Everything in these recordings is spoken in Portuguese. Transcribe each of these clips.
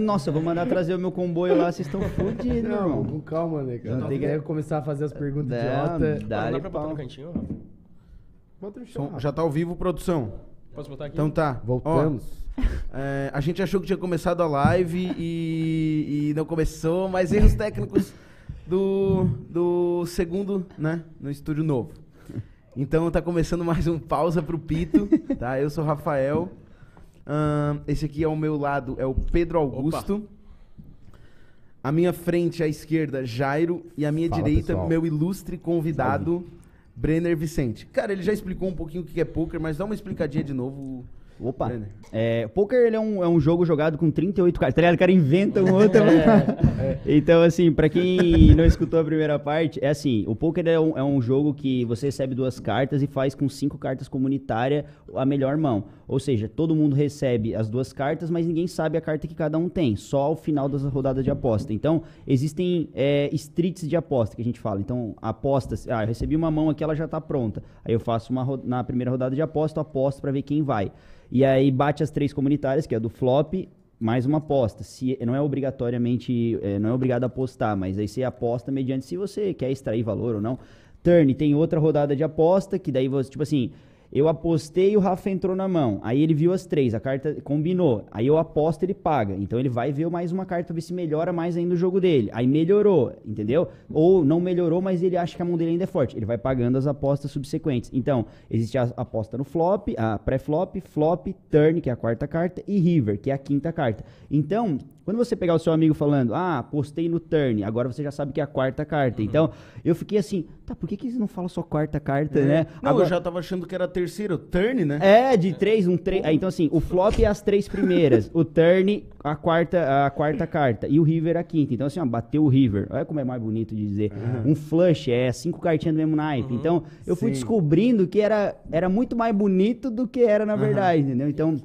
Nossa, eu vou mandar trazer o meu comboio lá, vocês estão fodidos, Não, irmão. com calma, né, cara? Não Não tem que- começar a fazer as perguntas Não, idiota. dá. Dá pra botar no cantinho, Rafa? Bota no Som- chão. já tá ao vivo, produção. Posso botar aqui? Então tá. Voltamos. Ó, é, a gente achou que tinha começado a live e, e não começou, mas erros técnicos do, do segundo, né? No estúdio novo. Então tá começando mais um pausa pro Pito, tá? Eu sou o Rafael. Esse aqui ao meu lado é o Pedro Augusto. À minha frente, à esquerda, Jairo. E à minha Fala, direita, pessoal. meu ilustre convidado, Brenner Vicente. Cara, ele já explicou um pouquinho o que é poker, mas dá uma explicadinha de novo. Opa. Brenner. É, poker ele é, um, é um jogo jogado com 38 cartas. Tá ligado? O cara inventa um outro. Então, assim, pra quem não escutou a primeira parte, é assim: o poker é um, é um jogo que você recebe duas cartas e faz com cinco cartas comunitárias a melhor mão. Ou seja, todo mundo recebe as duas cartas, mas ninguém sabe a carta que cada um tem, só ao final das rodadas de aposta. Então, existem é, streets de aposta que a gente fala. Então, apostas, ah, eu recebi uma mão aqui, ela já tá pronta. Aí eu faço uma na primeira rodada de aposta, aposto pra ver quem vai. E aí bate as três comunitárias, que é do flop, mais uma aposta. Se não é obrigatoriamente, é, não é obrigado a apostar, mas aí você aposta mediante se você quer extrair valor ou não. Turn tem outra rodada de aposta, que daí você, tipo assim, eu apostei e o Rafa entrou na mão. Aí ele viu as três, a carta combinou. Aí eu aposto, ele paga. Então ele vai ver mais uma carta ver se melhora mais ainda o jogo dele. Aí melhorou, entendeu? Ou não melhorou, mas ele acha que a mão dele ainda é forte. Ele vai pagando as apostas subsequentes. Então, existe a aposta no flop, a pré-flop, flop, turn, que é a quarta carta, e river, que é a quinta carta. Então, quando você pegar o seu amigo falando, ah, apostei no turn, agora você já sabe que é a quarta carta. Então, eu fiquei assim, tá, por que, que eles não falam só quarta carta, né? Não, Agora- eu já tava achando que era a terceira, o turn, né? é, de três, um três. Então, assim, o flop é as três primeiras. o turn, a quarta, a quarta carta. E o river, a quinta. Então, assim, ó, bateu o river. Olha como é mais bonito de dizer. Um flush é cinco cartinhas do mesmo naipe. Então, eu fui Sim. descobrindo que era, era muito mais bonito do que era na verdade, entendeu? Então,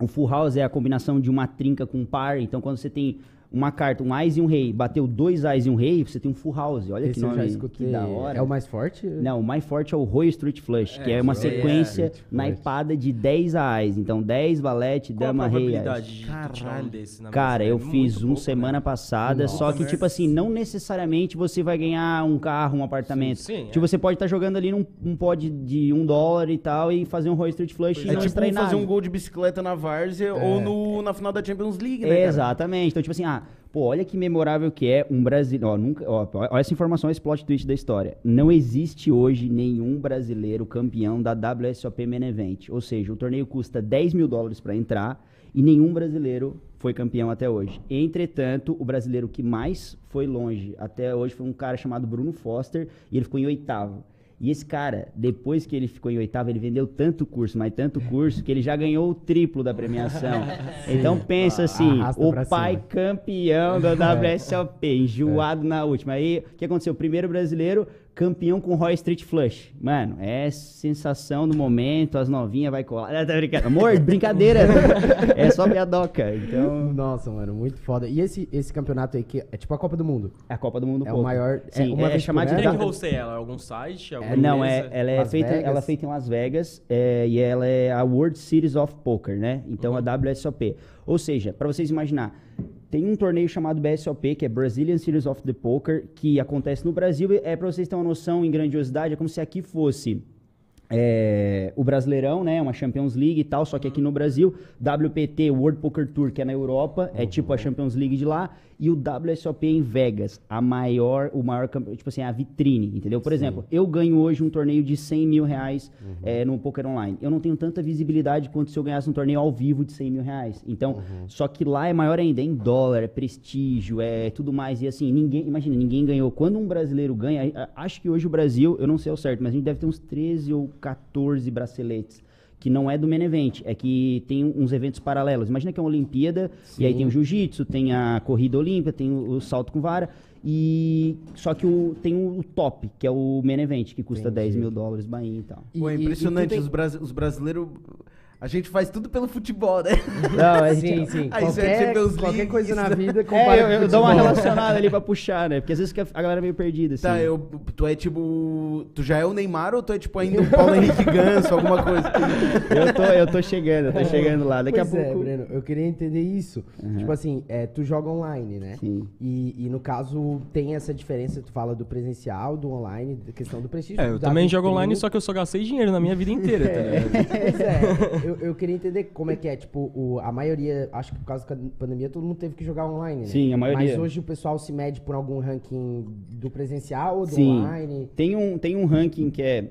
o full house é a combinação de uma trinca com um par. Então, quando você tem uma carta, um ás e um rei, bateu dois ás e um rei, você tem um full house. Olha Esse que eu nome, já escutei. que da hora. É o mais forte? Não, o mais forte é o Royal Street Flush, que É, é uma é- sequência Flush. naipada de 10 ais. Então, 10, valete, Qual dama, rei. de tirar Caralho. um desse na Cara, eu É fiz um pouco, semana né? passada, Nossa, só que, né? tipo assim, não necessariamente você vai ganhar um carro, um apartamento. Sim, sim, tipo, é. você pode estar jogando ali num um pod de um dólar e tal e fazer um Royal Street Flush e É não tipo fazer nada. um gol de bicicleta na Várzea ou no, na final da Champions League, né? É, exatamente. Então, tipo assim, ah, pô, olha que memorável que é um brasileiro. Ó, nunca, ó, olha essa informação, esse plot twist da história. Não existe hoje nenhum brasileiro campeão da WSOP Main Event. Ou seja, o torneio custa 10 mil dólares pra entrar e nenhum brasileiro foi campeão até hoje. Entretanto, o brasileiro que mais foi longe até hoje foi um cara chamado Bruno Foster e ele ficou em oitavo. E esse cara, depois que ele ficou em oitavo, ele vendeu tanto curso, mas tanto curso, que ele já ganhou o triplo da premiação. então pensa assim, o pai cima. campeão da WSOP, enjoado na última. Aí, o que aconteceu? O primeiro brasileiro campeão com Roy Street Flush. Mano, é sensação do momento, as novinhas vai colar. Ah, tá brincando. Amor, brincadeira. é só piadoca. Então, Nossa, mano, muito foda. E esse, esse campeonato aí, que é tipo a Copa do Mundo? a Copa do Mundo É o maior- é Sim, uma é, vez por chamada de? Quem é que hosteia ela? Algum site? Alguma É, não, é, ela é, Las feita, Vegas? ela é feita em Las Vegas é, e ela é a World Series of Poker, né? Então a WSOP. Ou seja, para vocês imaginar, tem um torneio chamado BSOP, que é Brazilian Series of the Poker, que acontece no Brasil. É para vocês terem uma noção em grandiosidade, é como se aqui fosse é, o Brasileirão, né? Uma Champions League e tal, só que aqui no Brasil, WPT, World Poker Tour, que é na Europa, é tipo a Champions League de lá, e o WSOP em Vegas, a maior, o maior, tipo assim, a vitrine, entendeu? Por exemplo, eu ganho hoje um torneio de 100 mil reais é, no Poker Online. Eu não tenho tanta visibilidade quanto se eu ganhasse um torneio ao vivo de 100 mil reais. Então, só que lá é maior ainda, é em dólar, é prestígio, é tudo mais. E assim, ninguém, imagina, ninguém ganhou. Quando um brasileiro ganha, acho que hoje o Brasil, eu não sei ao certo, mas a gente deve ter uns 13 ou 14 braceletes. Que não é do main event, é que tem uns eventos paralelos. Imagina que é uma Olimpíada, e aí tem o jiu-jitsu, tem a corrida olímpica, tem o, o salto com vara, e só que o, tem o top, que é o main event, que custa Entendi. 10 mil dólares Bahia e tal. Pô, é E- e- impressionante, e tem- os, brasi- os brasileiros... A gente faz tudo pelo futebol, né? Não, a Sim, gente... sim. Aí você vai Qualquer, Champions qualquer League, coisa na vida compara É, eu, eu dou uma relacionada ali pra puxar, né? Porque às vezes a galera é meio perdida, assim. Tá, eu, tu é tipo. Tu já é o Neymar ou tu é tipo ainda o Paulo Henrique Ganso, alguma coisa? Eu tô, eu tô chegando, eu tô chegando lá. Daqui pois a é, pouco... Breno, eu queria entender isso. Tipo assim, é, tu joga online, né? Sim. E, e no caso, tem essa diferença, tu fala do presencial, do online, da questão do prestígio. É, eu também jogo online, só que eu só gastei dinheiro na minha vida inteira, tá ligado? Pois é, eu, eu queria entender como é que é, tipo, o, a maioria, acho que por causa da pandemia, todo mundo teve que jogar online, né? Sim, a maioria. Mas hoje o pessoal se mede por algum ranking do presencial ou do Sim. online? Tem um, tem um ranking que é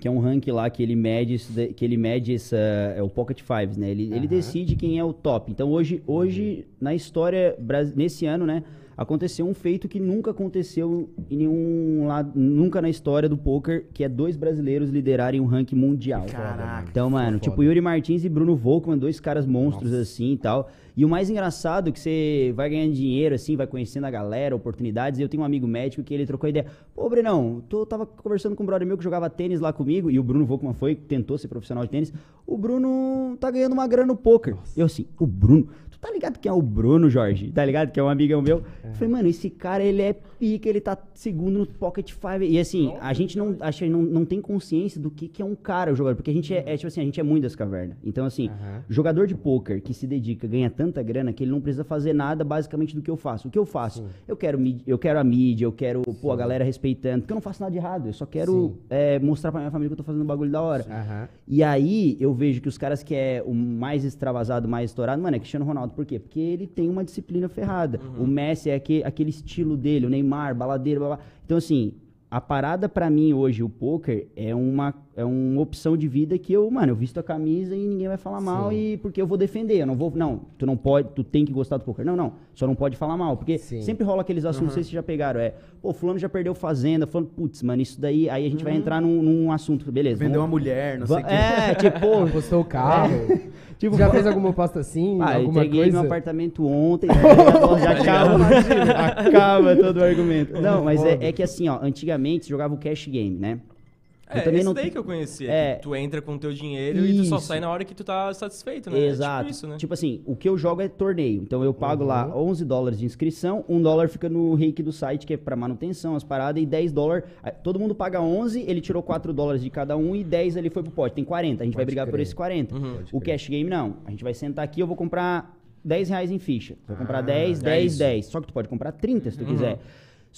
que é um ranking lá que ele mede que ele mede essa é o Pocket Fives, né? Ele, ele decide quem é o top. Então hoje hoje na história nesse ano, né, aconteceu um feito que nunca aconteceu em nenhum lado, nunca na história do poker, que é dois brasileiros liderarem um ranking mundial. Caraca, Então, mano, tipo Yuri Martins e Bruno Volkmann, dois caras monstros assim e tal. E o mais engraçado é que você vai ganhando dinheiro, assim, vai conhecendo a galera, oportunidades. E eu tenho um amigo médico que ele trocou ideia. Pô, Brenão, tô, tava conversando com um brother meu que jogava tênis lá comigo, e o Bruno Volkmann foi, tentou ser profissional de tênis. O Bruno tá ganhando uma grana no poker. Eu assim, o Bruno, tu tá ligado quem é o Bruno, Jorge? Tá ligado? Que é um amigão meu. Eu Falei, mano, esse cara, ele é pica, ele tá segundo no Pocket Five. E assim, a gente não, que não, não tem consciência do que, que é um cara, o jogador. Porque a gente é, é, tipo assim, a gente é muito das cavernas. Então, assim, jogador de poker que se dedica, ganha tanta grana que ele não precisa fazer nada basicamente do que eu faço. O que eu faço? Eu quero, eu quero a mídia, eu quero, pô, a galera respeitando. Porque eu não faço nada de errado. Eu só quero Sim. é, mostrar pra minha família que eu tô fazendo um bagulho da hora. E aí eu vejo que os caras que é o mais extravasado, mais estourado, mano, é Cristiano Ronaldo. Por quê? Porque ele tem uma disciplina ferrada. O Messi é aque- aquele estilo dele, o Neymar, baladeiro, blá, blá. Então, assim, a parada pra mim hoje, o poker, é uma, é uma opção de vida que eu, mano, eu visto a camisa e ninguém vai falar mal e porque eu vou defender. Eu não vou, não, tu não pode, tu tem que gostar do poker. Não, não, só não pode falar mal. Porque Sim. sempre rola aqueles assuntos, não sei se vocês já pegaram, é, pô, fulano já perdeu fazenda, falando, putz, mano, isso daí, aí a gente vai entrar num, num assunto, beleza. Vendeu uma vamos- mulher, não sei o quê. É, tipo, pô, Apostou o carro. tipo, já fez alguma aposta assim? ah, eu alguma entreguei coisa? meu apartamento ontem, né? já acaba, acaba todo o argumento. Não, mas é, é que assim, ó, antigamente jogava o cash game, né? É, também esse não- daí que eu conhecia. É. que tu entra com o teu dinheiro e tu só Isso. sai na hora que tu tá satisfeito, né? É Exato. Tipo isso, né? Tipo assim, o que eu jogo é torneio. Então eu pago lá 11 dólares de inscrição, 1 dólar fica no reiki do site, que é pra manutenção, as paradas, e 10 dólares. ah, Todo mundo paga 11, ele tirou 4 dólares de cada um e 10 ali foi pro pote. Tem 40, a gente vai Pode brigar por crer. esses 40. O cash game não. A gente vai sentar aqui, eu vou comprar 10 reais em ficha. Vou Ah, comprar 10, 10, 10. 10. Só que tu pode comprar 30 se tu quiser.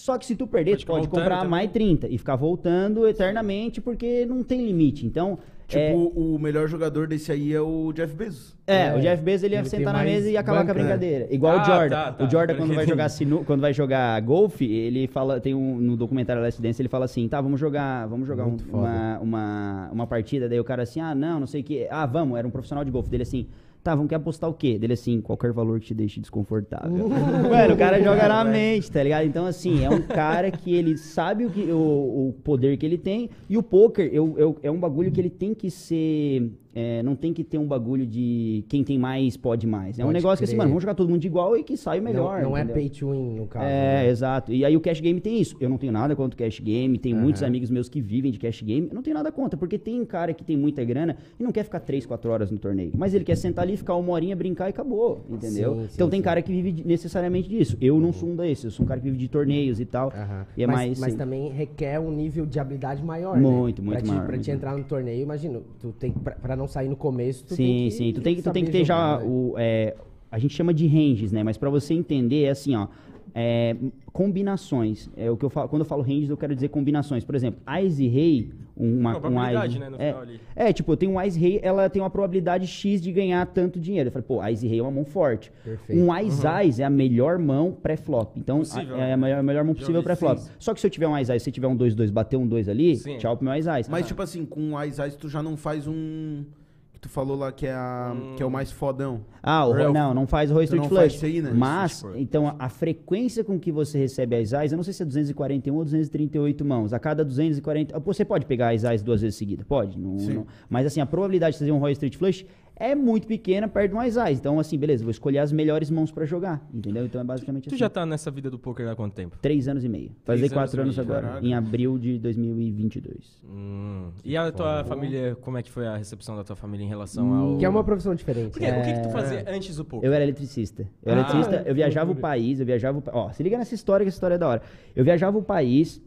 Só que se tu perder, Pode tu pode voltando comprar também. mais 30 e ficar voltando eternamente porque não tem limite. Então, Tipo, é, o melhor jogador desse aí é o Jeff Bezos. é, É, o Jeff Bezos ele ia ele sentar na mesa e acabar com a banca, brincadeira. Igual Ah, o Jordan. tá, tá. O Jordan quando vai jogar sinu, quando vai jogar golfe, ele fala, tem um no documentário Last Dance, ele fala assim: "Tá, vamos jogar, vamos jogar um- uma, uma uma partida". Daí o cara assim: "Ah, não, não sei o que. Ah, vamos, era um profissional de golfe dele assim: Tá, vamos quer apostar o quê? Dele assim, qualquer valor que te deixe desconfortável. Mano, o cara joga na mente, tá ligado? Então, assim, é um cara que ele sabe o, que, o, o poder que ele tem. E o poker eu, eu- é um bagulho que ele tem que ser. É, não tem que ter um bagulho de quem tem mais pode mais. É um Pode negócio que assim, crer. mano, vamos jogar todo mundo de igual e que sai o melhor. Não, não é pay to win, no caso. É, né? exato. E aí o cash game tem isso. Eu não tenho nada contra o cash game, tem muitos Aham. amigos meus que vivem de cash game. Eu não tenho nada contra, porque tem cara que tem muita grana e não quer ficar 3, 4 horas no torneio. Mas ele quer sentar ali, ficar uma horinha, brincar e acabou, entendeu? Sim, sim, então tem sim. cara que vive necessariamente disso. Eu não sou um desses, eu sou um cara que vive de torneios e tal. Aham. E é mas, mais. mas também requer um nível de habilidade maior, né? Muito, muito pra te, maior, Pra muito te entrar no torneio, imagina, tu tem que- pra, pra não sair no começo, tu sim, tem que sim. Tu tem, que- tu tem que ter já jogar, né? o. é, a gente chama de ranges, né? Mas pra você entender, é assim, ó. é, combinações. É o que eu falo, quando eu falo ranges, eu quero dizer combinações. Por exemplo, Ice e Rei, uma, Uma um probabilidade, Ice- né, no é, final ali. É, tipo, eu tenho um Ice Rei, ela tem uma probabilidade X de ganhar tanto dinheiro. Eu falei, pô, Ice Rei é uma mão forte. Perfeito. Um Ice Ice é a melhor mão pré-flop. Então, Possível, a- né? é a melhor, a melhor mão possível pré-flop. Só que se eu tiver um Ice Ice, se tiver um 2-2, bater um 2 ali, Sim. tchau pro meu Ice Ice. Mas, tipo assim, com o Ice Ice tu já não faz um. Que tu falou lá que é, a, que é o mais fodão. Ah, o, Real- não, não faz o Roy Tu Street Flush. faz aí, né? Mas, então, a, a frequência com que você recebe as eyes, eu não sei se é 241 ou 238 mãos. A cada 240. ah, Você pode pegar as eyes duas vezes seguidas? Pode. Não, Sim. não- mas, assim, a probabilidade de fazer um Roy Street Flush é muito pequena perto de um eyes. Então, assim, beleza, vou escolher as melhores mãos pra jogar. Entendeu? Então é basicamente Tu assim. já tá nessa vida do poker há quanto tempo? Três anos e meio. Fazer anos quatro anos, meio, agora, caraca. em abril de 2022. Hum. E a tua família, como é que foi a recepção da tua família em relação ao. Que é uma profissão diferente. Porque, O que, que tu fazia antes do poker? Eu era eletricista. Eu era Ah, eletricista, eu viajava o país, eu viajava o Ó, se liga nessa história, que essa história é da hora. Eu viajava o país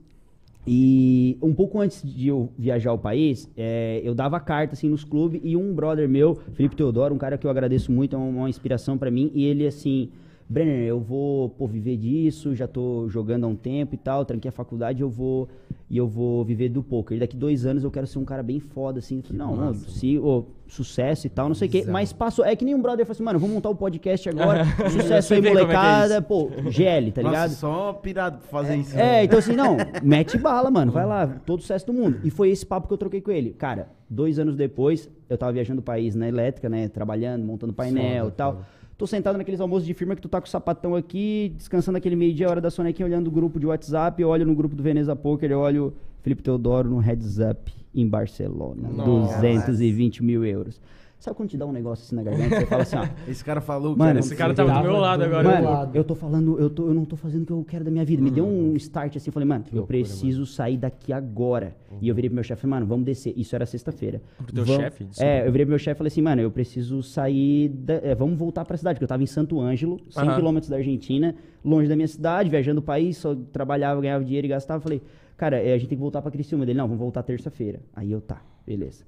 e um pouco antes de eu viajar o país, é, eu dava carta assim nos clubes e um brother meu, Felipe Teodoro, um cara que eu agradeço muito, é uma, uma inspiração pra mim, e ele assim, Brenner, eu vou pô, viver disso, já tô jogando há um tempo e tal, tranquei a faculdade, eu vou e eu vou viver do poker. E daqui dois anos eu quero ser um cara bem foda assim. Falei, não, não, se ô, sucesso e tal, não sei o quê. Mas passou, é que nem um brother falou assim, mano, vamos montar o podcast agora, sucesso aí, é é molecada, pô, GL, tá ligado? Nossa, só pirado pra fazer isso. É, então assim, não, mete bala, mano, vai lá, todo o sucesso do mundo. E foi esse papo que eu troquei com ele. Cara, dois anos depois, eu tava viajando o país na elétrica, né, trabalhando, montando painel e tal. Tô sentado naqueles almoços de firma que tu tá com o sapatão aqui, descansando aquele meio-dia, hora da sonequinha, olhando o grupo de WhatsApp, eu olho no grupo do Veneza Poker, eu olho Felipe Teodoro no Heads Up em Barcelona, Nossa. 220 mil euros. Sabe quando te dá um negócio assim na garganta, você fala assim, ó, Esse cara falou Mano, que Esse cara tava do meu lado agora. Mano, lado. eu tô falando, eu, tô, eu não tô fazendo o que eu quero da minha vida. Me deu Uhum. um start assim, eu falei, mano, eu loucura, preciso sair daqui agora. E eu virei pro meu chefe, mano, vamos descer. Isso era sexta-feira. Pro teu Vamos- chefe? É, eu virei pro meu chefe e falei assim, mano, eu preciso sair, da- é, vamos voltar pra cidade, porque eu tava em Santo Ângelo, 100 Aham. quilômetros da Argentina, longe da minha cidade, viajando o país, só trabalhava, ganhava dinheiro e gastava. Falei, cara, é, a gente tem que voltar pra Criciúma. Ele, não, vamos voltar terça-feira. Aí eu, tá, beleza.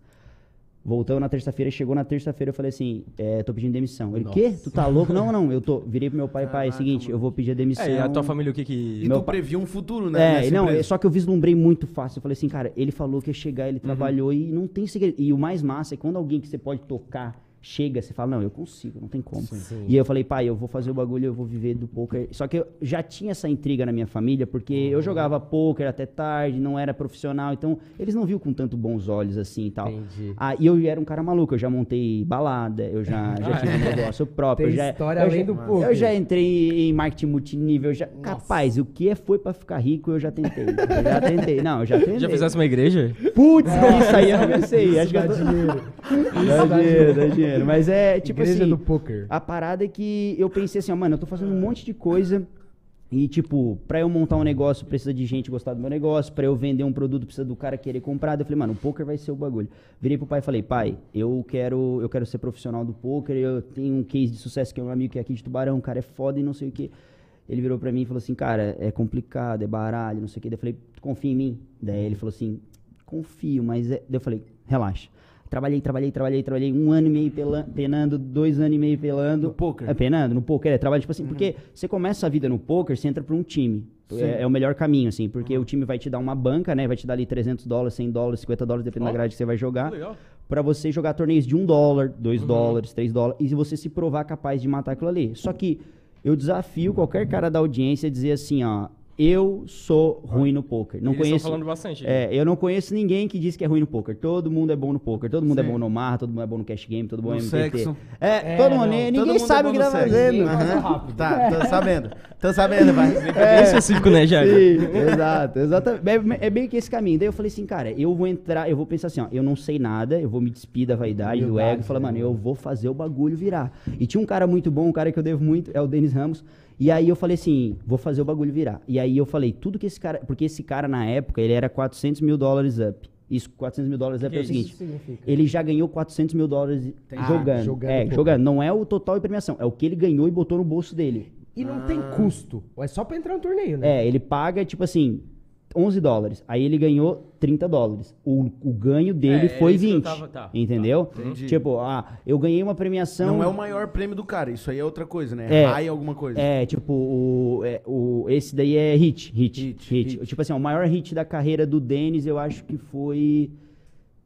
Voltamos na terça-feira, chegou na terça-feira, eu falei assim, é, tô pedindo demissão. Ele, quê? Tu tá louco? Não, não, eu tô. Virei pro meu pai, pai, é seguinte, eu vou pedir a demissão. É, e a tua família o que que. E Meu tu pa- previu um futuro, né? É, não, empresa. é só que eu vislumbrei muito fácil. Eu falei assim, cara, ele falou que ia chegar, ele trabalhou e não tem segredo. E o mais massa é quando alguém que você pode tocar chega, você fala, não, eu consigo, não tem como. Sim. E aí eu falei, pai, eu vou fazer o bagulho, eu vou viver do poker. Só que eu já tinha essa intriga na minha família, porque eu jogava poker até tarde, não era profissional, então eles não viam com tanto bons olhos assim e tal. Entendi. Ah, e eu era um cara maluco, eu já montei balada, eu já, já Ah, tive é? um negócio próprio. Tem eu já, história eu além já- do poker. Eu já entrei em marketing multinível, já, capaz, o que é foi pra ficar rico, eu já tentei. Eu já tentei, não, eu já tentei. Já fizesse uma igreja? Putz, isso aí eu não pensei. Acho que dá eu tô... dinheiro. Dá dinheiro, dá dinheiro. Mas é, tipo Igreja assim, do poker. a parada é que eu pensei assim, ó, mano, eu tô fazendo um monte de coisa e, tipo, pra eu montar um negócio precisa de gente gostar do meu negócio, pra eu vender um produto precisa do cara querer comprar. Eu falei, mano, o poker vai ser o bagulho. Virei pro pai e falei, pai, eu quero, eu quero ser profissional do poker, eu tenho um case de sucesso que é um amigo que é aqui de Tubarão, o cara é foda e não sei o que. Ele virou pra mim e falou assim, cara, é complicado, é baralho, não sei o que. Daí eu falei, tu confia em mim? Daí ele falou assim, confio, mas é... Daí eu falei, relaxa. Trabalhei, trabalhei, trabalhei, trabalhei um ano e meio pela- penando, dois anos e meio pelando. No poker? É, penando, no poker, é trabalho, tipo assim, porque você começa a vida no poker, você entra pra um time. É, é o melhor caminho, assim, porque o time vai te dar uma banca, né? Vai te dar ali 300 dólares, 100 dólares, 50 dólares, dependendo Ó. da grade que você vai jogar. Legal. Pra você jogar torneios de um dólar, dois dólares, três dólares, e você se provar capaz de matar aquilo ali. Só que eu desafio qualquer cara da audiência a dizer assim, ó, eu sou ruim no poker. Não Eles estão conheço. falando bastante. É, eu não conheço ninguém que diz que é ruim no poker. Todo mundo é bom no poker. Todo mundo é Sim. bom no mar, todo mundo é bom no cash game, todo mundo No é no sexo. É, É, todo não, mundo. todo Ninguém mundo é sabe bom o que tá sexo. fazendo. Rápido. Tá, tô sabendo. Tô sabendo, vai. É bem específico, né, Jago? Sim, exato, exatamente. É, é bem que esse caminho. Daí eu falei assim, cara, eu vou entrar, eu vou pensar assim, ó, eu não sei nada, eu vou me despir da vaidade, do Humildade, ego, e falar, né, mano? eu vou fazer o bagulho virar. E tinha um cara muito bom, um cara que eu devo muito, é o Denis Ramos. E aí eu falei assim, vou fazer o bagulho virar. E aí eu falei, tudo que esse cara. Porque esse cara, na época, ele era 400 mil dólares up. Isso, 400 mil dólares up Que é o seguinte. Isso significa? Ele já ganhou 400 mil dólares Ah, jogando. jogando é, jogando. Não é o total de premiação, é o que ele ganhou e botou no bolso dele. E não tem custo. É só pra entrar no torneio, né? É, ele paga, tipo assim, 11 dólares. Aí ele ganhou 30 dólares. O, o ganho dele É, foi isso que eu 20. tava- tá, entendeu? tá. Entendi. Tipo, ah, eu ganhei uma premiação. Não é o maior prêmio do cara, isso aí é outra coisa, né? É. High alguma coisa. É, tipo, o, é, o, esse daí é hit, hit, Hit, hit, hit. Tipo assim, o maior hit da carreira do Denis, eu acho que foi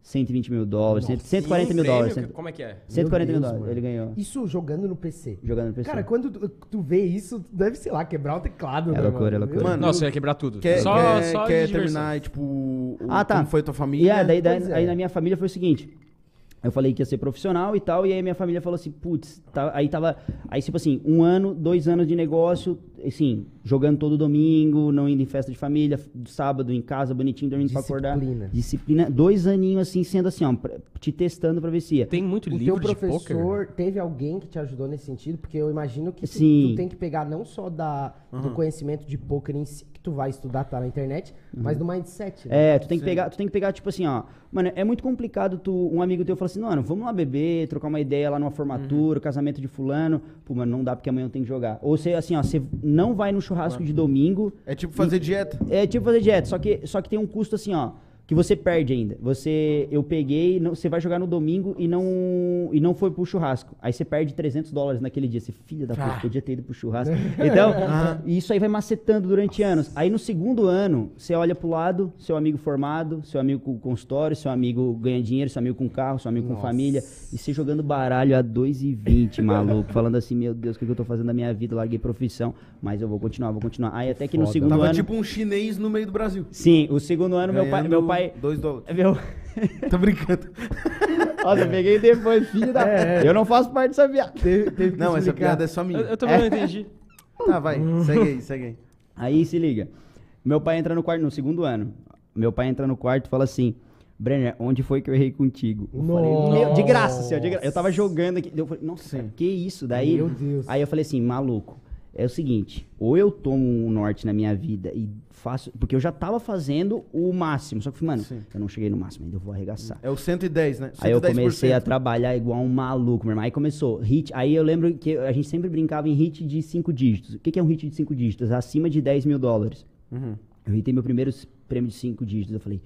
120 mil dólares, Nossa. 140 mil dólares. cento- Como é que é? 140 mil Deus, dólares, mano. ele ganhou. Isso jogando no PC. Jogando no PC. Cara, quando tu, tu vê isso, deve, sei lá, quebrar o teclado, É né, loucura, mano? é loucura. Mano, Nossa, eu ia quebrar tudo. Quer, só quer, só quer terminar, tipo, o, Ah, tá. como foi tua família? é, daí, daí- é. aí na minha família foi o seguinte. Eu falei que ia ser profissional e tal, e aí minha família falou assim, putz, tá- aí tava, aí tipo assim, um ano, dois anos de negócio, assim, jogando todo domingo, não indo em festa de família, sábado em casa, bonitinho, dormindo pra acordar. Disciplina. Disciplina. Dois aninhos assim, sendo assim, ó, pra- te testando pra ver se ia. Tem muito O teu livro de professor poker. teve alguém que te ajudou nesse sentido? Porque eu imagino que tu- Sim. tu tem que pegar não só da, do conhecimento de poker em si, que tu vai estudar, tá na internet, mas do mindset. né? É, tu tem que pegar, tu tem que pegar, tipo assim, ó. Mano, é muito complicado tu, um amigo teu falar assim, mano, vamos lá beber, trocar uma ideia lá numa formatura, casamento de fulano. Pô, mano, não dá porque amanhã eu tenho que jogar. Ou você, assim, ó, você não vai no churrasco de domingo. É tipo fazer dieta. É tipo fazer dieta, só que, só que tem um custo assim, ó. Que você perde ainda. Você, eu peguei, não, você vai jogar no domingo e não, e não foi pro churrasco. Aí você perde 300 dólares naquele dia. Você, filha da puta, podia ter ido pro churrasco. Então, isso aí vai macetando durante anos. Aí no segundo ano, você olha pro lado, seu amigo formado, seu amigo com consultório, seu amigo ganha dinheiro, seu amigo com carro, seu amigo com família. E você jogando baralho a 2,20, maluco. falando assim, meu Deus, o que, que eu tô fazendo na minha vida? Larguei profissão, mas eu vou continuar, vou continuar. Aí até que no Foda. segundo Tava ano... tipo um chinês no meio do Brasil. Sim, o segundo ano meu pai, meu pai, Dois dólares. meu, Tô brincando. nossa, eu peguei depois, filho da, É, é. eu não faço parte dessa piada. Teve, teve Não, essa piada é só Eu, minha. eu também não entendi. Tá, vai. Segue aí, segue aí. Aí se liga, meu pai entra no quarto no segundo ano, meu pai entra no quarto e fala assim, Brenner, onde foi que eu errei contigo? Eu falei, meu, de graça, senhor, de graça. Eu tava jogando aqui, eu falei, nossa, cara, que isso? Daí, Meu Deus. aí eu falei assim, maluco, é o seguinte, ou eu tomo um norte na minha vida e faço, porque eu já tava fazendo o máximo, só que, mano, Sim. eu não cheguei no máximo ainda, eu vou arregaçar. É o 110, né? 110%. Aí eu comecei a trabalhar igual um maluco, meu irmão. Aí começou, hit. Aí eu lembro que a gente sempre brincava em hit de cinco dígitos. O que, que é um hit de cinco dígitos? Acima de 10 mil dólares. Uhum. Eu hitei meu primeiro prêmio de cinco dígitos. Eu falei,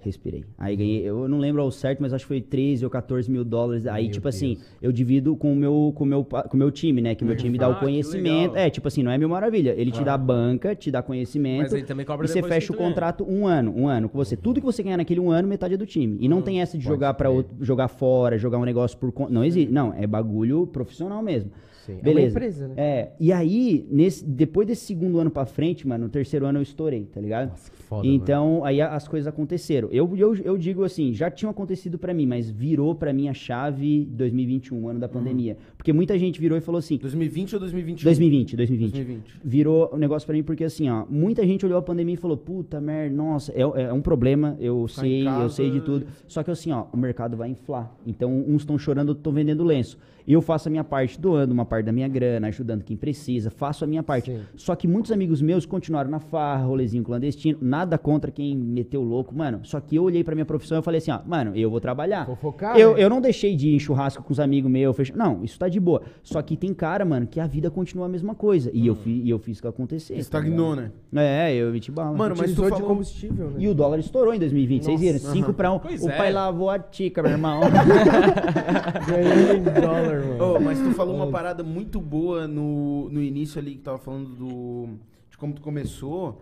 respirei. Aí ganhei, eu não lembro ao certo, mas acho que foi 13 ou 14 mil dólares. Aí, Meu tipo assim, Deus. eu divido com o meu, com meu, com meu time, né? Que meu time dá Ah, o que conhecimento. É, tipo assim, não é mil maravilha. Ele te dá banca, te dá conhecimento. Mas ele também cobra E você fecha o ganha. contrato um ano, um ano com você. Tudo que você ganhar naquele um ano, metade é do time. E não tem essa de jogar para jogar fora, jogar um negócio por conta. Não existe. Não, é bagulho profissional mesmo. Sim, é uma Beleza. empresa, né? É, e aí, nesse, depois desse segundo ano pra frente, mano, no terceiro ano eu estourei, tá ligado? Nossa, que foda, então, aí a- as coisas aconteceram. Eu, eu, eu digo assim, já tinham acontecido pra mim, mas virou pra mim a chave 2021, ano da pandemia. Porque muita gente virou e falou assim, 2020 ou 2021? 2020, 2020. 2020. Virou um negócio pra mim porque assim, ó, muita gente olhou a pandemia e falou, puta merda, nossa, é, é um problema, eu sei, eu sei de tudo. Só que assim, ó, o mercado vai inflar. Então, uns estão chorando, outros estão vendendo lenço. Eu faço a minha parte doando uma parte da minha grana, ajudando quem precisa, faço a minha parte. Sim. Só que muitos amigos meus continuaram na farra, rolezinho clandestino, nada contra quem meteu louco, mano. Só que eu olhei pra minha profissão e falei assim, ó, mano, eu vou trabalhar. Vou focar, eu, né? eu não deixei de ir em churrasco com os amigos meus, fech... não, isso tá de boa. Só que tem cara, mano, que a vida continua a mesma coisa. E, eu, fi, e eu fiz o que acontecer. tá Estagnou, né? ligado? É, eu meti bala. Mano, mas tu Utilizou de falou... combustível, né? E o dólar estourou em 2020, vocês viram? 5 pra 1. Um. Pois o é. pai lavou a tica, meu irmão. Ganhei em dólar, mano. Ô, mas tu falou uma parada muito boa no, no início ali, que tava falando do, de como tu começou,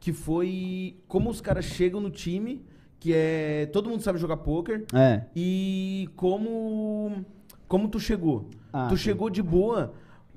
que foi como os caras chegam no time, que é... Todo mundo sabe jogar poker, é. e como... Como tu chegou. Ah, tu sim. chegou de boa,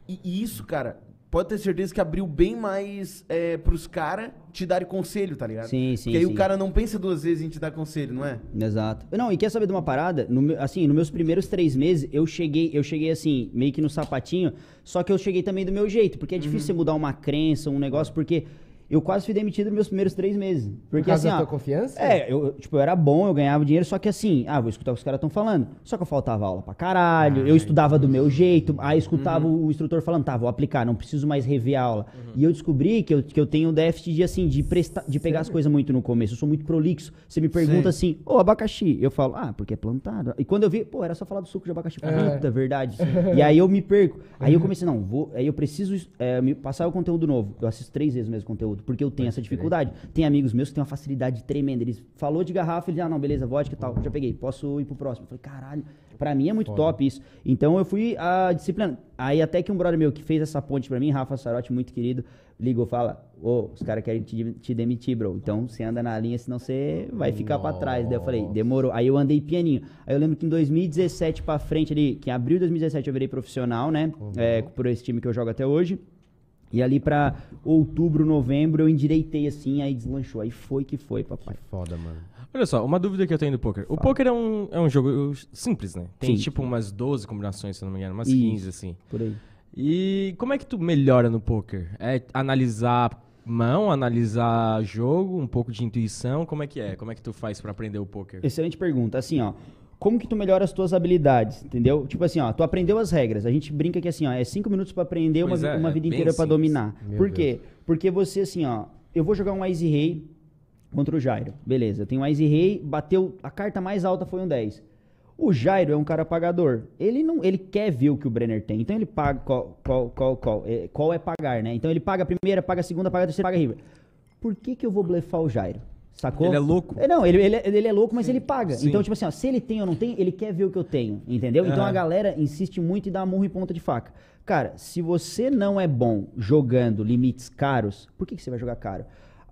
e, e isso, cara, pode ter certeza que abriu bem mais é, pros caras te darem conselho, tá ligado? Sim, sim, Porque aí sim. o cara não pensa duas vezes em te dar conselho, não é? Exato. Não, e quer saber de uma parada? No assim, nos meus primeiros três meses, eu cheguei, eu cheguei assim, meio que no sapatinho, só que eu cheguei também do meu jeito, porque é difícil Uhum. você mudar uma crença, um negócio, porque eu quase fui demitido nos meus primeiros três meses. Porque Por causa assim, da ó, tua confiança? É, eu, tipo, eu era bom, eu ganhava dinheiro, só que assim, ah, vou escutar o que os caras estão falando. Só que eu faltava aula pra caralho, eu estudava do meu jeito, aí escutava o instrutor falando, tá, vou aplicar, não preciso mais rever a aula. E eu descobri que eu, que eu tenho déficit de, assim, de, prestar, de pegar as coisas muito no começo. Eu sou muito prolixo. Você me pergunta assim, ô, abacaxi. Eu falo, ah, porque é plantado. E quando eu vi, pô, era só falar do suco de abacaxi. É. Puta, verdade. e aí eu me perco. Aí eu comecei, não, vou, aí eu preciso é, me passar o conteúdo novo. Eu assisto três vezes o mesmo conteúdo, porque eu tenho essa dificuldade. Tem amigos meus que têm uma facilidade tremenda. Eles falou de garrafa, eles, ah, não, beleza, vodka e tal. Já peguei, posso ir pro próximo. Eu falei, caralho, pra mim é muito top isso. Então eu fui a disciplina. Aí até que um brother meu que fez essa ponte pra mim, Rafa Sarotti, muito querido, ligou, fala, ô, os caras querem te, te demitir, bro. Então você anda na linha, senão você vai ficar pra trás. Daí eu falei, demorou. Aí eu andei pianinho. Aí eu lembro que em 2017 pra frente ali, que em abril de 2017 eu virei profissional, né? É, por esse time que eu jogo até hoje. E ali pra outubro, novembro, eu endireitei assim, aí deslanchou. Aí foi que foi, papai. Foda, mano. Olha só, uma dúvida que eu tenho do poker. O poker é um, é um jogo simples, né? Tem Sim. tipo umas 12 combinações, se eu não me engano, umas Isso. 15, assim. Por aí. E como é que tu melhora no poker? É analisar mão, analisar jogo, um pouco de intuição, como é que é? Como é que tu faz pra aprender o poker? Excelente pergunta. Assim, ó. Como que tu melhora as tuas habilidades, entendeu? Tipo assim, ó, tu aprendeu as regras. A gente brinca que assim, ó, é cinco minutos pra aprender, uma, Pois é, uma é vida bem inteira pra simples. dominar. Por quê? Porque você, assim, ó, eu vou jogar um Ice Rei contra o Jairo. Beleza, eu tenho um Ice Rei, bateu, a carta mais alta foi um 10. O Jairo é um cara pagador. Ele não, ele quer ver o que o Brenner tem. Então ele paga qual, qual, qual, qual, é, qual é pagar, né? Então ele paga a primeira, paga a segunda, paga a terceira, paga a river. Por que que eu vou blefar o Jairo? Sacou? Ele é louco. É, não, ele, ele, ele é louco, mas ele paga. Sim. Então, tipo assim, ó, se ele tem ou não tem, ele quer ver o que eu tenho, entendeu? Então Aham. a galera insiste muito em dar murro e ponta de faca. Cara, se você não é bom jogando limites caros, por que, que você vai jogar caro?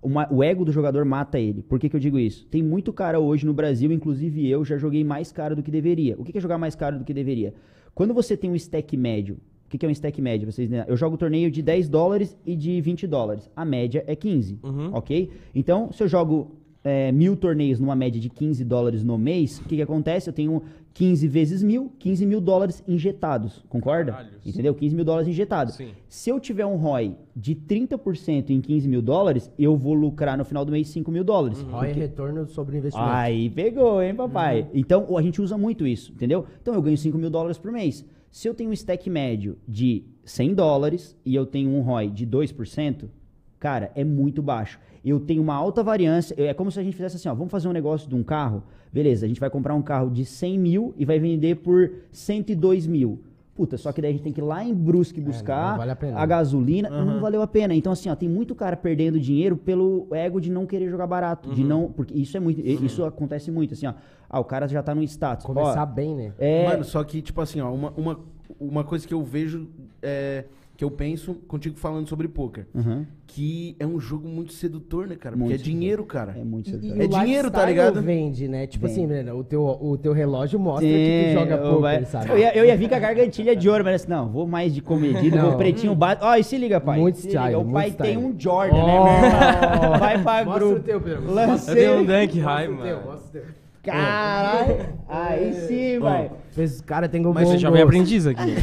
Uma- o ego do jogador mata ele. Por que, que eu digo isso? Tem muito cara hoje no Brasil, inclusive eu já joguei mais caro do que deveria. O que, que é jogar mais caro do que deveria? Quando você tem um stack médio, que, que é um stack médio? Vocês, né? Eu jogo torneio de 10 dólares e de 20 dólares. A média é 15, Uhum. ok? Então, se eu jogo é, mil torneios numa média de 15 dólares no mês, o que, que acontece? Eu tenho 15 vezes mil, 15 mil dólares injetados, concorda? Caralho. Entendeu? 15 mil dólares injetados. Sim. Se eu tiver um ROI de 30% em 15 mil dólares, eu vou lucrar no final do mês 5 mil dólares. ROI é retorno sobre investimento. Aí pegou, hein, papai? Então, a gente usa muito isso, entendeu? Então, eu ganho 5 mil dólares por mês. Se eu tenho um stack médio de 100 dólares e eu tenho um ROI de 2%, cara, é muito baixo. Eu tenho uma alta variância. É como se a gente fizesse assim, ó, vamos fazer um negócio de um carro. Beleza, a gente vai comprar um carro de 100 mil e vai vender por 102 mil. Puta, só que daí a gente tem que ir lá em Brusque buscar não vale a pena. gasolina. Não valeu a pena. Então, assim, ó, tem muito cara perdendo dinheiro pelo ego de não querer jogar barato. De não. Porque isso é muito. Isso acontece muito, assim, ó. Ah, o cara já tá no status. Começar Ó, bem, né? é, Mano, só que, tipo assim, ó, uma, uma, uma coisa que eu vejo, é, que eu penso contigo falando sobre poker, Uhum. que é um jogo muito é né, cara? Muito Porque é dinheiro, cara. é muito sedutor. e É o dinheiro, tá ligado? vende, né? Tipo Vende. assim, Breno, o teu, o teu relógio mostra que Sim, tu joga eu poker, vai- sabe? Eu ia, eu ia vir com a gargantilha de ouro, mas assim, não, vou mais de comedido, Não. vou pretinho básico. Ó, e se liga, pai. Muito se liga, style, O pai muito tem style. um Jordan, né, Oh. meu irmão? Vai pra Mostra o grupo. teu, Pedro. Eu Lancei. dei um dunk Mostra high, o teu, mano. mostra o teu. Caralho. Aí sim, vai. Fez, cara, tem gol Mas você é jovem aprendiz aqui.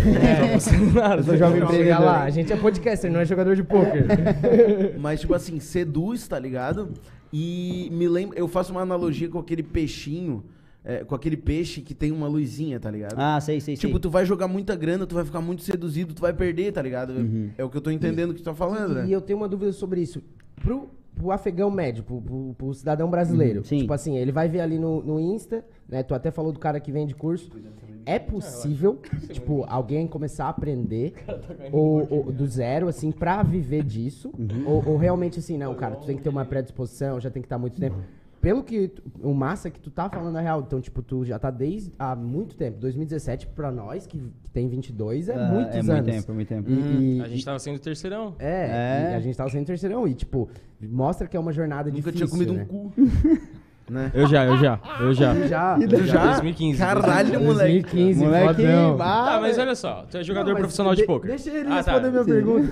Eu sou jovem empreendedor. lá, a gente é podcaster, não é jogador de poker. Mas, tipo assim, seduz, tá ligado? E me lembra. Eu faço uma analogia com aquele peixinho, é, com aquele peixe que tem uma luzinha, tá ligado? Ah, sei, sei, sei. Tipo, tu vai jogar muita grana, tu vai ficar muito seduzido, tu vai perder, tá ligado? É o que eu tô entendendo que tu tá falando, né? E eu tenho uma dúvida sobre isso. Pro, pro afegão médio, pro, pro- pro cidadão brasileiro. Uhum. Tipo assim, ele vai ver ali no, no Insta, né? Tu até falou do cara que vende curso. É possível, tipo, alguém começar a aprender ou, ou do zero, assim, pra viver disso? Uhum. Ou, ou realmente assim, não, cara, tu tem que ter uma predisposição, já tem que estar muito tempo. Pelo que o massa é que tu tá falando a real, então, tipo, tu já tá desde há muito tempo. 2017 pra nós, que, que tem 22, é Ah, muitos é anos. muito tempo, é muito tempo. E- e- A gente tava sendo terceirão. é, É. e a gente tava sendo terceirão e, tipo, mostra que é uma jornada Nunca difícil, tinha comido né? um cu. né? Eu já, eu já, eu já. Já, Tu já? 2015. Caralho, moleque. 2015, Moleque, bah, Tá, mas olha só, tu é jogador Não, profissional de de- poker. Deixa ele Ah, tá. responder minha pergunta.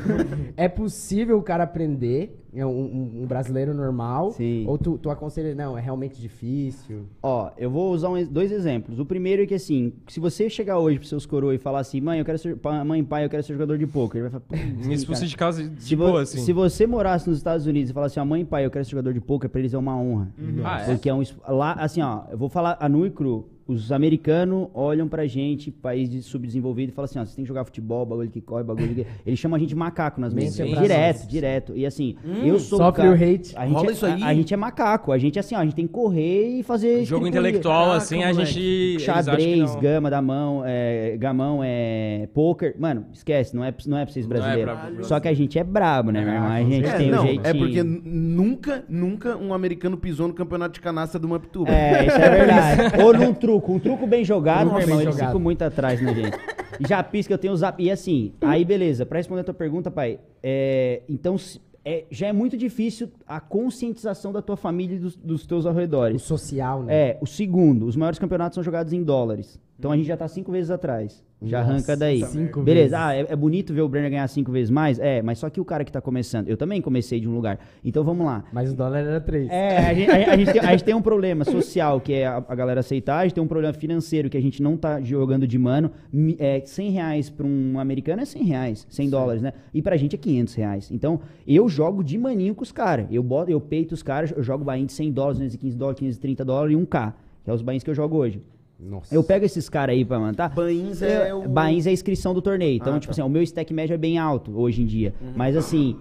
é possível o cara aprender, é um, um- um brasileiro normal? Sim. Ou tu, tu aconselha, não, é realmente difícil? Ó, eu vou usar um dois exemplos. O primeiro é que assim, se você chegar hoje pros seus coroas e falar assim, mãe, eu quero ser, mãe, pai, eu quero ser jogador de poker, ele vai falar, "Putz, Me sim, expulsa cara." de casa de Se, vo- boa, assim. se você morasse nos Estados Unidos e falasse assim, ó, mãe e pai, eu quero ser jogador de poker, pra eles é uma honra. Ah, é? Porque é um. Lá, assim, ó, eu vou falar a nu e cru. Os americanos olham pra gente, país de subdesenvolvido, e falam assim, ó, você tem que jogar futebol, bagulho que corre, bagulho que... Eles chamam a gente de macaco nas mesas. Direto, abraço. direto. E assim, eu sou Sofre o hate. A gente, Rola é, isso aí? A, a gente é macaco. A gente, assim, ó, a gente tem que correr e fazer... Jogo estripulia. intelectual, Caraca, assim, a gente. que Xadrez, gama da mão, é, gamão, é, poker. Mano, esquece, não é, não é pra vocês Não é brasileiros. pra- Só que a gente é brabo, né, meu irmão? A gente É, tem não, um jeitinho. é porque nunca, nunca um americano pisou no campeonato de canastra do Maptuba. É, isso é verdade. Ou num truco. Um truco bem jogado, Truco meu irmão, bem eles jogado. ficam muito atrás na gente. E já pisca, eu tenho o zap. E assim, aí beleza, pra responder a tua pergunta, pai, é, então se- é, já é muito difícil a conscientização da tua família e dos, dos teus O arredores. social, né? É, o segundo, os maiores campeonatos são jogados em dólares. Então a gente já tá cinco vezes atrás. Já Nossa, arranca daí. cinco Beleza, vezes. ah, é, é bonito ver o Brenner ganhar cinco vezes mais? É, mas só que o cara que tá começando, eu também comecei de um lugar. Então vamos lá. Mas o dólar era 3. É, a gente, a- a gente tem, a gente tem um problema social, que é a, a galera aceitar, a gente tem um problema financeiro, que a gente não tá jogando de mano. É, 100 reais pra um americano é 100 reais, 100 dólares, né? E pra gente é 500 reais. Então, eu jogo de maninho com os caras. Eu, boto, eu peito os caras, eu jogo bain de 100 dólares, 215 dólares, 530 dólares e 1K, que é os bains que eu jogo hoje. Nossa. Eu pego esses caras aí pra mandar. Bains é o... Bains é a inscrição do torneio. Então, Ah, tipo tá. assim, o meu stack médio é bem alto hoje em dia. Uhum. Mas assim,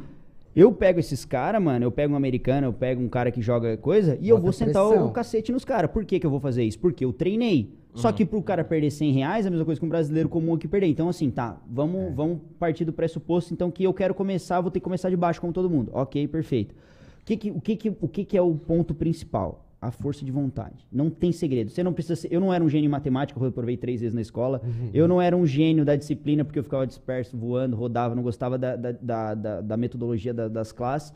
eu pego esses caras, mano, eu pego um americano, eu pego um cara que joga coisa, e eu Bota vou sentar o, pressão. o cacete nos caras. Por que, que eu vou fazer isso? Porque eu treinei. Uhum. Só que pro cara perder 100 reais é a mesma coisa que um brasileiro comum aqui perder. Então, assim, tá, vamos, É. vamos partir do pressuposto, então, que eu quero começar, vou ter que começar de baixo como todo mundo. Ok, perfeito. O que que, o que, que, o que, que é o ponto principal? A força de vontade. Não tem segredo. Você não precisa ser. Eu não era um gênio em matemática, eu reprovei três vezes na escola. Eu não era um gênio da disciplina, porque eu ficava disperso, voando, rodava, não gostava da, da, da, da- metodologia da- das classes.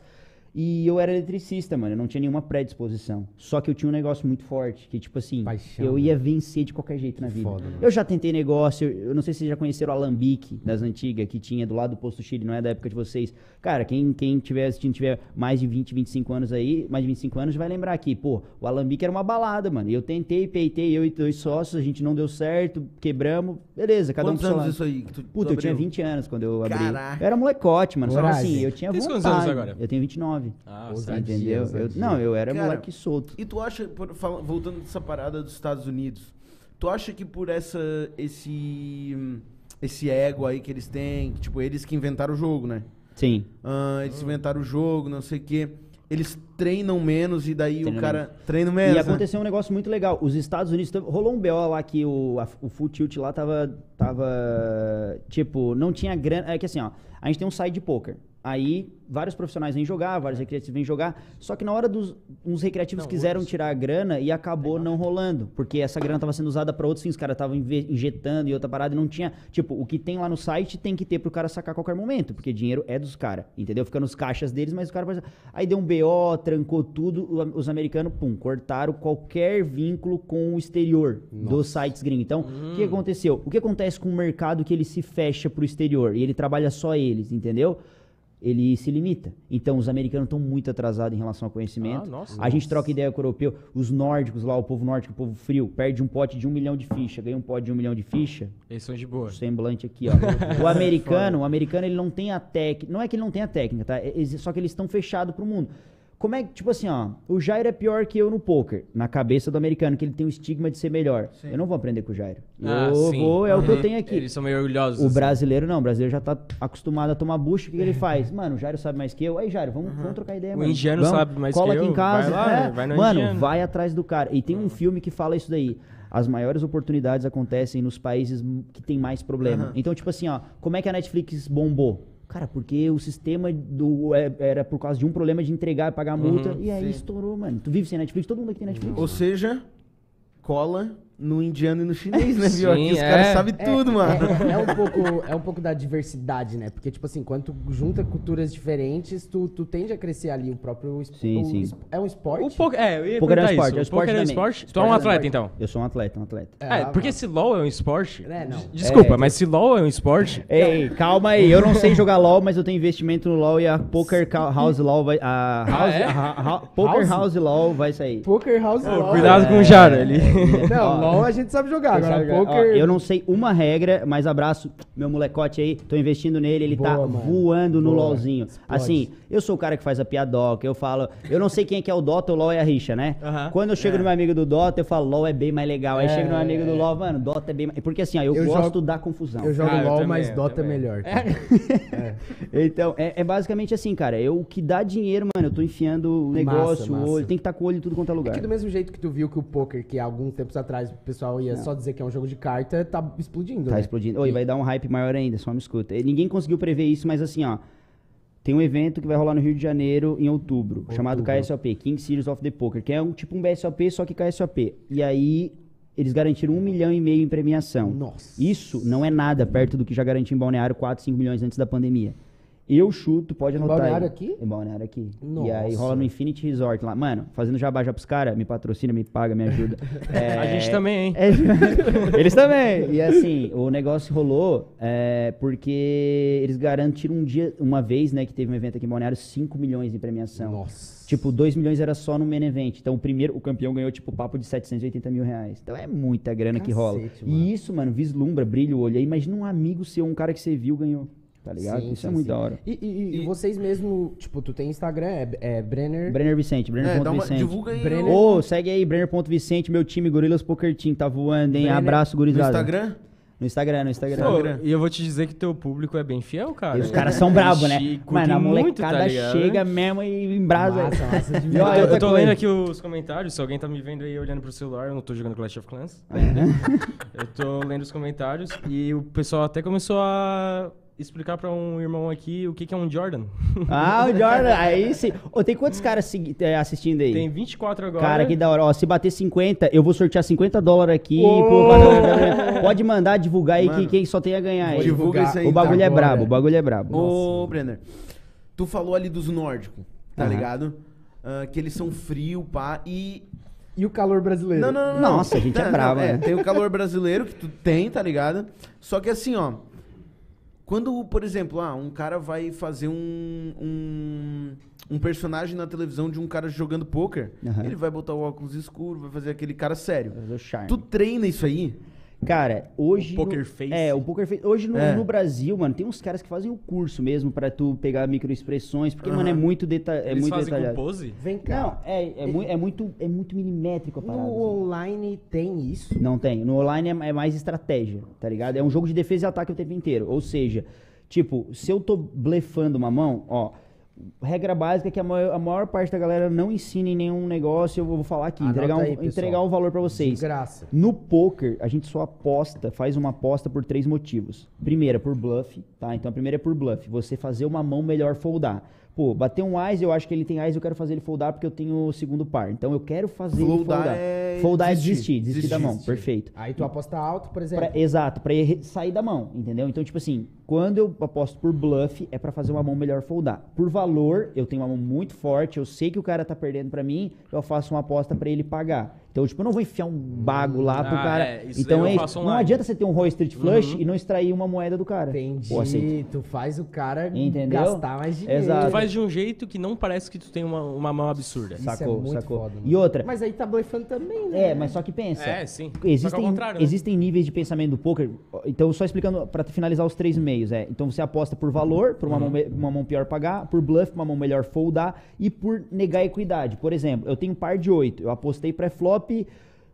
E eu era eletricista, mano. Eu não tinha nenhuma predisposição. Só que eu tinha um negócio muito forte, que, tipo assim, Paixão, eu né? ia vencer de qualquer jeito na vida. foda, eu já tentei negócio, eu eu não sei se vocês já conheceram o Alambique das antigas, que tinha do lado do Posto Chile, não é da época de vocês. Cara, quem, quem tiver assistindo, tiver mais de 20, 25 anos aí, mais de 25 anos, vai lembrar aqui, pô, o Alambique era uma balada, mano. Eu tentei, peitei, eu e dois sócios, a gente não deu certo, quebramos, beleza, cada Quantos um anos isso aí? que tu- Puta, tu eu tinha abriu? 20 anos quando eu abri. Caraca. Eu era molecote, mano. Só assim, eu tinha Tem vontade. quantos anos agora? Eu tenho 29. Ah, Ousadia, Entendeu? Eu- não, eu era Cara, moleque solto. E tu acha, por- fala- voltando dessa parada dos Estados Unidos, tu acha que por essa esse esse ego aí que eles têm, que, tipo, eles que inventaram o jogo, né? Sim. Ah, eles inventaram o jogo, não sei o quê. Eles treinam menos e daí Treinam o cara treina menos. E né? aconteceu um negócio muito legal. Os Estados Unidos. Rolou um BO lá que o, a- o Full Tilt lá tava. Tava. Tipo, não tinha grana. É que assim, ó. A gente tem um site de poker. Aí, vários profissionais vêm jogar, vários recreativos vêm jogar. Só que na hora dos. Uns recreativos Não, quiseram outros. tirar a grana e acabou não rolando. Porque essa grana tava sendo usada pra outros fins. Os caras estavam injetando e outra parada e não tinha. Tipo, o que tem lá no site tem que ter pro cara sacar a qualquer momento. Porque dinheiro é dos caras. Entendeu? Fica nos caixas deles, mas o cara. Aí deu um BO, trancou tudo. Os americanos, pum, cortaram qualquer vínculo com o exterior dos sites gringos. Então, o que aconteceu? O que acontece com o mercado que ele se fecha pro exterior e ele trabalha só eles, entendeu? Ele se limita. Então, os americanos estão muito atrasados em relação ao conhecimento. Ah, nossa. a gente troca ideia com o europeu. Os nórdicos lá, o povo nórdico, o povo frio, perde um pote de um milhão de ficha, ganha um pote de um milhão de ficha. Eles são de boa. O semblante aqui, ó. o americano, o americano, ele não tem a técnica. Não é que ele não tem a técnica, tá? É- Só que eles estão fechados pro mundo. Como é que, tipo assim, ó, o Jairo é pior que eu no poker, na cabeça do americano, que ele tem o estigma de ser melhor. Eu não vou aprender com o Jairo. Ah, eu sim. vou, é o que eu Uhum. tenho aqui. Eles são meio orgulhosos. O assim. brasileiro não, o brasileiro já tá acostumado a tomar bucho, o que, que ele faz? Mano, o Jairo sabe mais que eu. Aí, Jairo, vamos, vamos trocar ideia, O mano. indiano Vamos, sabe mais cola que aqui eu, em casa. vai lá, é. vai no Mano, indiano. vai atrás do cara. E tem um filme que fala isso daí. As maiores oportunidades acontecem nos países que tem mais problema. Aham. Então, tipo assim, ó, como é que a Netflix bombou? Cara, porque o sistema do, é- era por causa de um problema de entregar e pagar multa. Uhum, e aí sim. estourou, mano. Tu vive sem Netflix? Todo mundo aqui tem Netflix. Ou seja, cola no indiano e no chinês, né, viu? Aqui os caras é. sabem tudo, é, mano. É, é um pouco, é um pouco da diversidade, né? Porque, tipo assim, quando tu junta culturas diferentes, tu, tu tende a crescer ali o próprio... es- Sim, o sim. es- É um esporte? O poker, é, eu ia Poker é um perguntar esporte, isso. é um O esporte poker é um também. esporte? Tu é Esporte um é atleta, esporte. então? Eu sou um atleta, um atleta. É, ah, porque se LoL é um esporte... É, não. Desculpa, É. mas se LoL é um esporte... Ei, calma aí, eu não sei jogar LOL, mas eu tenho investimento no LOL e a Poker Ca- House LOL vai. A house, é? a ha- Poker House? House LOL vai sair. Poker House LOL. cuidado com É. o Jaro, ele... Não, Ó, LOL a gente sabe jogar, agora sabe, ó, poker... eu não sei uma regra, mas abraço meu molecote aí, tô investindo nele, ele tá Boa, mano. voando no Boa. LOLzinho. Explode. Assim, eu sou o cara que faz a piadoca, eu falo, eu não sei quem é que é o Dota, o LOL é a rixa, né? Aham. Quando eu chego no meu amigo do Dota, eu falo, LOL é bem mais legal. Aí É, chega no meu amigo do é. LOL, mano, Dota é bem mais... Porque assim, ó, eu, Eu gosto jogo- da confusão. Eu jogo Ah, eu LOL, também, mas eu Dota é também. melhor. Então, é, é basicamente assim, cara. Eu, o que dá dinheiro, mano, eu tô enfiando o negócio, massa. o olho. Tem que estar com o olho em tudo quanto é É lugar. que do mesmo jeito que tu viu que o poker, que alguns tempos atrás o pessoal ia só dizer que é um jogo de carta, tá explodindo, Tá né? explodindo. Oi, vai dar um hype maior ainda, só me escuta. E Ninguém conseguiu prever isso, mas assim, ó. Tem um evento que vai rolar no Rio de Janeiro em outubro, chamado KSOP, King Series of the Poker, que é um tipo um BSOP, só que KSOP. E aí, eles garantiram um milhão e meio em premiação. Nossa. Isso não é nada perto do que já garantiu em Balneário 4, 5 milhões antes da pandemia. Eu chuto, pode Em anotar Balneário aí. aqui? Em Balneário aqui. E Nossa. aí rola no Infinity Resort lá. Mano, fazendo jabá já pros caras, me patrocina, me paga, me ajuda. É, A gente também, hein? é, eles também. E assim, o negócio rolou é, porque eles garantiram um dia, uma vez, né, que teve um evento aqui em Balneário, 5 milhões em premiação. Nossa. Tipo, 2 milhões era só no main event. Então, o primeiro, o campeão ganhou, tipo, papo de 780 mil reais. Então, é muita grana que rola. Cacete, mano. E isso, mano, vislumbra, brilha o olho. Aí, imagina um amigo seu, um cara que você viu, ganhou. Tá ligado? Sim, isso é sim, muito sim. da hora. E, e- e vocês mesmo, tipo, tu tem Instagram, é, é Brenner. Brenner Vicente, É, dá uma, Brenner.Vicente. divulga aí Brenner- Ô, segue aí, Brenner.Vicente, meu time, Gorilas Poker Team, tá voando, hein? Brenner- Abraço, no gurizada. Instagram. No Instagram, no Instagram. Pô, e eu vou te dizer que teu público é bem fiel, cara. E os caras são bravos, né? Ixi, curtem Mano, a muito, tá molecada ligado? chega mesmo e embrasa. Massa, massa de E Eu, ó, tô- outra eu tô coisa. lendo aqui os comentários, se alguém tá me vendo aí olhando pro celular, eu não tô jogando Clash of Clans. eu tô lendo os comentários e o pessoal até começou a explicar pra um irmão aqui o que, que é um Jordan. Ah, o Jordan, aí sim. Ô, tem quantos caras é, assistindo aí? Tem 24 agora. Cara, que da hora. Ó, se bater 50, eu vou sortear 50 dólares aqui. Ô! pro- pra galera. Pode mandar divulgar aí que Mano, quem só tem a ganhar aí. divulga isso aí, O bagulho é agora. brabo, o bagulho é brabo. Ô, Brenner, tu falou ali dos nórdicos, tá Aham. ligado? Ah, que eles são frio, pá, e... E o calor brasileiro? Não, não, não, não. Nossa, a gente é bravo, não, né? Tem o calor brasileiro que tu tem, tá ligado? Só que assim, ó... Quando, por exemplo, ah, um cara vai fazer um, um, um personagem na televisão de um cara jogando poker, Aham. ele vai botar o óculos escuro, vai fazer aquele cara sério. Tu treina isso aí? Cara, hoje. O poker no- face. É, o poker face. Hoje no, É. no Brasil, mano, tem uns caras que fazem o curso mesmo pra tu pegar microexpressões, porque, mano, é muito, deta é Eles muito fazem detalhado. com pose? Vem cá. Não, é, é, mui- é muito, é muito milimétrico a No parada. assim. online tem isso? Não tem. No online é, é mais estratégia, tá ligado? É um jogo de defesa e ataque o tempo inteiro. Ou seja, tipo, se eu tô blefando uma mão, ó. Regra básica é que a maior, a maior parte da galera não ensina em nenhum negócio, eu vou falar aqui, Anota entregar um, aí, entregar um valor pra vocês. De graça. No poker, a gente só aposta, faz uma aposta por três motivos. Primeira, por bluff, tá? Então a primeira é por bluff. Você fazer uma mão melhor foldar. Pô, bater um Ás, eu acho que ele tem Ás, eu quero fazer ele foldar porque eu tenho o segundo par. Então eu quero fazer ele Foldar foldar. é foldar é desistir. desistir, desistir da Desistir, mão. desistir. Perfeito. Aí tu aposta alto, por exemplo. Pra- exato, pra ele sair da mão, entendeu? Então, tipo assim, quando eu aposto por bluff, é pra fazer uma mão melhor foldar. Por valor, eu tenho uma mão muito forte, eu sei que o cara tá perdendo pra mim, eu faço uma aposta pra ele pagar. Então, tipo, eu não vou enfiar um bago lá pro Ah, cara. é, isso então eu é Não online. adianta você ter um Roy Street Flush e não extrair uma moeda do cara. Entendi. Pô, tu faz o cara Entendeu? gastar mais dinheiro. Exato. Tu faz de um jeito que não parece que tu tem uma, uma mão absurda. Isso é Sacou, muito sacou. foda, e outra, Mas aí tá blefando também, né? É, mas só que pensa. É, sim. Existem, ao contrário, né? existem níveis de pensamento do poker. Então, só explicando para finalizar os três meios, é. Então você aposta por valor, por uma, mão, me- uma mão pior pagar, por bluff, uma mão melhor foldar e por negar equidade. Por exemplo, eu tenho um par de oito, eu apostei pré-flop,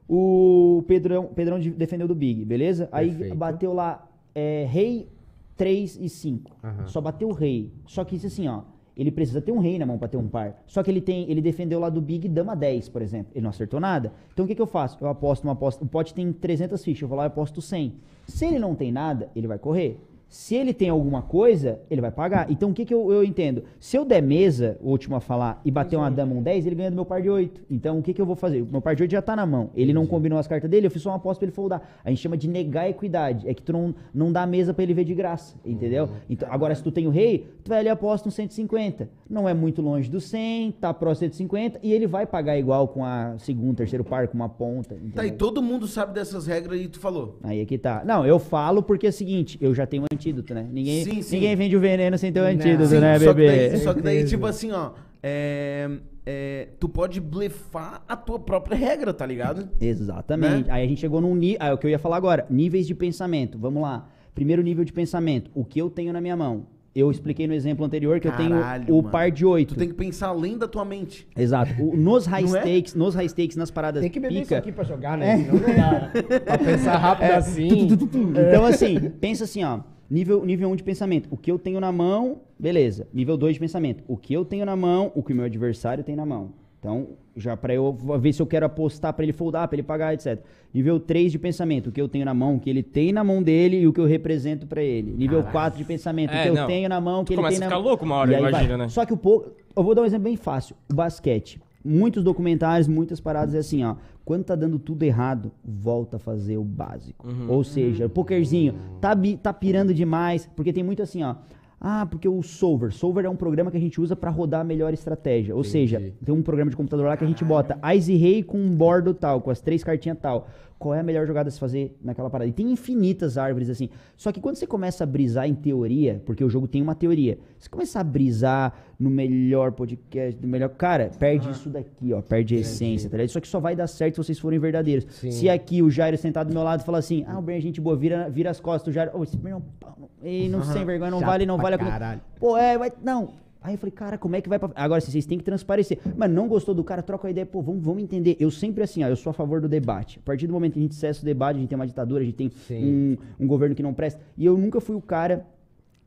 o Pedrão, Pedrão de- defendeu do Big, beleza? Aí Perfeito. bateu lá é, rei 3 e 5. Aham. Só bateu o rei. Só que isso assim, ó. Ele precisa ter um rei na mão pra ter um par. Só que ele tem, ele defendeu lá do Big dama 10, por exemplo. Ele não acertou nada. Então o que, que eu faço? Eu aposto uma aposta. O pote tem 300 fichas. Eu vou lá e aposto 100. Se ele não tem nada, ele vai correr. Se ele tem alguma coisa, ele vai pagar. Então o que, que eu, eu entendo? Se eu der mesa, o último a falar, e bater uma dama um 10, ele ganha do meu par de 8. Então o que, que eu vou fazer? O meu par de 8 já tá na mão. Ele não combinou as cartas dele, eu fiz só uma aposta pra ele foldar. A gente chama de negar a equidade. É que tu não, não dá mesa pra ele ver de graça. Entendeu? Então, agora, se tu tem o rei, tu vai ali e aposta um 150. Não é muito longe do 100, tá próximo de 150, e ele vai pagar igual com a segundo, terceiro par, com uma ponta. Tá, e entendeu? todo mundo sabe dessas regras e tu falou. Aí é que tá. Não, eu falo porque é o seguinte, eu já tenho um antídoto, né? Ninguém, Sim, sim. ninguém vende o veneno sem ter o antídoto, Sim, né, só, que bebê? daí, só que daí, tipo assim, ó. é, é, tu pode blefar a tua própria regra, tá ligado? Exatamente. Né? Aí a gente chegou num nível. Ah, é o que eu ia falar agora. Níveis de pensamento. Vamos lá. Primeiro nível de pensamento. O que eu tenho na minha mão? Eu expliquei no exemplo anterior que eu Caralho, tenho o mano. par de oito. Tu tem que pensar além da tua mente. Exato. O- nos high Não é? stakes, nos high stakes, nas paradas Tem que beber isso pica. aqui pra jogar, né? Senão não dá. pra pensar rápido assim. Então, assim, pensa assim, ó. Nível 1 nível um de pensamento. O que eu tenho na mão, beleza. Nível 2 de pensamento. O que eu tenho na mão, o que o meu adversário tem na mão. Então, já pra eu ver se eu quero apostar pra ele foldar, pra ele pagar, etc. Nível 3 de pensamento. O que eu tenho na mão, o que ele tem na mão dele e o que eu represento pra ele. Nível 4 de pensamento. o É, que eu não. tenho na mão, o que Tu ele começa tem a na ficar louco uma hora, aí vai. imagina, né? Só que o pouco. Eu vou dar um exemplo bem fácil. O basquete. Muitos documentários, muitas paradas é assim, ó. Quando tá dando tudo errado, volta a fazer o básico. Uhum. Ou seja, o pokerzinho tá, tá pirando demais, porque tem muito assim, ó. Ah, porque o Solver. Solver é um programa que a gente usa pra rodar a melhor estratégia. Ou Entendi. seja, tem um programa de computador lá que a gente bota Ice Rei com um bordo tal, com as três cartinhas tal. Qual é a melhor jogada a se fazer naquela parada? E tem infinitas árvores assim. Só que quando você começa a brisar em teoria, porque o jogo tem uma teoria, você começa a brisar no melhor podcast, no melhor. Cara, perde isso daqui, ó. Perde a essência, tá ligado? Só que só vai dar certo se vocês forem verdadeiros. Sim. Se aqui o Jairo sentado do meu lado fala assim, ah, o Ben é gente boa, vira, vira as costas, o Jairo, ô, esse é um pau, ei, não sem vergonha, não vale, não vale a. Pô, é, vai. Não. Aí eu falei, cara, como é que vai pra. Agora, assim, vocês têm que transparecer. Mas não gostou do cara, troca a ideia, pô, vamos, vamos entender. Eu sempre assim, ó, eu sou a favor do debate. A partir do momento que a gente cessa o debate, a gente tem uma ditadura, a gente tem um, um governo que não presta. E eu nunca fui o cara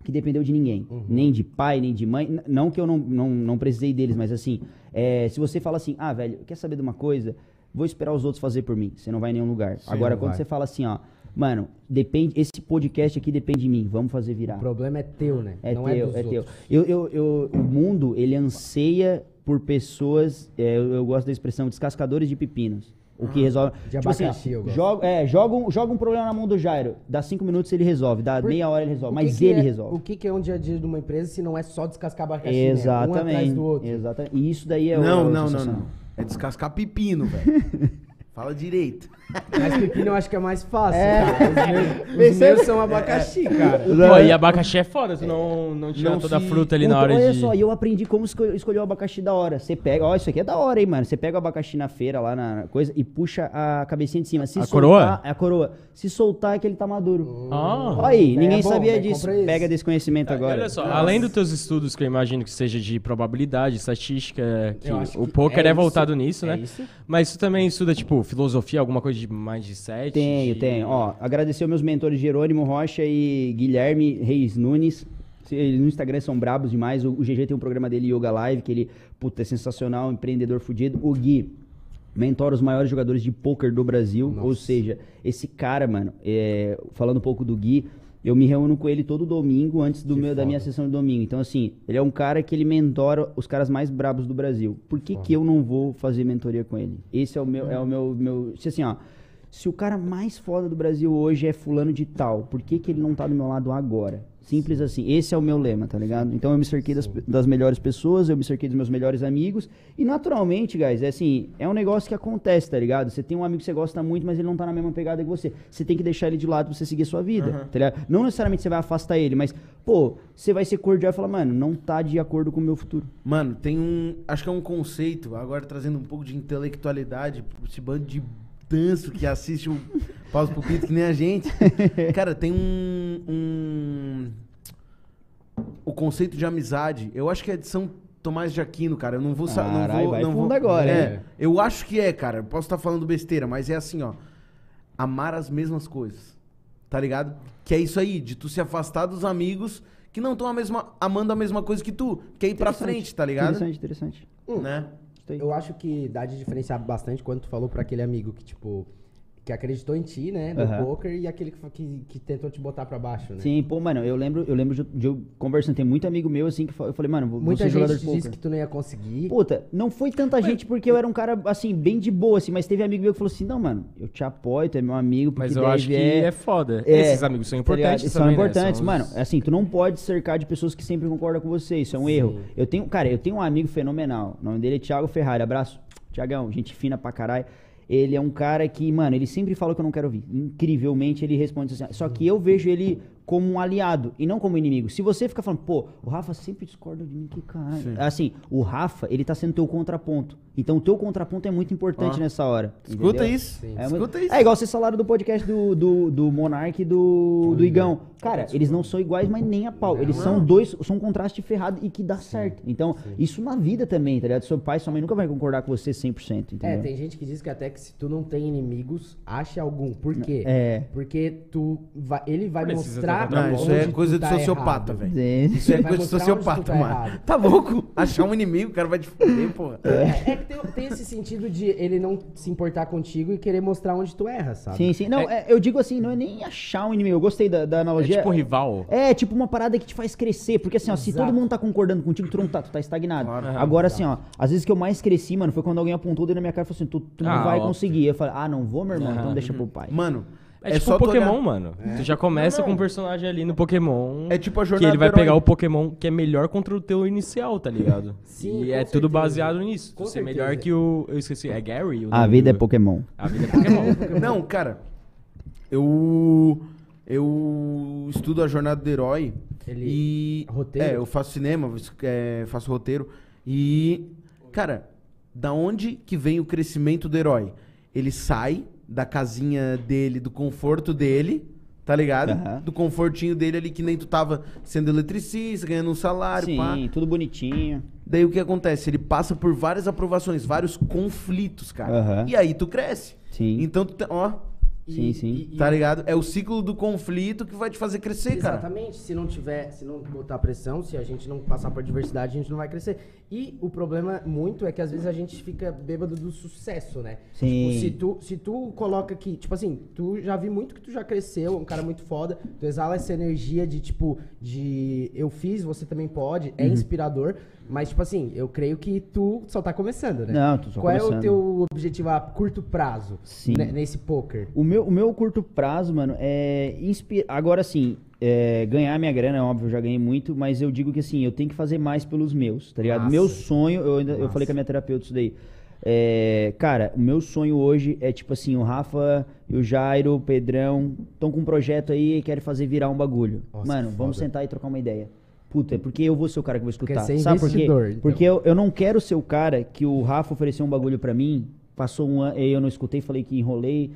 que dependeu de ninguém. Uhum. Nem de pai, nem de mãe. Não que eu não, não, não precisei deles, mas assim, é, se você fala assim, ah, velho, quer saber de uma coisa? Vou esperar os outros fazer por mim. Você não vai em nenhum lugar. Sim, Agora, quando vai. você fala assim, ó, mano, depende. Esse podcast aqui depende de mim. Vamos fazer virar. O problema é teu, né? É não teu, é dos é teu. Eu, eu, eu- o mundo, ele anseia por pessoas, é, eu, eu gosto da expressão descascadores de pepinos. O que resolve. De tipo assim, abacaxi, eu gosto. joga, é, joga, um, joga um problema na mão do Jairo. Dá cinco minutos ele resolve. Dá Por- meia hora ele resolve. O Mas que que ele é- resolve. O que, que é um dia a dia de uma empresa se não é só descascar abacaxi, né? Um atrás Exatamente. do outro. Exatamente. E isso daí é não, o não, não, não. É descascar pepino, velho. Fala direito. Mas pepino eu acho que é mais fácil, É. Os meus, os meus são abacaxi, cara. Pô, e abacaxi é foda, tu não, não tira Não toda a se- fruta ali na Puta, hora olha de... só, e eu aprendi como esco- escolher o abacaxi da hora. Você pega, ó, isso aqui é da hora, hein, mano. Você pega o abacaxi na feira, lá na coisa, e puxa a cabecinha de cima. Se A soltar, coroa? É a coroa. Se soltar é que ele tá maduro. Ah. Olha aí, É ninguém bom, sabia né? disso. Pega desse conhecimento agora. Olha só, além dos teus estudos, que eu imagino que seja de probabilidade, estatística, que o que poker é, é voltado isso, nisso, é né? isso. Mas tu também estuda, tipo, filosofia, alguma coisa de mais de sete? Tenho, de- tenho. Ó, agradecer meus mentores Jerônimo Rocha e Guilherme Reis Nunes. Eles no Instagram são brabos demais. O, o GG tem um programa dele, Yoga Live, que ele, puta, é sensacional, empreendedor fudido. O Gui mentora os maiores jogadores de pôquer do Brasil. Ou seja, esse cara, mano, é, falando um pouco do Gui, eu me reúno com ele todo domingo antes do Que meu, da minha sessão de domingo. Então, assim, ele é um cara que ele mentora os caras mais brabos do Brasil. Por que, que eu não vou fazer mentoria com ele? Esse é o meu, é o meu, meu. Se assim, ó. Se o cara mais foda do Brasil hoje é fulano de tal, por que, que ele não tá do meu lado agora? Simples assim. Esse é o meu lema, tá ligado? Então eu me cerquei das, das melhores pessoas, eu me cerquei dos meus melhores amigos. E naturalmente, guys, é assim, é um negócio que acontece, tá ligado? Você tem um amigo que você gosta muito, mas ele não tá na mesma pegada que você. Você tem que deixar ele de lado pra você seguir a sua vida, tá ligado? Não necessariamente você vai afastar ele, mas, pô, você vai ser cordial e falar, mano, não tá de acordo com o meu futuro. Mano, tem um. Acho que é um conceito, agora trazendo um pouco de intelectualidade esse bando de danço que assiste o Paulo Pupito, que nem a gente. Cara, tem um. um- O conceito de amizade. Eu acho que é de São Tomás de Aquino, cara. Eu não vou saber. Não vou, vai não fundo vou... agora, é, hein? Eu acho que é, cara. Eu Posso estar falando besteira, mas é assim, ó. Amar as mesmas coisas. Tá ligado? Que é isso aí, de tu se afastar dos amigos que não estão amando a mesma coisa que tu. Que é ir pra frente, tá ligado? Interessante, interessante. Né? Eu acho que dá de diferenciar bastante quando tu falou pra aquele amigo que, tipo, que acreditou em ti, né, do Aham. poker, e aquele que, que, que tentou te botar pra baixo, né? Sim, pô, mano, eu lembro, eu lembro de, de eu conversando, tem muito amigo meu assim que eu falei, mano, vou, vou Muita ser jogador gente de disse que tu não ia conseguir. Puta, não foi tanta gente porque eu era um cara, assim, bem de boa, assim, mas teve amigo meu que falou assim, não, mano, eu te apoio, tu é meu amigo, porque Mas eu acho que é, foda. é, Esses amigos são tá importantes São também, né? importantes, São mano. os- Assim, tu não pode cercar de pessoas que sempre concordam com você. Isso é um erro. Eu tenho, cara, eu tenho um amigo fenomenal. O nome dele é Thiago Ferrari. Abraço, Thiagão, gente fina pra caralho. Ele é um cara que, mano, ele sempre fala o que eu não quero ouvir. Incrivelmente, ele responde assim. Só que eu vejo ele como um aliado e não como inimigo. Se você fica falando, pô, o Rafa sempre discorda de mim, que caralho. Assim, o Rafa, ele tá sendo teu contraponto. Então, o teu contraponto é muito importante Ó. nessa hora. Escuta entendeu? isso. Sim. É, Escuta muito- isso. é igual vocês falaram do podcast do, do, do Monark e do, do Igão. Cara, eles não são iguais, mas nem a pau. Eles são dois, são um contraste ferrado e que dá certo. Então, isso na vida também, tá ligado? Seu pai e sua mãe nunca vai concordar com você 100%, entendeu? É, tem gente que diz que até que se tu não tem inimigos, ache algum. Por quê? É. Porque tu vai, ele vai Precisa mostrar Não, isso é coisa de tá sociopata, velho. Isso é coisa de sociopata, tá mano. Tá louco? Achar um inimigo, o cara vai te fuder, porra. É, é que tem, tem esse sentido de ele não se importar contigo e querer mostrar onde tu erra, sabe? Sim, sim. Não, é, eu digo assim, não é nem achar um inimigo. Eu gostei da, da É analogia. tipo rival. É, tipo uma parada que te faz crescer. Porque assim, ó, se todo mundo tá concordando contigo, tu não tá, tu tá estagnado. Agora, assim, ó, às vezes que eu mais cresci, mano, foi quando alguém apontou dentro da minha cara e falou assim: tu, tu não Ah, vai conseguir. Eu falei, ah, não vou, meu irmão, então deixa pro pai. Mano, É, É tipo só tu Pokémon, olhar. mano. Tu já começa Não, não. com um personagem ali no Pokémon. É tipo a que jornada ele vai herói. pegar o Pokémon que é melhor contra o teu inicial, tá ligado? Sim, e com é tudo certeza. baseado nisso. Com Tu ser certeza. melhor que o. Eu esqueci, é Gary? o A vida é Pokémon. A vida é Pokémon. Não, cara. Eu. Eu estudo a jornada do herói. Ele- E. Roteiro? É, eu faço cinema, é, faço roteiro. E. Cara, da onde que vem o crescimento do herói? Ele sai da casinha dele, do conforto dele, tá ligado? Aham. Do confortinho dele ali, que nem tu tava sendo eletricista, ganhando um salário, Sim, pá. tudo bonitinho. Daí o que acontece? Ele passa por várias aprovações, vários conflitos, cara. Aham. E aí tu cresce. Sim. Então, tu te- ó, Sim, sim. tá ligado? É o ciclo do conflito que vai te fazer crescer, cara. Exatamente. Se não tiver, se não botar pressão, se a gente não passar por adversidade, a gente não vai crescer. E o problema muito é que às vezes a gente fica bêbado do sucesso, né? Sim. Tipo, se tu, se tu coloca aqui, tipo assim, tu já vi muito que tu já cresceu, um cara muito foda, tu exala essa energia de tipo, de eu fiz, você também pode, Uhum. é inspirador, mas tipo assim, eu creio que tu só tá começando, né? Não, tô só Qual é o começando. teu objetivo a curto prazo Sim. né, nesse poker? O meu, o meu curto prazo, mano, é inspirar. Agora sim, é, ganhar minha grana, é óbvio, eu já ganhei muito, mas eu digo que assim, eu tenho que fazer mais pelos meus, tá ligado? Massa. Meu sonho, eu, ainda, eu falei com a minha terapeuta isso daí. É, cara, o meu sonho hoje é tipo assim, o Rafa e o Jairo, o Pedrão, estão com um projeto aí e querem fazer virar um bagulho. Nossa, Mano, vamos foda. sentar e trocar uma ideia. Puta, é porque eu vou ser o cara que vou escutar. Quer ser Sabe por quê? então. Porque eu, eu não quero ser o cara que o Rafa ofereceu um bagulho pra mim, passou um ano, eu não escutei, falei que enrolei.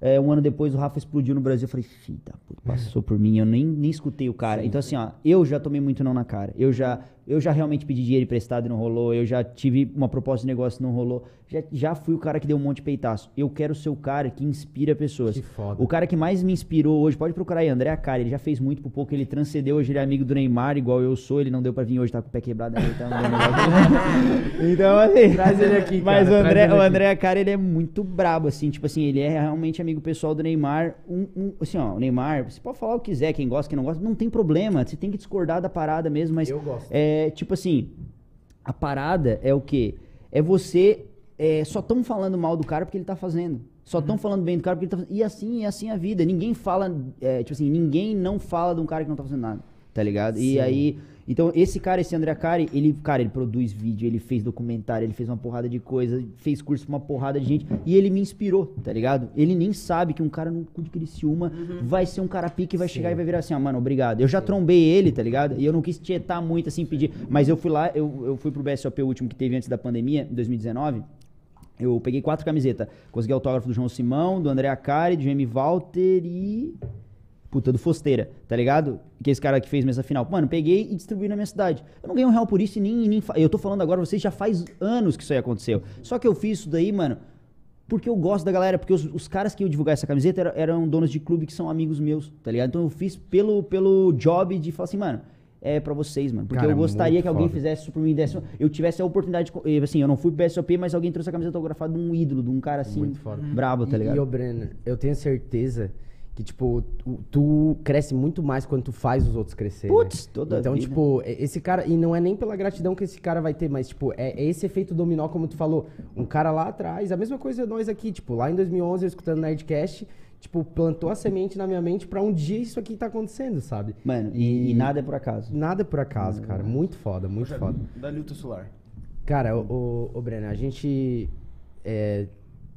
É, um ano depois o Rafa explodiu no Brasil. Eu falei, filho da puta, passou por mim, eu nem, nem escutei o cara. então, assim, ó, eu já tomei muito não na cara. Eu já, eu já realmente pedi dinheiro emprestado e não rolou. Eu já tive uma proposta de negócio e não rolou. Já, já fui o cara que deu um monte de peitaço. Eu quero ser o cara que inspira pessoas. Que foda. O cara que mais me inspirou hoje, pode procurar aí, André Acari, ele já fez muito por pouco, ele transcendeu, hoje ele é amigo do Neymar, igual eu sou, ele não deu pra vir hoje, tá com o pé quebrado aí, então, então assim, Traz ele aqui, Mas cara, o André, o. André Acari, ele é muito brabo, assim, tipo assim, ele é realmente amigo pessoal do Neymar, um, um- assim, ó, o Neymar, você pode falar o que quiser, quem gosta, quem não gosta, não tem problema, você tem que discordar da parada mesmo, mas Eu gosto. é, tipo assim, a parada é o quê? É você. é, só estão falando mal do cara porque ele tá fazendo. Só Uhum. estão falando bem do cara porque ele tá fazendo. E assim, e assim a vida. Ninguém fala. é, tipo assim, ninguém não fala de um cara que não tá fazendo nada. Tá ligado? Sim. E aí. Então, esse cara, esse André Cari, ele, cara, ele produz vídeo, ele fez documentário, ele fez uma porrada de coisa, fez curso pra uma porrada de gente. E ele me inspirou, tá ligado? Ele nem sabe que um cara no cu de Criciúma vai ser um cara pique vai chegar e vai virar assim, ah, mano, obrigado. Eu já trombei ele, tá ligado? E eu não quis tietar muito assim, pedir. Mas eu fui lá, eu, eu fui pro BSOP, último que teve antes da pandemia, em 2019. Eu peguei quatro camisetas. Consegui autógrafo do João Simão, do André Acari, do Jamie Walter e. Puta, do Fosteira, tá ligado? Que é esse cara que fez mesa final. Mano, peguei e distribuí na minha cidade. Eu não ganhei um real por isso e nem. nem eu tô falando agora, vocês já faz anos que isso aí aconteceu. Só que eu fiz isso daí, mano, porque eu gosto da galera. Porque os, os caras que iam divulgar essa camiseta eram, eram donos de clube que são amigos meus, tá ligado? Então eu fiz pelo, pelo job de falar assim, mano. É pra vocês, mano. Porque Cara, eu gostaria muito que alguém foda. fizesse isso por mim, desse, eu tivesse a oportunidade de. eh, Assim, eu não fui pro BSOP, mas alguém trouxe a camiseta autografada de um ídolo, de um cara assim, Muito foda. brabo, tá E- ligado? E, ô Brenner, eu tenho certeza que, tipo, tu, tu cresce muito mais quando tu faz os outros crescerem. Putz, né? toda Então, vida. tipo, esse cara, e não é nem pela gratidão que esse cara vai ter, mas, tipo, é, é esse efeito dominó, como tu falou. Um cara lá atrás, a mesma coisa nós aqui, tipo, lá em 2011, eu escutando Nerdcast, tipo, plantou a semente na minha mente pra um dia isso aqui tá acontecendo, sabe? Mano, e, e nada é por acaso. Nada por acaso, cara. Muito foda, muito foda. Dá-lhe o teu celular. Cara, o, o, o Breno, a gente. é,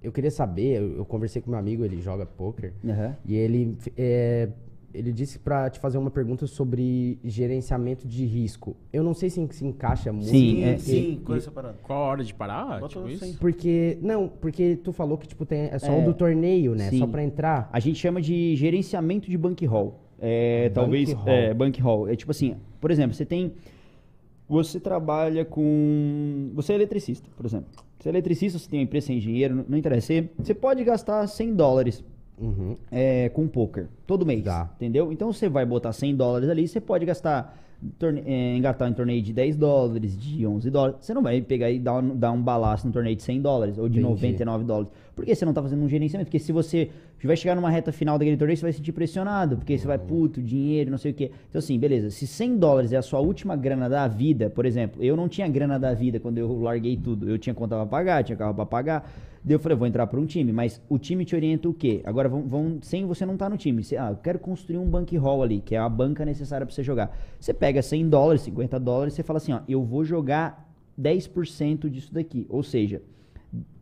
eu queria saber, eu, eu conversei com meu amigo, ele joga poker, Aham. e ele, é, ele disse pra te fazer uma pergunta sobre gerenciamento de risco. Eu não sei se se encaixa muito. Sim, é- sim, e- com essa parada. Qual a hora de parar? Tipo? Porque, não, porque tu falou que, tipo, tem, é só É, o do torneio, né? sim. Só pra entrar. A gente chama de gerenciamento de bankroll. É, talvez. Bankroll. É, bankroll. É tipo assim, por exemplo, você tem. Você trabalha com. Você é eletricista, por exemplo. Você é eletricista, você tem uma empresa, você é engenheiro, não, interessa. Você, você pode gastar 100 dólares Uhum. é, com poker todo mês. Dá. Entendeu? Então você vai botar 100 dólares ali, você pode gastar torne- é, engatar em torneio de 10 dólares, de 11 dólares. Você não vai pegar e dar um, dar um balaço no torneio de 100 dólares ou de Entendi. 99 dólares. Por que você não tá fazendo um gerenciamento? Porque se você vai chegar numa reta final daquele torneio, você vai se sentir pressionado. Porque você vai, puto, dinheiro, não sei o quê. Então, assim, beleza. Se 100 dólares é a sua última grana da vida, por exemplo, eu não tinha grana da vida quando eu larguei tudo. Eu tinha conta pra pagar, tinha carro pra pagar. Daí eu falei, vou entrar pra um time. Mas o time te orienta o quê? Agora, vão, vão- sem você não tá no time. Você, ah, eu quero construir um bankroll ali, que é a banca necessária pra você jogar. Você pega 100 dólares, 50 dólares, você fala assim, ó, eu vou jogar 10% disso daqui. Ou seja,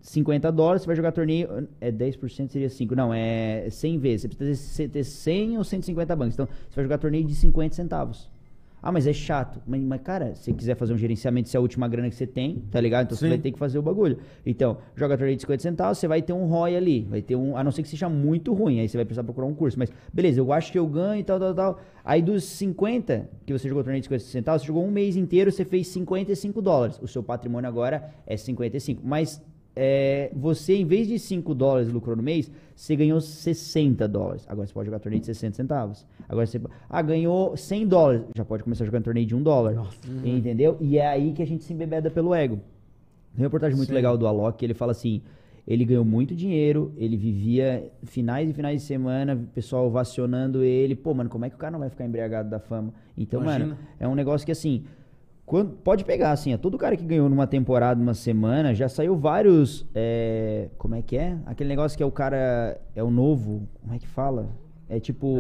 50 dólares, você vai jogar torneio. É 10% seria 5. Não, é 100 vezes. Você precisa ter 100 ou 150 bancos. Então, você vai jogar torneio de 50 centavos. Ah, mas é chato. Mas, mas, cara, se você quiser fazer um gerenciamento, se é a última grana que você tem, tá ligado? Então Sim. você vai ter que fazer o bagulho. Então, joga torneio de 50 centavos, você vai ter um ROI ali. Vai ter um. A não ser que seja muito ruim. Aí você vai precisar procurar um curso. Mas, beleza, eu acho que eu ganho e tal, tal, tal. Aí dos 50 que você jogou torneio de 50 centavos, você jogou um mês inteiro, você fez 55 dólares. O seu patrimônio agora é 55. Mas é, você, em vez de 5 dólares lucrou no mês, você ganhou 60 dólares. Agora você pode jogar torneio de 60 centavos. Agora você ah, ganhou 100 dólares. Já pode começar jogando torneio de 1 dólar. Entendeu? E é aí que a gente se embebeda pelo ego. Tem uma reportagem muito Sim. legal do Alok, que ele fala assim: ele ganhou muito dinheiro, ele vivia finais e finais de semana, o pessoal ovacionando ele. Pô, mano, como é que o cara não vai ficar embriagado da fama? Então, Imagina. mano, é um negócio que assim. Quando, pode pegar, assim, ó, todo cara que ganhou numa temporada, numa semana, já saiu vários. é, como é que é? Aquele negócio que é o cara. É o novo. Como é que fala? É tipo.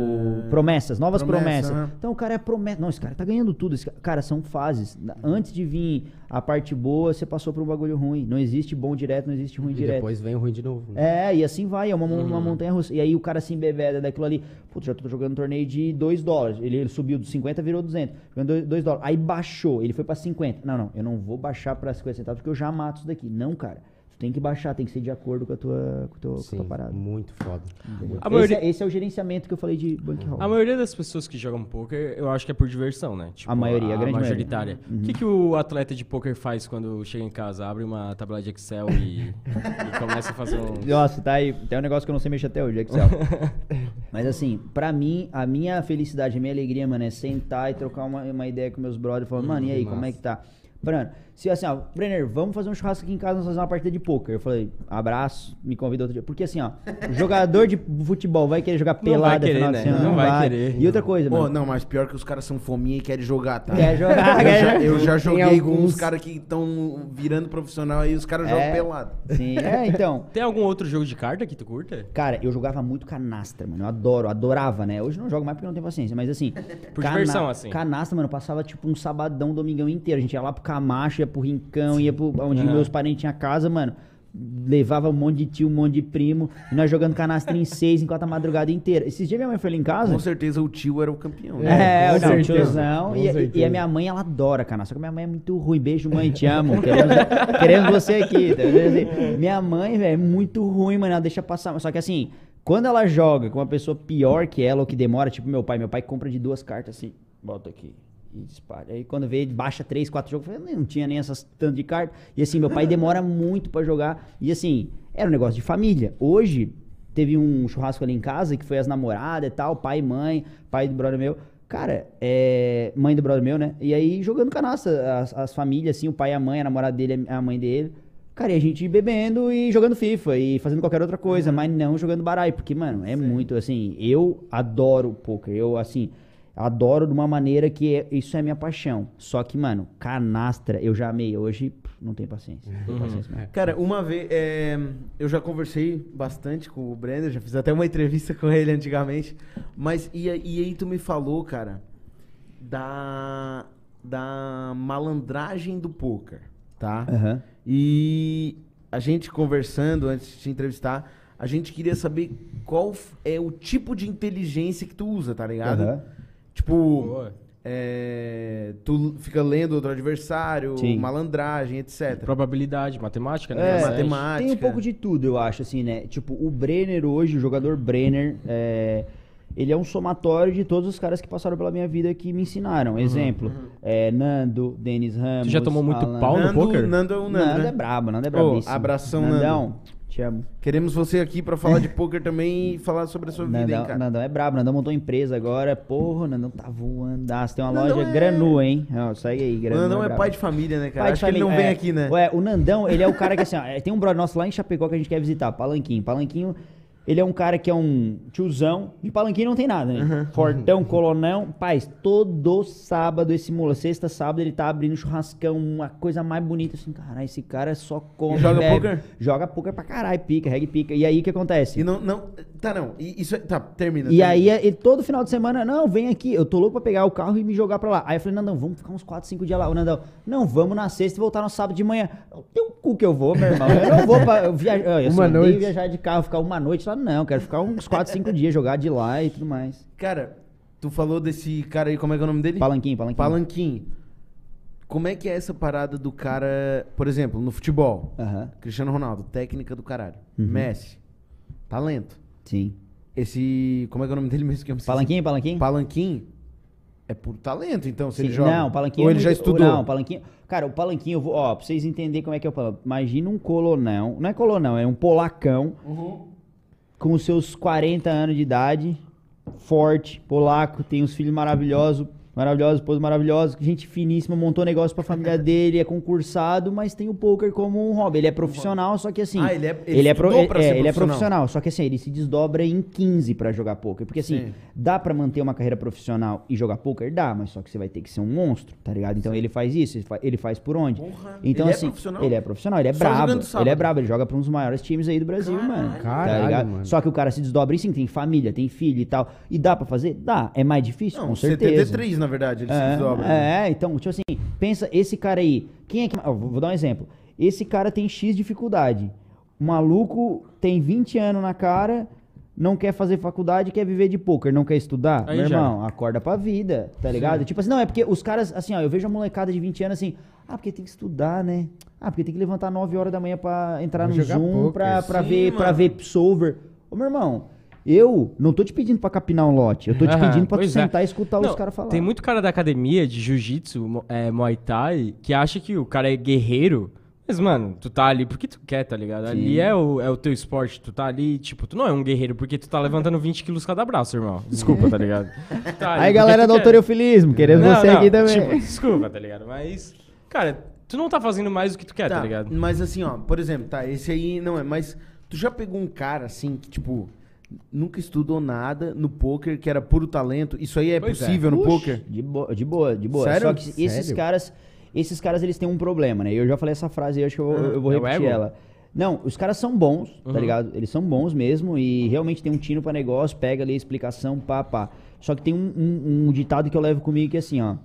promessas, novas promessa, promessas. aham. Então o cara é promessa. Não, esse cara tá ganhando tudo. Esse ca- cara, são fases. Antes de vir a parte boa, você passou por um bagulho ruim. Não existe bom direto, não existe ruim E direto. depois vem o ruim de novo. né? É, e assim vai, é uma, mon- uma montanha russa. E aí o cara se embebeda daquilo ali. Putz, já tô jogando um torneio de 2 dólares. Ele, ele subiu dos 50, virou 200. Jogando 2 dólares. Aí baixou, ele foi pra 50. Não, não, eu não vou baixar pra 50 centavos porque eu já mato isso daqui. Não, cara. Tem que baixar, tem que ser de acordo com a tua, com a tua, com a Sim, tua parada. muito foda. entendeu? A Esse, maioria- é, esse é o gerenciamento que eu falei de bankroll. A maioria das pessoas que jogam poker, eu acho que é por diversão, né? Tipo, A maioria, a grande maioria. majoritária. O que, que o atleta de poker faz quando chega em casa? Abre uma tabela de Excel e, e começa a fazer um... Nossa, tá aí. Tem um negócio que eu não sei mexer até hoje, Excel. Mas assim, pra mim, a minha felicidade, a minha alegria, mano, é sentar e trocar uma, uma ideia com meus brothers, falando, mano, e aí, como é que tá? Mano, se assim, ó, Brenner, vamos fazer um churrasco aqui em casa, vamos fazer uma partida de poker. Eu falei, abraço, me convida outro dia. Porque assim, ó, jogador de futebol vai querer jogar Não pelada vai querer, final de né? semana. Não vai querer. E outra coisa, Pô, mano. não, mas pior que os caras são fominha e querem jogar, tá? Quer jogar, Eu quer já, jogar. eu já joguei com alguns- uns caras que estão virando profissional aí, os caras É. jogam pelado. Sim, é, então. Tem algum outro jogo de carta que tu curta? Cara, eu jogava muito canastra, mano. Eu adoro, adorava, né? Hoje eu não jogo mais porque eu não tenho paciência, mas assim. Por diversão, assim. Canastra, mano, passava tipo um sabadão, domingão inteiro. A gente ia lá pro Camacho, ia pro Rincão, ia pro onde Aham. meus parentes tinham casa, mano. Levava um monte de tio, um monte de primo. E nós jogando canastra em seis, enquanto a madrugada inteira. Esses dias minha mãe foi lá em casa. Com certeza o tio era o campeão. né? É, com não, certeza, tiozão. E, e- a minha mãe, ela adora canastra. Só que minha mãe é muito ruim. Beijo, mãe, te amo. Queremos, queremos você aqui. tá? Assim, minha mãe, velho, é muito ruim, mano. Ela deixa passar. Só que assim, quando ela joga com uma pessoa pior que ela ou que demora, tipo meu pai, meu pai compra de duas cartas assim, bota aqui. E dispara. Aí quando vê, baixa três, quatro jogos, eu não tinha nem essas tanto de carta. E assim, meu pai demora muito pra jogar. E assim, era um negócio de família. Hoje, teve um churrasco ali em casa que foi as namoradas e tal, pai e mãe, pai do brother meu. Cara, é. Mãe do brother meu, né? E aí jogando canastra, as, as famílias, assim, o pai e a mãe, a namorada dele, a mãe dele. Cara, e a gente bebendo e jogando FIFA e fazendo qualquer outra coisa, mas não jogando baralho, porque, mano, é muito assim. Eu adoro poker. Eu, assim, adoro de uma maneira que é- isso é minha paixão. Só que, mano, canastra eu já amei. Hoje, não tenho paciência. Não tenho paciência mesmo. Cara, uma vez, é, eu já conversei bastante com o Brenda, já fiz até uma entrevista com ele antigamente. Mas, e, aí- e aí tu me falou, cara, da, da malandragem do poker, tá? Aham. E a gente conversando antes de te entrevistar, a gente queria saber qual é o tipo de inteligência que tu usa, tá ligado? Aham. Tipo, é, tu fica lendo outro adversário, Sim. malandragem, etc. Probabilidade, matemática, né? É, matemática. Tem um pouco de tudo, eu acho, assim, né? Tipo, o Brenner hoje, o jogador Brenner, é, ele é um somatório de todos os caras que passaram pela minha vida que me ensinaram. Exemplo, é, Nando, Denis Ramos. já tomou muito Alan- pau no Nando, poker? Nando é o Nando, Nando né? é brabo, Nando é brabíssimo. abração, Nandão, Te amo. Queremos você aqui pra falar de poker também e falar sobre a sua vida, hein, Nandão, cara. Nandão é brabo, Nandão montou empresa agora. Porra, Nandão tá voando. Ah, você tem uma Nandão loja é- Granu, hein? Ó, segue aí, O Granu. Nandão é brabo. pai de família, né, cara? Pai de Acho que ele não família, vem é. aqui, né? Ué, o Nandão, ele é o cara que assim, ó, é, tem um brother nosso lá em Chapecó que a gente quer visitar, Palanquinho. Palanquinho, ele é um cara que é um tiozão. De Palanquinho não tem nada, né? Fortão, colonão. Paz, todo sábado esse mula, sexta, sábado, ele tá abrindo churrascão, uma coisa mais bonita assim. Caralho, esse cara só come. E joga bebe. poker? Joga poker pra caralho, pica, reggae pica. E aí o que acontece? E não, não. Tá, não. E Isso é. Tá, termina. E termina. aí, ele, todo final de semana, não, vem aqui, eu tô louco pra pegar o carro e me jogar pra lá. Aí eu falei, Nandão, vamos ficar uns 4, 5 dias lá. O Nandão, não, vamos na sexta e voltar no sábado de manhã. Tem um cu que eu vou, meu irmão. Eu não vou pra eu viajar. Eu Uma noite. viajar de carro, ficar uma noite lá, não. Quero ficar uns 4, 5 dias, jogar de lá e tudo mais. Cara, tu falou desse cara aí, como é que é o nome dele? Palanquinho, palanquinho. Palanquim. Como é que é essa parada do cara, por exemplo, no futebol? Cristiano Ronaldo, técnica do caralho. Uhum. Messi, talento. sim. Esse. Como é que é o nome dele mesmo? Que eu me esqueci? Palanquinho, palanquinho? Palanquim é por talento, então, se Sim, ele joga. Não, palanquinho. Ou é ele já estudou? Não, palanquinho. Cara, o palanquinho, eu vou, ó, pra vocês entenderem como é que é o palanquinho. Imagina um colonão. Não é colonão, é um polacão. Uhum. Com seus 40 anos de idade. Forte, polaco, tem uns filhos maravilhosos. Maravilhoso, esposa maravilhosa, gente finíssima, montou negócio pra família dele, é concursado, mas tem o poker como um hobby. Ele é profissional, só que assim. Ah, ele é- ele ele é, pro- é, ser ele é profissional. só que assim, ele se desdobra em 15 pra jogar poker. Porque assim, Sim. dá pra manter uma carreira profissional e jogar poker? Dá, mas só que você vai ter que ser um monstro, tá ligado? Então ele faz isso, ele fa- ele faz por onde? Porra, Então ele é assim, profissional? ele é profissional, ele é Só brabo. Ele é brabo, ele joga pra um dos maiores times aí do Brasil, mano. tá Caralho, ligado? mano. Só que o cara se desdobra e sim, tem família, tem filho e tal. E dá pra fazer? Dá. É mais difícil? Não, Com certeza. 73, na verdade, ele se É, desdobra. né? é, então, tipo assim, pensa, esse cara aí, quem é que. ó, vou dar um exemplo. Esse cara tem X dificuldade. O maluco tem 20 anos na cara, não quer fazer faculdade, quer viver de poker, não quer estudar. Aí Meu já. irmão, acorda pra vida, tá ligado? Tipo assim, não, é porque os caras, assim, ó, eu vejo a molecada de 20 anos assim, ah, porque tem que estudar, né? Ah, porque tem que levantar 9 horas da manhã pra entrar Vou no Zoom poker. pra, pra, Sim, ver, pra mano. ver solver. Ô, meu irmão, eu não tô te pedindo pra capinar um lote, eu tô te pedindo pra tu é. sentar e escutar Não, os caras falar. Tem muito cara da academia de jiu-jitsu, é, muay thai, que acha que o cara é guerreiro. Mas, mano, tu tá ali porque tu quer, tá ligado? Ali é o, é o teu esporte. Tu tá ali, tipo, tu não é um guerreiro porque tu tá levantando 20 quilos cada braço, irmão. Desculpa, tá ligado? Tá ali Aí, porque galera do quer. autorefilismo, querendo Não, você não, aqui também. Tipo, desculpa, tá ligado? Mas, cara, tu não tá fazendo mais do que tu quer, tá, Tá, ligado? mas assim, ó, por exemplo, tá, esse aí não é, mas tu já pegou um cara assim que, tipo, nunca estudou nada no poker, que era puro talento? Isso aí é Pois é. possível no Puxa, poker? De boa, de boa, de boa. Sério? Só que esses Sério? caras, esses caras eles têm um problema, né? Eu já falei essa frase aí, acho que eu, vou- eu vou É repetir ela. Não, os caras são bons, tá Uhum. ligado? Eles são bons mesmo e realmente tem um tino pra negócio, pega ali a explicação, pá, pá. Só que tem um, um- um ditado que eu levo comigo que é assim, ó.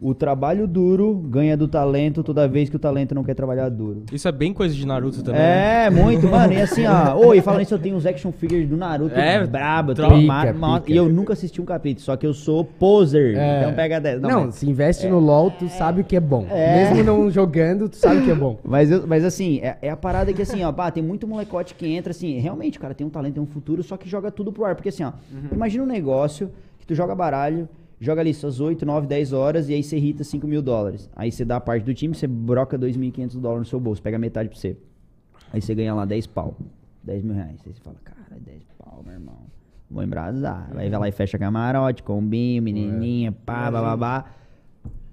O trabalho duro ganha do talento toda vez que o talento não quer trabalhar duro. Isso é bem coisa de Naruto também. né? É, muito, mano. E assim, ó. Oi, falando isso, eu tenho uns action figures do Naruto É, brabo. eu troca. pica. E eu nunca assisti um capítulo, só que eu sou poser. É. Então pega 10. Não, mas, se investe no LoL, tu sabe o que é bom. É. Mesmo não jogando, tu sabe o que é bom. mas, eu- mas assim, é, é a parada que assim, ó, pá, tem muito molecote que entra assim, realmente o cara tem um talento, tem um futuro, só que joga tudo pro ar. Porque assim, ó, imagina um negócio que tu joga baralho, joga ali suas 8, 9, 10 horas e aí você irrita 5 mil dólares. Aí você dá a parte do time, você broca 2.500 dólares no seu bolso, pega metade pra você. Aí você ganha lá 10 pau, 10 mil reais. Aí você fala, cara, 10 pau, meu irmão. Vou embrasar. Aí vai lá e fecha camarote, combinho, menininha, pá, bababá.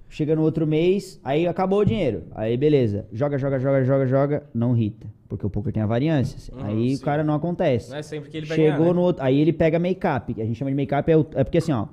Chega no outro mês, aí acabou o dinheiro. Aí beleza. Joga, joga, joga, joga, joga. Não irrita. Porque o poker tem a variância. Uhum, aí sim. o cara não acontece. Não é sempre que ele vai Chegou ganhar, né? no outro. Aí ele pega make-up. A gente chama de make-up é, o- é porque assim, ó.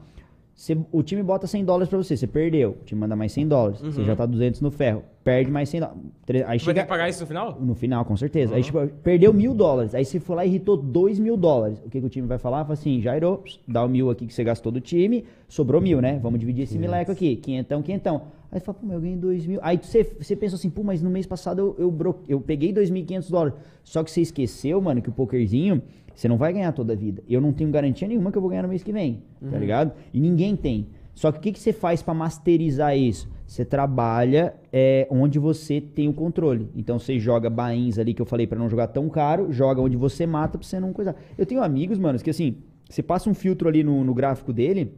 Você- o time bota 100 dólares pra você, você perdeu. O time manda mais 100 dólares. Você Uhum. já tá 200 no ferro. Perde mais 100 dólares. Aí vai ter que pagar isso no final? No final, com certeza. Uhum. Aí, tipo, perdeu mil dólares. Aí você foi lá e irritou dois mil dólares. O que, que o time vai falar? Fala assim, Jairo, dá o mil aqui que você gastou do time, sobrou mil, né? Vamos dividir esse mileco aqui. Quinhentão, quinhentão. Aí você fala, pô, mas eu ganhei dois mil. Aí você, você pensa assim, pô, mas no mês passado eu, eu, bro- eu peguei dois mil e quinhentos dólares. Só que você esqueceu, mano, que o pokerzinho, você não vai ganhar toda a vida. Eu não tenho garantia nenhuma que eu vou ganhar no mês que vem, tá ligado? E ninguém tem. Só que o que, que você faz pra masterizar isso? Você trabalha é, onde você tem o controle. Então você joga bains ali que eu falei pra não jogar tão caro, joga onde você mata pra você não coisar. Eu tenho amigos, mano, que assim, você passa um filtro ali no, no gráfico dele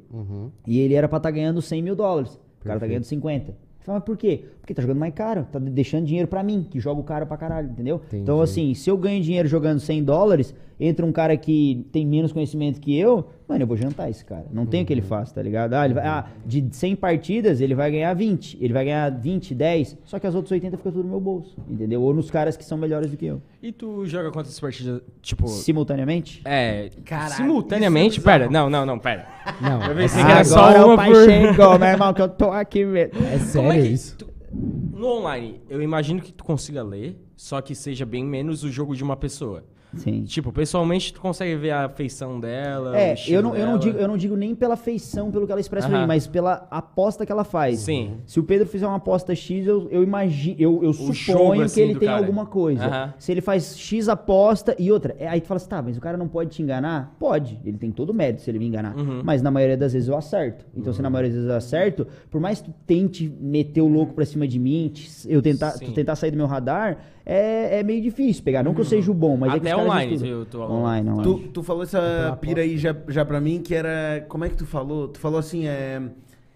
e ele era pra estar ganhando 100 mil dólares. O cara tá ganhando 50. Eu falo, mas por quê? Porque tá jogando mais caro, tá deixando dinheiro pra mim, que joga o cara pra caralho, entendeu? Entendi. Então, assim, se eu ganho dinheiro jogando 100 dólares, entra um cara que tem menos conhecimento que eu, mano, eu vou jantar esse cara. Não tem o que ele faça, tá ligado? Ah, ele vai, ah, de 100 partidas, ele vai ganhar 20. Ele vai ganhar 20, 10, só que as outras 80 ficam tudo no meu bolso, entendeu? Ou nos caras que são melhores do que eu. E tu joga quantas partidas, tipo... Simultaneamente? É, Caralho, simultaneamente? é Pera, não, não, não, pera. Não, Eu é, pensei que era só Agora uma o pai por... chegou, meu irmão, que eu tô aqui mesmo. é Como sério é que isso? tu- no online, eu imagino que tu consiga ler, só que seja bem menos o jogo de uma pessoa. Sim. Tipo, pessoalmente tu consegue ver a feição dela, É, eu não, eu, não dela. digo, eu não digo nem pela feição, pelo que ela expressa pra Aham. mim, mas pela aposta que ela faz. Sim. Se o Pedro fizer uma aposta X, eu, eu imagino, eu, eu jogo, suponho assim, que ele tem cara. alguma coisa. Aham. Se ele faz X aposta e outra, é, aí tu fala assim, tá, mas o cara não pode te enganar? Pode, ele tem todo o mérito se ele me enganar. Uhum. Mas na maioria das vezes eu acerto. Então se na maioria das vezes eu acerto, por mais que tu tente meter o louco pra cima de mim, eu tentar, Sim. tu tentar sair do meu radar, é, é meio difícil pegar. Não que eu seja o bom, mas é que Até os caras online, estudam. eu tô- Online, online. Tu, tu falou essa pira aí já, já pra mim, que era. Como é que tu falou? Tu falou assim, é.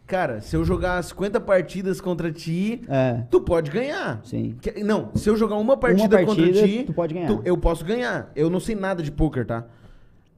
Cara, se eu jogar 50 partidas contra ti, É. tu pode ganhar. Sim. Que- não, se eu jogar uma partida, contra partida, ti, tu pode ganhar. eu posso ganhar. Eu não sei nada de poker, tá?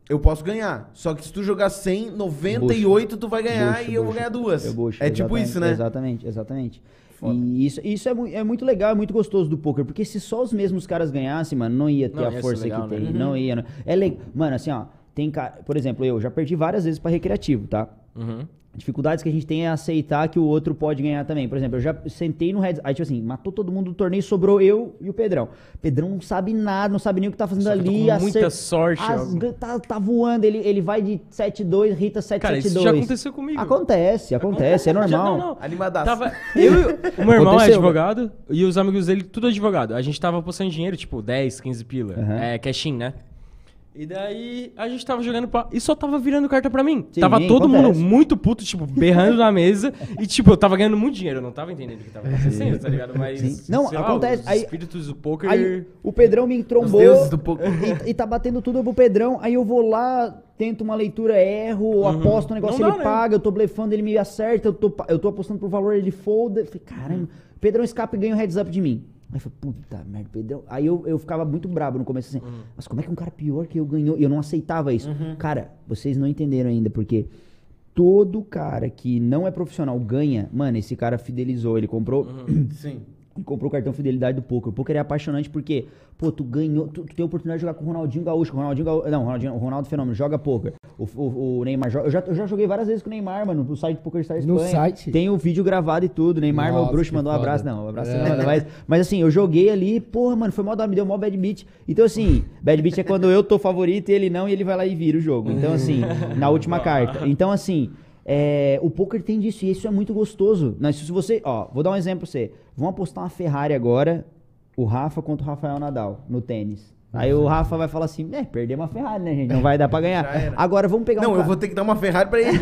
Eu posso ganhar. Só que se tu jogar 100, 98 tu vai ganhar Bucho, e eu vou bucho. ganhar duas. Eu bucho, é tipo exatamente, isso, né? Exatamente, exatamente. Foda. E isso, isso é, mu- é muito legal, é muito gostoso do poker, porque se só os mesmos caras ganhassem, mano, não ia ter Não, a ia força legal, que né? tem. Uhum. Não ia. não- É legal. Mano, assim, ó, tem cara. Por exemplo, eu já perdi várias vezes pra recreativo, tá? Uhum. Dificuldades que a gente tem é aceitar que o outro pode ganhar também. Por exemplo, eu já sentei no heads. Aí, tipo assim, matou todo mundo do torneio, sobrou eu e o Pedrão. Pedrão não sabe nada, não sabe nem o que tá fazendo Só ali. com acer- muita sorte, as- ó. tá, tá voando, ele, ele vai de 7-2, Rita 7-7-2. Cara, isso já aconteceu comigo. Acontece, acontece, é normal. Já- não, não. Animadaço. Tava, eu, e o- meu irmão é Aconteceu, advogado e os amigos dele, tudo advogado. A gente tava postando dinheiro, tipo, 10, 15 pila. Aham. É, cashin, né? E daí a gente tava jogando pa- e só tava virando carta pra mim. Sim, tava todo mundo acontece. muito puto, tipo, berrando na mesa. E, tipo, eu tava ganhando muito dinheiro. Eu não tava entendendo o que tava acontecendo, tá ligado? Mas. Sim. Não, sei lá, acontece. os Aí- espíritos do poker. Aí o Pedrão me Os trombou deuses do poker. e, e tá batendo tudo pro Pedrão. Aí eu vou lá, tento uma leitura, erro, aposto um negócio, Não ele dá, né? paga, eu tô blefando, ele me acerta, eu tô, eu tô apostando pro valor, ele folda. Eu Falei, caramba, o Pedrão escapa e ganha um heads up de mim. Aí eu falei, puta merda, Pedrão. Aí eu, eu ficava muito brabo no começo assim, mas como é que um cara pior que eu ganhou? E eu não aceitava isso. Cara, vocês não entenderam ainda, porque todo cara que não é profissional ganha, mano, esse cara fidelizou, ele comprou. Sim. E comprou o cartão fidelidade do poker. O poker é apaixonante porque, pô, tu ganhou, tu, tu tem a oportunidade de jogar com o Ronaldinho Gaúcho, com o Ronaldinho Gaúcho, não, o Ronaldinho, o Ronaldo Fenômeno, joga poker. O, o, o Neymar joga, eu já, eu já joguei várias vezes com o Neymar, mano, no site do Poker Star No Espanha. site? Tem o vídeo gravado e tudo, Neymar, meu Nossa, bruxo, que mandou um abraço, não, um abraço É. não, mas, mas assim, eu joguei ali, porra, mano, foi mó da me deu mó bad beat. Então assim, bad beat é quando eu tô favorito e ele não, e ele vai lá e vira o jogo. Então assim, na última carta. Então assim, é, o poker tem disso e isso é muito gostoso. Mas se você, ó, vou dar um exemplo pra você. Vamos apostar uma Ferrari agora, o Rafa contra o Rafael Nadal no tênis. Aí o Rafa vai falar assim, é, perdemos a Ferrari, né, gente? Não vai dar pra ganhar. Agora vamos pegar um Não, eu ca- vou ter que dar uma Ferrari pra ele.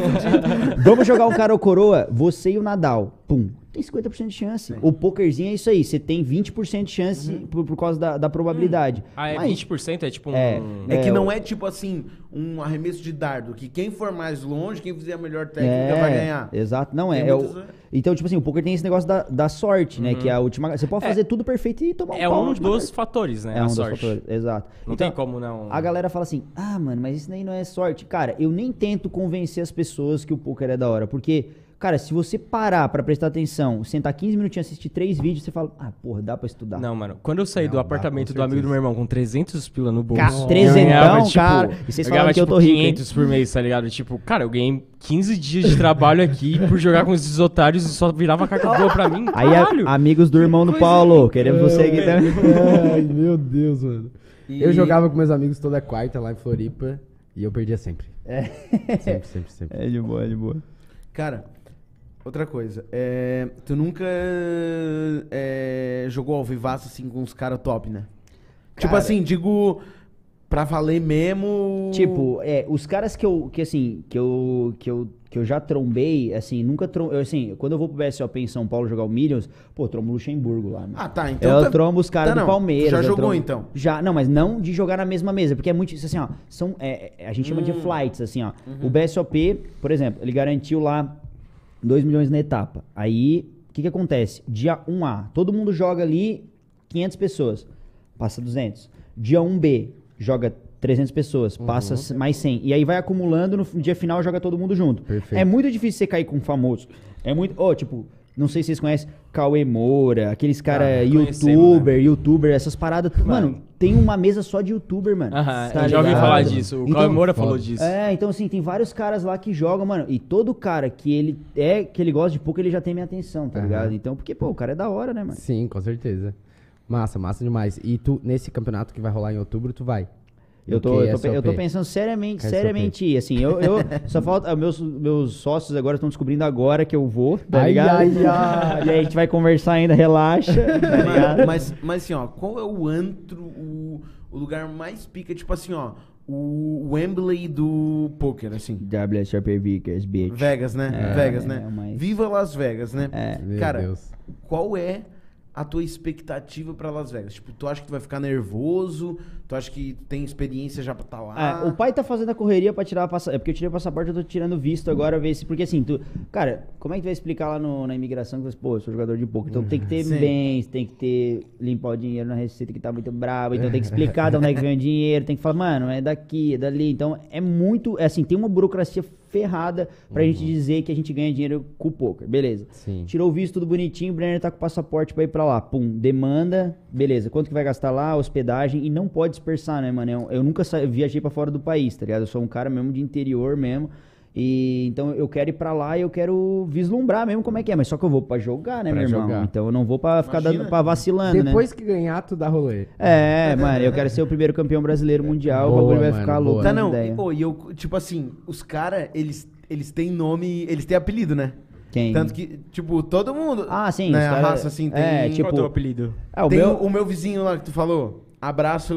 Vamos jogar um cara ou coroa, você e o Nadal. Pum. Tem 50% de chance. O pokerzinho é isso aí. Você tem 20% de chance por, por causa da, da probabilidade. Ah, é Mas- 20%? É tipo um. É. É que É, não o- é tipo assim, um arremesso de dardo, que quem for mais longe, quem fizer a melhor técnica vai ganhar. Exato. Não, é. É o- muitos- então, tipo assim, o poker tem esse negócio da, da sorte, né? Que é a última. Você pode fazer tudo perfeito e tomar um É um dos fatores, né? É a um dos sorte. fatores. Exato. Não Então, tem como não. A galera fala assim: ah, mano, mas isso daí não é sorte. Cara, eu nem tento convencer as pessoas que o poker é da hora. Porque, cara, se você parar pra prestar atenção, sentar 15 minutinhos e assistir três vídeos, você fala: ah, porra, dá pra estudar. Não, mano. Quando eu saí Não, do dá, apartamento do amigo do meu irmão com 300 pila no bolso. Ca- eu trezentão, ganhava, tipo, cara. E vocês eu ganhava, que eu tipo, tô rico, hein? 500 por mês, tá ligado? Tipo, cara, eu ganhei 15 dias de trabalho aqui por jogar com esses otários e só virava carta boa pra mim. Aí, a- amigos do irmão do Paulo, queremos você aqui também. Ai, meu Deus, mano. E- Eu jogava com meus amigos toda quarta lá em Floripa e eu perdia sempre. É. Sempre, sempre, sempre. É de boa, é de boa. Cara, outra coisa. é, tu nunca é, jogou ao vivaço assim com uns caras top, né? Tipo Cara. assim, digo pra valer mesmo. Tipo, é, os caras que eu, que assim, que eu, que eu, que eu já trombei, assim, nunca trombei, assim, quando eu vou pro BSOP em São Paulo jogar o Millions, pô, trombo o Luxemburgo lá, né? Ah, tá. Então. eu tá- trombo os caras tá, do. Palmeiras. Já jogou trombo- então? Já, não, mas não de jogar na mesma mesa, porque é muito, isso assim, ó, são, é, é, a gente chama de Hum. flights, assim, ó. Uhum. O BSOP, por exemplo, ele garantiu lá 2 milhões na etapa. Aí, o que que acontece? Dia 1A, todo mundo joga ali 500 pessoas, passa 200. Dia 1B, joga 300 pessoas, passa c- mais 100. E aí vai acumulando, no dia final joga todo mundo junto. Perfeito. É muito difícil você cair com um famoso. É muito. Ó, tipo, não sei se vocês conhecem Cauê Moura, aqueles caras Ah, youtuber, youtuber, essas paradas. Mano, tem uma mesa só de youtuber, mano. Aham, Tá eu já ouvi falar disso. O Então- Cauê Moura Foda. falou disso. É, então assim, tem vários caras lá que jogam, mano. E todo cara que ele é, que ele gosta de pouco, ele já tem minha atenção, tá Aham. ligado? Então, porque, pô, o cara é da hora, né, mano? Sim, com certeza. Massa, massa demais. E tu, nesse campeonato que vai rolar em outubro, tu vai? Eu tô, eu, tô, pe- eu tô pensando seriamente, KSOP. seriamente assim, eu, eu só falta, meus, meus sócios agora estão descobrindo agora que eu vou, tá Ai, ligado? ai, ai. E aí a gente vai conversar ainda, relaxa, tá ligado? Mas, mas assim, ó, qual é o antro, o, o lugar mais pica, tipo assim, ó, o Wembley do poker, assim. WSOP Vickers, bitch. Vegas, né? É, Vegas, é, né? é o mais- Viva Las Vegas, né? É. Cara, Deus. qual é a tua expectativa pra Las Vegas? Tipo, tu acha que tu vai ficar nervoso? Tu acha que tem experiência já pra estar lá? É, o pai tá fazendo a correria pra tirar a passaporte. É porque eu tirei o passaporte, eu tô tirando visto agora, ver se. Porque assim, tu. Cara, como é que tu vai explicar lá no- na imigração que você, pô, eu sou jogador de poker? Então tem que ter Sim. bens, tem que ter. limpar o dinheiro na receita que tá muito brabo. Então tem que explicar de onde é que vem o dinheiro, tem que falar, mano, é daqui, é dali. Então é muito. É assim, tem uma burocracia ferrada pra gente dizer que a gente ganha dinheiro com o poker. Beleza. Sim. Tirou o visto tudo bonitinho, o Brenner tá com o passaporte pra ir pra lá. Pum, demanda, beleza. Quanto que vai gastar lá? Hospedagem. E não pode dispersar, né, mano? Eu, eu nunca viajei pra fora do país, tá ligado? Eu sou um cara mesmo de interior mesmo. E então eu quero ir pra lá e eu quero vislumbrar mesmo como é que é. Mas só que eu vou pra jogar, né, Pra meu irmão? jogar. Então eu não vou pra ficar Imagina. dando, pra vacilando, né? Depois que ganhar, tu dá rolê. É, mano, eu quero ser o primeiro campeão brasileiro mundial. Boa, o bagulho vai mano, ficar louco. Tá, não. ideia. E, pô, e eu, tipo assim, os caras, eles, eles têm nome, eles têm apelido, né? Quem? Tanto que, tipo, todo mundo. Ah, sim, Né, os a cara- raça, assim, tem. é, tipo- Qual é o teu apelido? Ah, o tem meu. o, meu vizinho lá que tu falou. Abraço,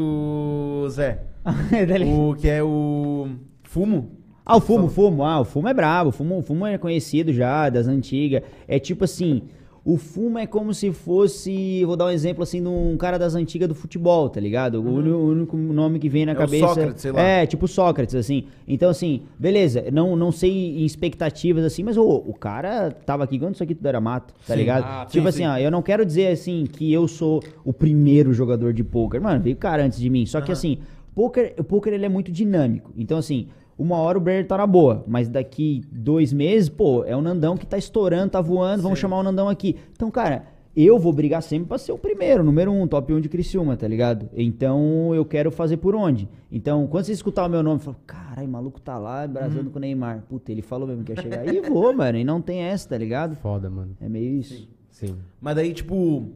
Zé. Dele- o que é o. Fumo. Ah, o fumo, o fumo. Ah, o fumo é brabo. O fumo, o fumo é conhecido já, das antigas. É tipo assim, o fumo é como se fosse, vou dar um exemplo assim, de um cara das antigas do futebol, tá ligado? O, uni- o único nome que vem na É o cabeça. Sócrates, sei lá. É, tipo Sócrates, assim. Então, assim, beleza, não, não sei em expectativas assim, mas ô, o cara tava aqui quando isso aqui tudo era mato, tá Sim. ligado? Ah, tipo sim, assim, sim. ó, eu não quero dizer assim que eu sou o primeiro jogador de pôquer. Mano, veio cara antes de mim. Só que assim, poker, o poker ele é muito dinâmico. Então, assim, uma hora o Brenner tá na boa, mas daqui dois meses, pô, é o Nandão que tá estourando, tá voando, vamos Sim. chamar o Nandão aqui. Então, cara, eu vou brigar sempre pra ser o primeiro, número um, top 1 de Criciúma, tá ligado? Então, eu quero fazer por onde? Então, quando você escutar o meu nome, fala, caralho, maluco tá lá embrasando Uhum. com o Neymar. Puta, ele falou mesmo que ia chegar. E vou, mano, e não tem essa, tá ligado? Foda, mano. É meio isso. Sim. Mas daí, tipo.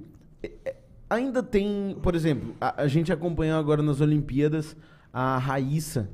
é- é- Ainda tem, por exemplo, a, a gente acompanhou agora nas Olimpíadas a Raíssa.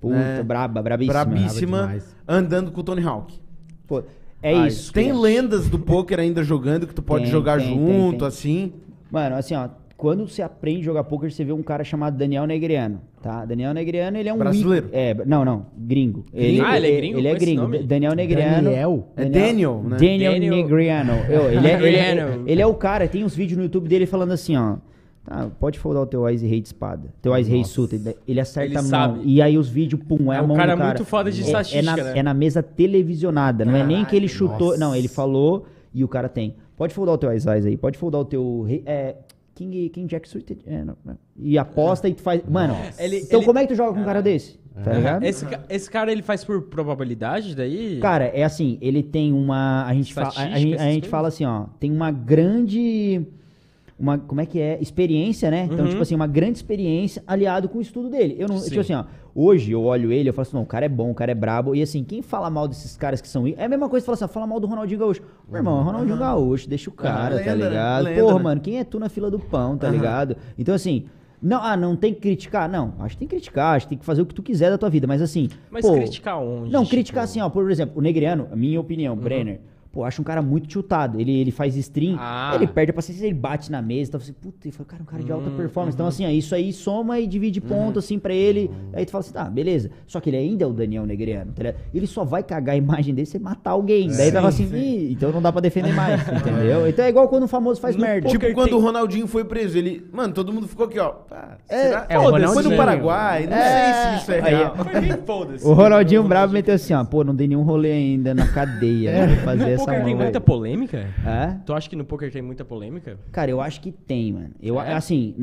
Puta, né, braba, brabíssima. brabíssima, Braba andando com o Tony Hawk. Pô, é Ah, isso. Tem pô. lendas do poker ainda jogando que tu pode Tem, jogar tem, junto, tem. assim. Mano, assim, ó, quando você aprende a jogar poker, você vê um cara chamado Daniel Negreano, tá? Daniel Negreano, ele é um Brasileiro? ícone- É, não, não, gringo. Gringo? Ah, ele é gringo Ele é esse gringo. Daniel Negreano. Daniel? É Daniel, né? Daniel, Daniel- Negreano. Eu, ele, é, ele, é, ele é o cara, tem uns vídeos no YouTube dele falando assim, ó. Tá, pode foldar o teu Ice Rei de espada. Teu Ice Rei. Suta. Ele acerta Ele a mão. sabe. E aí os vídeos, pum, é, É a mão cara do cara. muito foda de É- estatística, é na, né? É na mesa televisionada. Não é nem que ele chutou. nossa. Não, ele falou e o cara tem. Pode foldar o teu Ice Eyes aí. Pode foldar o teu... rei- É, King, King Jack Suited. É, não, não. E aposta e tu faz... Mano, Ele- então ele- como é que tu joga com um cara desse? Tá ligado? Esse, esse cara, ele faz por probabilidade daí? Cara, é assim, ele tem uma. A gente, fala, a, a a gente coisas? fala assim, ó, tem uma grande. Uma, como é que é? Experiência, né? Então, Uhum. tipo assim, uma grande experiência aliado com o estudo dele. Eu não. Sim. Tipo assim, ó, hoje eu olho ele, eu falo assim, não, o cara é bom, o cara é brabo. E assim, quem fala mal desses caras que são. É a mesma coisa que fala assim, ó, fala mal do Ronaldinho Gaúcho. Meu irmão, Ronaldinho Gaúcho, deixa o cara, tá lenda, né? ligado? Lenda, Porra, né? mano, quem é tu na fila do pão, tá ligado? Então, assim. Não, ah, não tem que criticar? Não, acho que tem que criticar, acho que tem que fazer o que tu quiser da tua vida, mas assim. Mas pô, criticar onde? não, tipo? criticar assim, ó, por exemplo, o Negreano, a minha opinião, Brenner, pô, acho um cara muito tiltado. Ele, ele faz stream, Ah. ele perde a paciência, ele bate na mesa, então você, puta, ele fala, cara, um cara de alta Hum, performance. Então, uhum. assim, ó, isso aí soma e divide ponto, assim, pra ele. Aí tu fala assim, tá, beleza. Só que ele ainda é o Daniel Negreano, tá ligado? Ele só vai cagar a imagem dele se ele matar alguém. Daí tu fala assim, "Ih, então não dá pra defender mais, entendeu? Então é igual quando um famoso faz No merda. Tipo, quando tem- o Ronaldinho foi preso, ele. Mano, todo mundo ficou aqui, ó. Pá, É, será? é, o Ronaldinho. Foi no Paraguai, não É, sei se isso é aí, real. Foi bem foda-se. O Ronaldinho Bravo meteu assim, ó, pô, não dei nenhum rolê ainda na cadeia. É. Vou fazer essa poker mão, tem velho. muita polêmica? É? Tu acha que no poker tem muita polêmica? Cara, eu acho que tem, mano. Eu, É? Assim,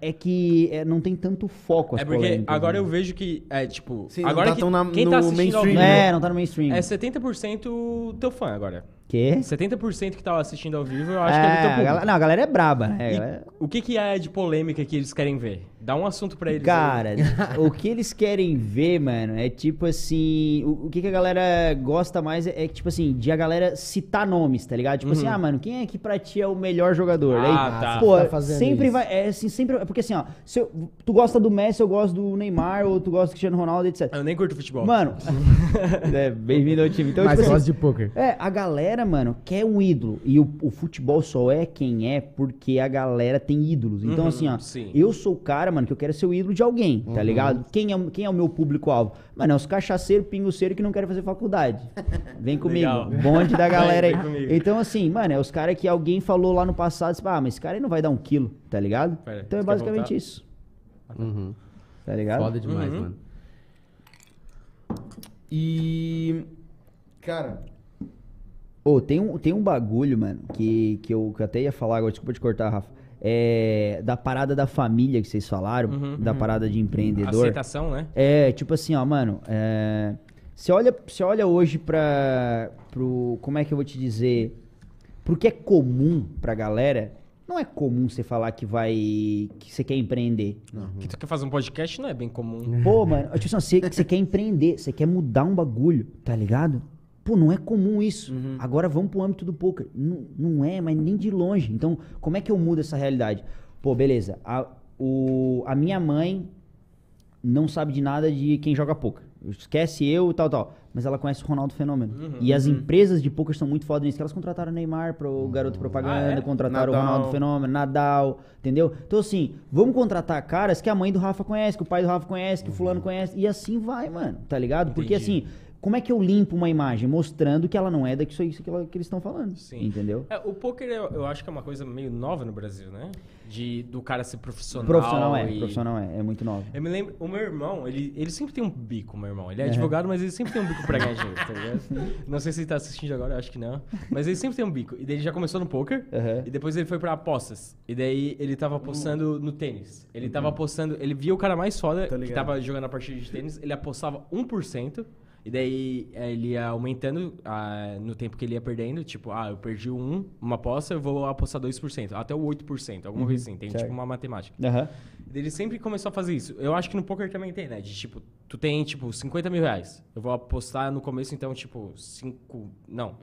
é- que é, não tem tanto foco as é porque agora né? eu vejo que, é tipo... Sim, não agora tá que, tão na- quem no tá assistindo ao mainstream, vivo né? É, não tá no mainstream. é 70% teu fã agora. Quê? 70% que tava assistindo ao vivo, eu acho é, que é do teu a público. galera, não, a galera é braba, né? A E galera- o que que é de polêmica que eles querem ver? Dá um assunto pra eles. aí. Cara, o que eles querem ver, mano, é tipo assim. O, o que, que a galera gosta mais é, é, tipo assim, de a galera citar nomes, tá ligado? Tipo assim, ah, mano, quem é que pra ti é o melhor jogador? Uhum. Ah, tá. Pô, Tá fazendo sempre isso. vai. É assim, sempre. é Porque assim, ó, se eu- tu gosta do Messi, eu gosto do Neymar, ou tu gosta do Cristiano Ronaldo, etc. Eu nem curto futebol. Mano, é, bem-vindo ao time. Então, Mas tipo assim, gosta de poker. é, a galera, mano, quer um ídolo. E o, o futebol só é quem é porque a galera tem ídolos. Então, Uhum, assim, ó, sim. eu sou o cara, mano, que eu quero ser o ídolo de alguém, tá ligado? Quem é, o- quem é o meu público-alvo? Mano, é os cachaceiros, pingoceiros que não querem fazer faculdade. Vem comigo. Bonde da galera aí. Então, assim, mano, é os caras que alguém falou lá no passado, tipo, ah, mas esse cara aí não vai dar um quilo, tá ligado? Pera, então é basicamente isso, Uhum. tá ligado? Foda demais, Uhum. mano. E. Cara. Ô, tem um, tem um bagulho, mano, que, que, eu, que eu até ia falar agora, desculpa te cortar, Rafa. É, da parada da família que vocês falaram, Uhum, da parada de empreendedor. Aceitação, né? É, tipo assim, ó, mano, é, você olha, você olha hoje pra, pro, como é que eu vou te dizer, pro que é comum pra galera, não é comum você falar que vai, que você quer empreender. Que tu quer fazer um podcast não é bem comum. Pô, mano, tipo assim, você, você quer empreender, você quer mudar um bagulho, tá ligado? Pô, não é comum isso. Agora vamos pro âmbito do poker. Não, não é, mas nem de longe. Então, como é que eu mudo essa realidade? Pô, beleza. A, o, a minha mãe não sabe de nada de quem joga poker. Esquece eu e tal, tal. Mas ela conhece o Ronaldo Fenômeno. e as empresas de poker são muito fodas nisso. que Elas contrataram o Neymar pro garoto propaganda, Ah, é? contrataram Nadal. o Ronaldo Fenômeno, Nadal, entendeu? Então, assim, vamos contratar caras que a mãe do Rafa conhece, que o pai do Rafa conhece, que o fulano conhece. E assim vai, mano, tá ligado? Porque, Entendi. assim, como é que eu limpo uma imagem? Mostrando que ela não é daquilo isso que, ela- que eles estão falando. Sim. Entendeu? É, o poker eu, eu acho que é uma coisa meio nova no Brasil, né? De do cara ser profissional. Profissional é, e- profissional é, é muito nova. Eu me lembro, o meu irmão, ele, ele sempre tem um bico, meu irmão. Ele é Uhum. advogado, mas ele sempre tem um bico pra ganhar dinheiro, tá ligado? Não sei se ele tá assistindo agora, eu acho que não. Mas ele sempre tem um bico. E daí ele já começou no poker, Uhum. e depois ele foi pra apostas. E daí ele tava apostando no tênis. Ele tava apostando, ele via o cara mais foda que tava jogando a partida de tênis, ele apostava 1%. E daí eh, ele ia aumentando ah, no tempo que ele ia perdendo. Tipo, ah, eu perdi um, uma aposta, eu vou apostar 2%. Até o 8%, alguma coisa assim. Tem certo. tipo uma matemática. Aham. Ele sempre começou a fazer isso. Eu acho que no poker também tem, né? De tipo, tu tem, tipo, 50 mil reais. Eu vou apostar no começo, então, tipo, 5. Não.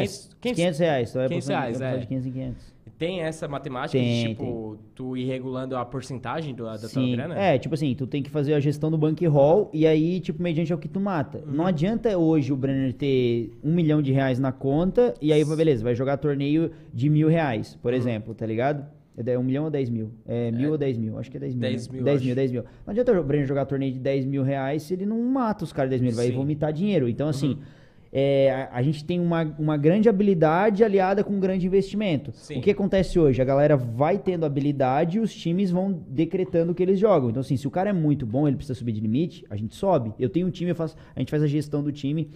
É, 500, 500, reais. Então é 500 porção- reais, é é. de 500 em 500. Tem essa matemática Tem, de, tipo, tu ir regulando a porcentagem do, da tua Sim. grana? É, tipo assim, tu tem que fazer a gestão do bankroll e aí, tipo, mediante é o que tu mata. Uhum. Não adianta hoje o Brenner ter um milhão de reais na conta e aí, beleza, vai jogar torneio de mil reais, Uhum. por exemplo, tá ligado? É um milhão ou dez mil? É mil ou dez mil? Acho que é dez mil. 10 né? mil, 10 acho. mil, 10 mil. Não adianta o Brenner jogar torneio de 10 mil reais se ele não mata os caras de 10 mil, ele vai Sim. Uhum. vomitar dinheiro. Então, assim, é, a, a gente tem uma, uma grande habilidade aliada com um grande investimento. Sim. O que acontece hoje? A galera vai tendo habilidade e os times vão decretando o que eles jogam. Então, assim, se o cara é muito bom, ele precisa subir de limite, a gente sobe. Eu tenho um time, faço, a gente faz a gestão do time.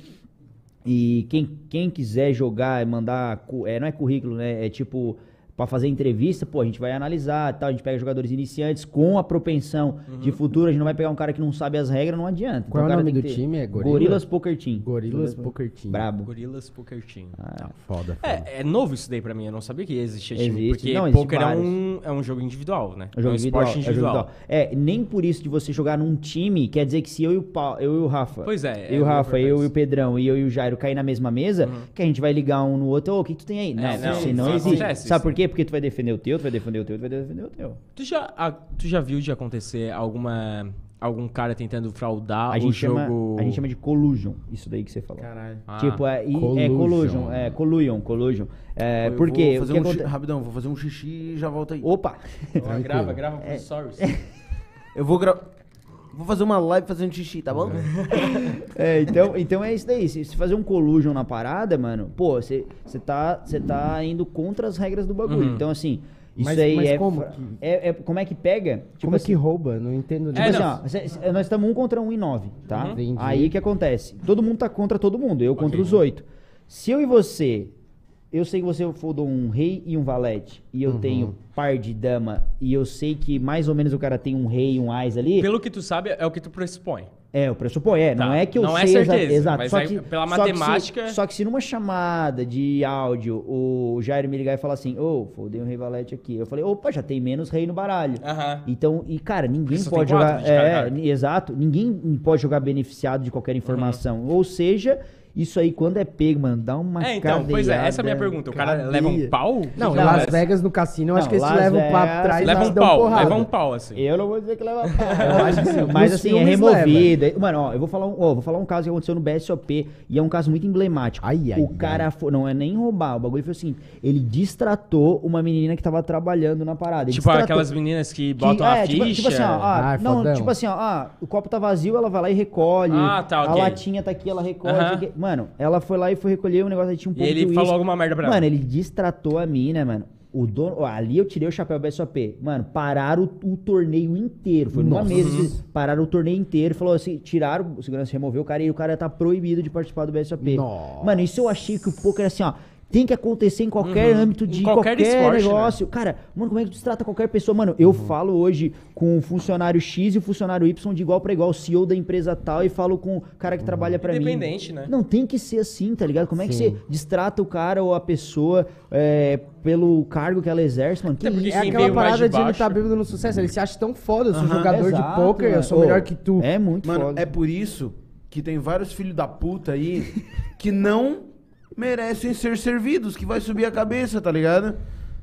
E quem, quem quiser jogar, mandar. É, não é currículo, né? É tipo. Pra fazer entrevista, pô, a gente vai analisar tal. A gente pega jogadores iniciantes com a propensão de futuro. A gente não vai pegar um cara que não sabe as regras, não adianta. Qual é o cara nome do time? É Gorila? Gorilas Poker Team. Gorilas Poker Team. Brabo. Gorilas Poker Team. Ah, Foda, foda. É, é novo isso daí pra mim, eu não sabia que existia time. Existe. Porque Não, existe poker é um, é um jogo individual, né? É um jogo um individual, esporte é jogo individual. É, nem por isso de você jogar num time, quer dizer que se eu e o, Paulo, eu e o Rafa. Pois é, Eu é e o Rafa, importante eu e o isso. Pedrão e eu e o Jairo cair na mesma mesa, que a gente vai ligar um no outro, ô, o que, que tu tem aí? Não, É, não, assim, não não existe. acontece Sabe isso. por quê? Porque tu vai defender o teu, tu vai defender o teu, tu vai defender o teu. Tu já, a- tu já viu de acontecer alguma, algum cara tentando fraudar A o gente, chama, jogo? a gente chama de collusion, isso daí que você falou. Caralho. Ah. Tipo, é, e- é Collusion. collusion, é collusion, collusion. É, Eu por vou fazer um aconte- Rapidão, vou fazer um xixi e já volto aí. Opa! Grava, grava pros É. stories. Eu vou gravar. Vou fazer uma live fazendo xixi, tá bom? É, então, então é isso daí. Se se fazer um collusion na parada, mano, pô, você tá, cê tá indo contra as regras do bagulho. Uhum. Então, assim, isso Mas- aí mas é, como é, é- Como é que pega? Tipo Como é assim, que rouba? Não entendo. Tipo É, assim, ó, cê- cê- nós estamos um contra um em nove, tá? Entendi. Aí o que acontece? Todo mundo tá contra todo mundo, eu contra os oito. Se eu e você eu sei que você foldou um rei e um valete, e Uhum. eu tenho par de dama, e eu sei que mais ou menos o cara tem um rei e um ás ali. Pelo que tu sabe, é o que tu pressupõe. É, eu pressuponho, é. Tá. Não é que eu Não é sei exa- certeza, exato. mas só aí, que, pela só que se- matemática- Só que se numa chamada de áudio o Jairo me ligar e falar assim, ô, foldei um rei valete aqui. Eu falei, opa, já tem menos rei no baralho. Aham. Então, e cara, ninguém pode jogar. É, exato. Ninguém pode jogar beneficiado de qualquer informação. Ou seja, isso aí, quando é pego, mano, dá uma É, então, pois é, essa é a minha pergunta. O cara Cadeia. leva um pau? Não, em Las? Vegas no cassino, eu acho Não, que eles Las levam pra Vegas- trás Leva um dão pau, porrada. leva um pau, assim. Eu não vou dizer que leva Eu acho que sim. Mas Nos assim, é filmes removido. Mano, ó, eu vou falar, um, ó, vou falar um caso que aconteceu no BSOP e é um caso muito emblemático. Ai, ai, o cara foi, não é nem roubar, o bagulho foi assim, ele distratou uma menina que tava trabalhando na parada. Ele Tipo distratou- aquelas meninas que que- botam é, a tipo, ficha. tipo assim, ó, ah, Ai, não, fodão. tipo assim, ó, ah, o copo tá vazio, ela vai lá e recolhe. Ah, tá, A ok. latinha tá aqui, ela recolhe. Aham. não sei o quê. Mano, ela foi lá e foi recolher o negócio aí tinha um E pouco ele de falou uísque. alguma merda pra ela. Mano, ele distratou a mina, mano. O dono, ó, ali eu tirei o chapéu BSOP. Mano, pararam o, o torneio inteiro. Foi numa Nossa. mesa. eles Pararam o torneio inteiro. Falou assim: tiraram, o segurança removeu o cara e o cara tá proibido de participar do BSOP. Nossa. Mano, isso eu achei que o poker assim, ó. Tem que acontecer em qualquer Uhum. âmbito Em de qualquer qualquer, esporte, né? negócio. Cara, mano, como é que tu trata qualquer pessoa? Mano, eu Uhum. falo hoje com o funcionário X e o funcionário Y de igual pra igual, o CEO da empresa tal, e falo com o cara que trabalha pra mim. Independente, né? Não tem que ser assim, tá ligado? Como é que Sim. você distrata o cara ou a pessoa é, pelo cargo que ela exerce, mano? Que porque? É Quem aquela parada de de ele tá bêbado no sucesso. Ele se acha tão foda. Eu sou jogador Exato, de poker, eu sou melhor que tu. É muito Mano, foda. é por isso que tem vários filhos da puta aí que não merecem ser servidos, que vai subir a cabeça, tá ligado?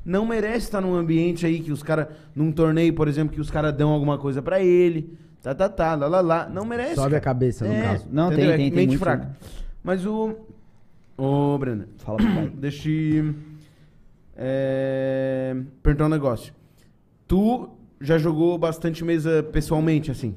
Não merece estar num ambiente aí que os caras, num torneio, por exemplo, que os caras dão alguma coisa pra ele, tá, tá, tá, lá, lá, lá. Não merece. Sobe cara. a cabeça, no É, caso. Não, entendeu? tem, É tem, tem mente muito fraca. Mas o. Ô, Brenda, Fala pro pai. deixa eu. É, perguntar um negócio. Tu já jogou bastante mesa pessoalmente, assim?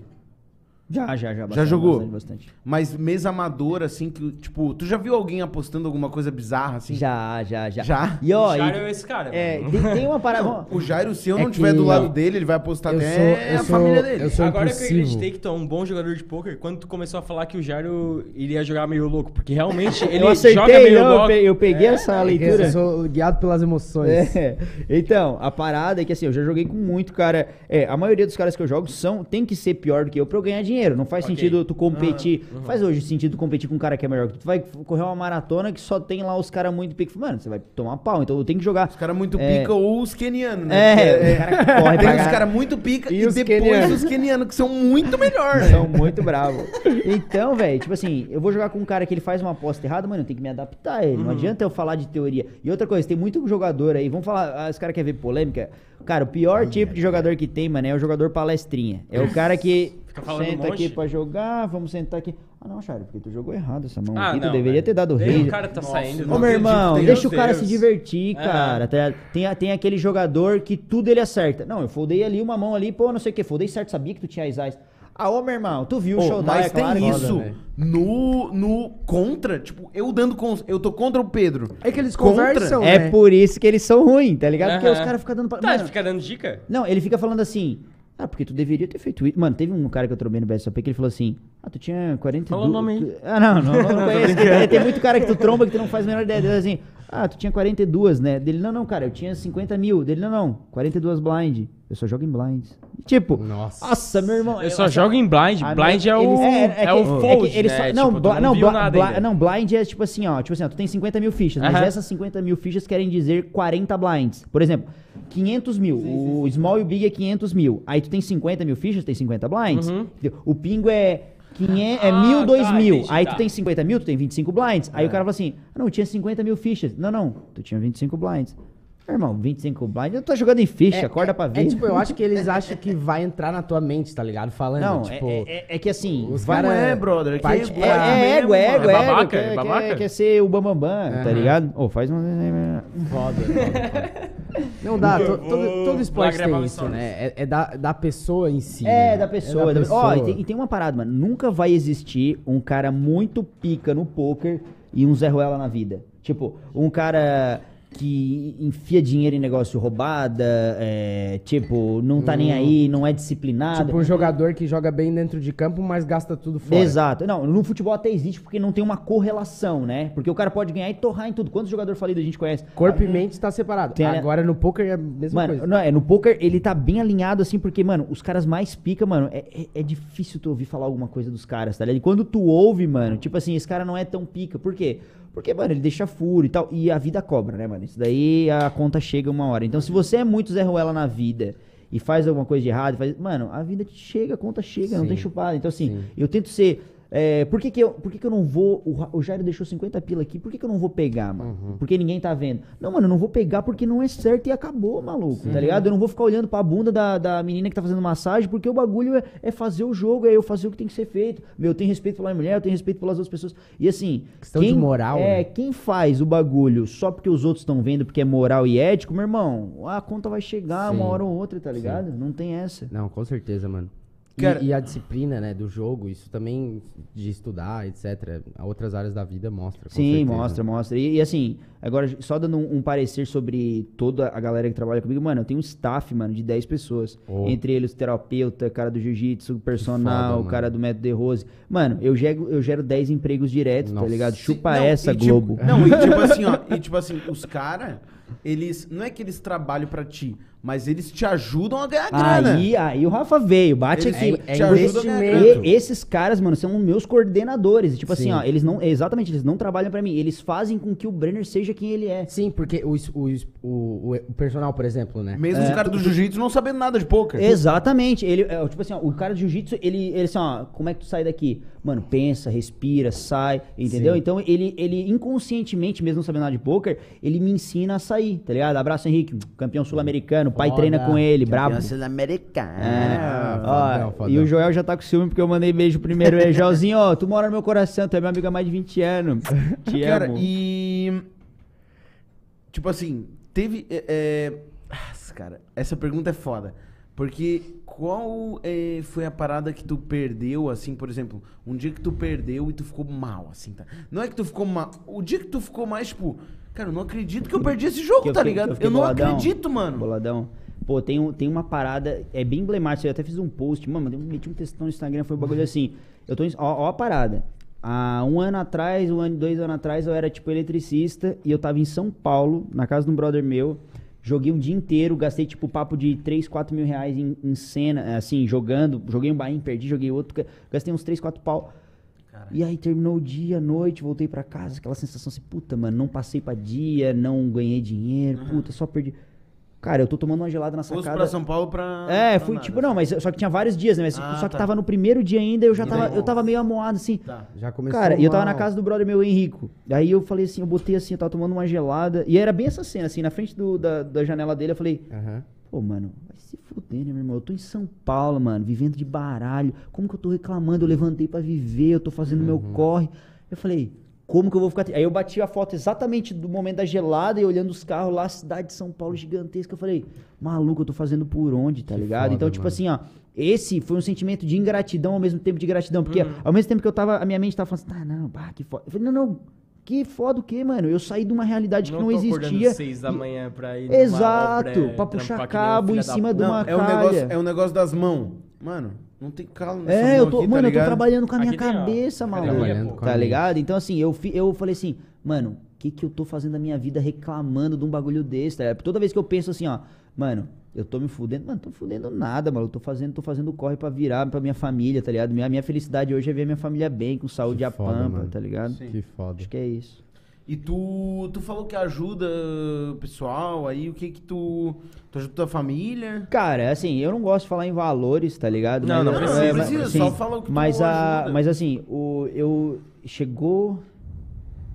Já, já, já. bastante, jogou? Bastante, bastante. Mas mesa amadora, assim, que, tipo, tu já viu alguém apostando alguma coisa bizarra, assim? Já, já, já. Já? E ó, O Jairo e- é esse cara. é, tem, tem uma parada. O Jairo, se eu É não estiver que- do lado dele, ele vai apostar Eu até sou- eu a sou- família dele. eu sou Agora que eu acreditei que tu é um bom jogador de poker, quando tu começou a falar que o Jairo iria jogar meio louco, porque realmente ele eu acertei, joga meio não, louco. eu peguei essa É leitura. Eu sou guiado pelas emoções. É. Então, a parada é que assim, eu já joguei com muito cara. É, a maioria dos caras que eu jogo são tem que ser pior do que eu pra eu ganhar dinheiro. Não faz Ok. sentido tu competir. Faz hoje sentido tu competir com um cara que é melhor que tu. Tu vai correr uma maratona que só tem lá os caras muito pique. Mano, você vai tomar pau. Então eu tenho que jogar. Os caras muito É. pica ou os kenianos, né? É, o cara que corre Tem pra os caras muito pica E e, os depois quenianos? os kenianos, que são muito melhores. São muito bravos. Então, velho, tipo assim, eu vou jogar com um cara que ele faz uma aposta errada, mano, eu tenho que me adaptar a ele. Uhum. Não adianta eu falar de teoria. E outra coisa, tem muito jogador aí, vamos falar, ah, esse cara quer ver polêmica? Cara, o pior tipo de jogador que tem, mano, é o jogador palestrinha. É o cara que Fica falando senta um monte. aqui pra jogar, vamos sentar aqui. Ah, não, Chário, porque tu jogou errado essa mão Ah, aqui, tu não, deveria velho. ter dado Daí rei. O cara tá saindo. Ô, meu irmão, meu deixa o cara Deus. se divertir, É. cara. tá? Tem, tem aquele jogador que tudo ele acerta. Não, eu foldei ali uma mão ali, pô, não sei o que, foldei certo, sabia que tu tinha as eyes. Ah, ô, meu irmão, tu viu o showdown, mas é tem claro. isso Foda, velho. no, no contra, tipo, eu dando con- eu tô contra o Pedro. É que eles Contra? conversam, É né? por isso que eles são ruins, tá ligado? Porque Aham. os caras ficam dando... Tá, Mano, fica dando dica? Não, ele fica falando assim... Ah, porque tu deveria ter feito isso. Mano, teve um cara que eu trombei no BSOP que ele falou assim... Ah, tu tinha 42... Fala o nome aí. Ah, não, não, não, não conheço. Tem- Tem muito cara que tu tromba que tu não faz a menor ideia. Dele assim... Ah, tu tinha 42, né? Dele, não, não, cara, eu tinha 50 mil. Dele, não, não, 42 blind. Eu só jogo em blinds. Tipo... Nossa. Nossa, meu irmão... Eu só acho- jogo em blind. Blind é o, eles- é, que- o é fold, eles né? só- Tipo, não, tu bla- não, bla- ainda. não, blind é tipo assim, ó. Tipo assim, ó, tu tem 50 mil fichas, mas Aham. essas 50 mil fichas querem dizer 40 blinds. Por exemplo, 500 mil. o small e o big é 500 mil. Aí tu tem 50 mil fichas, tem 50 blinds. Uhum. O pingo é. 500, é Ah, mil, dois tá, mil. entendi, aí tá. tu tem 50 mil, tu tem 25 blinds. Aí É. o cara fala assim: ah, não, eu tinha 50 mil fichas. Não, não, tu tinha 25 blinds. Meu irmão, 25 blinds, eu tô jogando em ficha, acorda pra ver. É tipo, eu acho que eles acham que vai entrar na tua mente, tá ligado? Falando, Não, tipo... é, é- é que assim. os cara não é, brother. que parte É, é ego, é ego, É é ego. babaca, quer, é babaca. Quer, quer ser o bambambam, tá Aham. ligado? Ô, faz uma... Foda, foda, foda. Não dá, to- todo, todo esporte tem isso, né? É, é da, da pessoa em si. É, né? da pessoa. É da pessoa. Ó, e tem, e tem uma parada, mano. Nunca vai existir um cara muito pica no poker e um Zé Ruela na vida. Tipo, um cara que enfia dinheiro em negócio roubada, é, tipo, não tá nem aí, não é disciplinado. Tipo um jogador que joga bem dentro de campo, mas gasta tudo fora. Exato. Não, no futebol até existe porque não tem uma correlação, né? Porque o cara pode ganhar e torrar em tudo. Quantos jogador falido a gente conhece? Corpo e mente tá separado. Tem Agora no poker é a mesma Mano, coisa. não, é, no poker ele tá bem alinhado assim, porque, mano, os caras mais pica, mano, é, é, é difícil tu ouvir falar alguma coisa dos caras, tá ligado? E quando tu ouve, mano, tipo assim, esse cara não é tão pica. Por quê? Porque, mano, ele deixa furo e tal. E a vida cobra, né, mano? Isso daí a conta chega uma hora. Então, se você é muito Zé Ruela na vida e faz alguma coisa de errado, faz... mano, a vida chega, a conta chega, não Sim. tem chupada. Então, assim, Sim. eu tento ser. É, por que, que, eu, por que, que eu não vou. O, o Jairo deixou 50 pila aqui, por que, que eu não vou pegar, mano? Uhum. Porque ninguém tá vendo. Não, mano, eu não vou pegar porque não é certo e acabou, maluco, tá ligado? Eu não vou ficar olhando pra bunda da, da menina que tá fazendo massagem, porque o bagulho é, é fazer o jogo, é eu fazer o que tem que ser feito. Meu, eu tenho respeito pela mulher, eu tenho respeito pelas outras pessoas. E assim. Questão de moral, É, né? quem faz o bagulho só porque os outros estão vendo, porque é moral e ético, meu irmão, a conta vai chegar Sim. uma hora ou outra, tá ligado? Não tem essa. Não, com certeza, mano. E, Cara- e a disciplina, né, do jogo, isso também de estudar, etc. a Outras áreas da vida mostra. Sim, certeza. mostra, mostra. E, e, assim, agora só dando um, um parecer sobre toda a galera que trabalha comigo, mano, eu tenho um staff, mano, de 10 pessoas. Oh. Entre eles, o terapeuta, cara do jiu-jitsu, personal, foda, o cara do método de Rose. Mano, eu gero, eu gero 10 empregos diretos, tá Nossa. ligado? Chupa Não, essa, e tipo- Globo. não, e tipo assim, ó, e tipo assim, os caras, eles, não é que eles trabalham pra ti, mas eles te ajudam a ganhar grana. Aí, aí o Rafa veio, bate Eles aqui. é te ajudam a ganhar grana. Esses caras, mano, são meus coordenadores. Tipo assim, Sim. ó, eles não. Exatamente, eles não trabalham pra mim. Eles fazem com que o Brenner seja quem ele é. Sim, porque o, o, o, o personal, por exemplo, né? Mesmo os caras do jiu-jitsu não sabendo nada de poker. Exatamente. Ele, é, tipo assim, ó, o cara de jiu-jitsu, ele, ele assim, ó, como é que tu sai daqui? Mano, pensa, respira, sai, entendeu? Sim. Então ele, ele inconscientemente, mesmo não sabendo nada de poker, ele me ensina a sair, tá ligado? Abraço, Henrique, campeão sul-americano, o pai treina com ele, brabo. americano. É, Ah, ó, fodão, fodão. e o Joel já tá com ciúme porque eu mandei beijo primeiro. Ei, Joelzinho, ó, tu mora no meu coração, tu é meu amigo há mais de 20 anos. Te Cara, amo. e. Tipo assim, teve. É, é, ah, cara, essa pergunta é foda. Porque qual é, foi a parada que tu perdeu, assim, por exemplo, um dia que tu perdeu e tu ficou mal, assim, tá? Não é que tu ficou mal. O dia que tu ficou mais, tipo, cara, eu não acredito que eu perdi esse jogo, eu tá fiquei- ligado? Eu, fiquei não boladão. acredito, mano. Boladão. Pô, tem, um, tem uma parada, é bem emblemática. Eu até fiz um post, mano, eu meti um textão no Instagram, foi um bagulho assim. Eu tô. Ó, ó a parada. Há um ano atrás, um ano, dois anos atrás, eu era tipo eletricista e eu tava em São Paulo, na casa de um brother meu. Joguei um dia inteiro, gastei tipo papo de 3, 4 mil reais em, em cena, assim, jogando. Joguei um bain, perdi, joguei outro, ga- gastei uns 3, 4 pau. E aí terminou o dia, a noite, voltei pra casa, aquela sensação assim, puta, mano, não passei pra dia, não ganhei dinheiro, puta, só perdi. Cara, eu tô tomando uma gelada na Fosse sacada. pra São Paulo pra. É, pra fui, nada, tipo, não, mas só que tinha vários dias, né? Mas, Ah, só que tá. tava no primeiro dia ainda, eu já tava, eu tava meio amoado, assim. Tá. Já começou Cara, e eu tava na mal. casa do brother meu, Henrico. Aí eu falei assim, eu botei assim, eu tava tomando uma gelada. E era bem essa cena, assim, na frente do- da, da janela dele, eu falei, Aham. Pô, mano, vai se fuder, né, meu irmão? Eu tô em São Paulo, mano, vivendo de baralho. Como que eu tô reclamando? Eu levantei pra viver, eu tô fazendo meu corre. Eu falei, como que eu vou ficar. Aí eu bati a foto exatamente do momento da gelada e olhando os carros lá, a cidade de São Paulo gigantesca. Eu falei, maluco, eu tô fazendo por onde, tá Que ligado? foda, então, tipo mano. assim, ó. Esse foi um sentimento de ingratidão ao mesmo tempo de gratidão. Porque Uhum. ao mesmo tempo que eu tava. A minha mente tava falando assim, tá, não, bah, que foda. Eu falei, não, não. Que foda o quê, mano? Eu saí de uma realidade que não tô acordando existia. seis da manhã pra ir Exato, obra, pra puxar que um cabo em da cima puta. de uma Não, é um, calha. negócio, é um negócio das mãos. Mano, não tem calo nessa É, mão eu tô, aqui, tá mano, eu tô ligado? trabalhando com a minha Aqui tem, cabeça, academia, maluco. Tá ligado? Então, assim, eu, fi- eu falei assim, mano, o que que eu tô fazendo da minha vida reclamando de um bagulho desse, tá ligado? Toda vez que eu penso assim, ó, mano, eu tô me fudendo, mano, tô fudendo nada, mano, eu tô fazendo, tô fazendo corre pra virar pra minha família, tá ligado? Minha, minha felicidade hoje é ver minha família bem, com saúde Que e a foda, pampa, mano. tá ligado? Sim. Que foda. Acho que é isso. E tu, tu falou que ajuda o pessoal, aí o que que tu... Tu ajuda tua família? Cara, assim, eu não gosto de falar em valores, tá ligado? Não, não eu- precisa, é, não mas- precisa, só fala o que tu mas a, ajuda. Mas assim, o, eu... Chegou...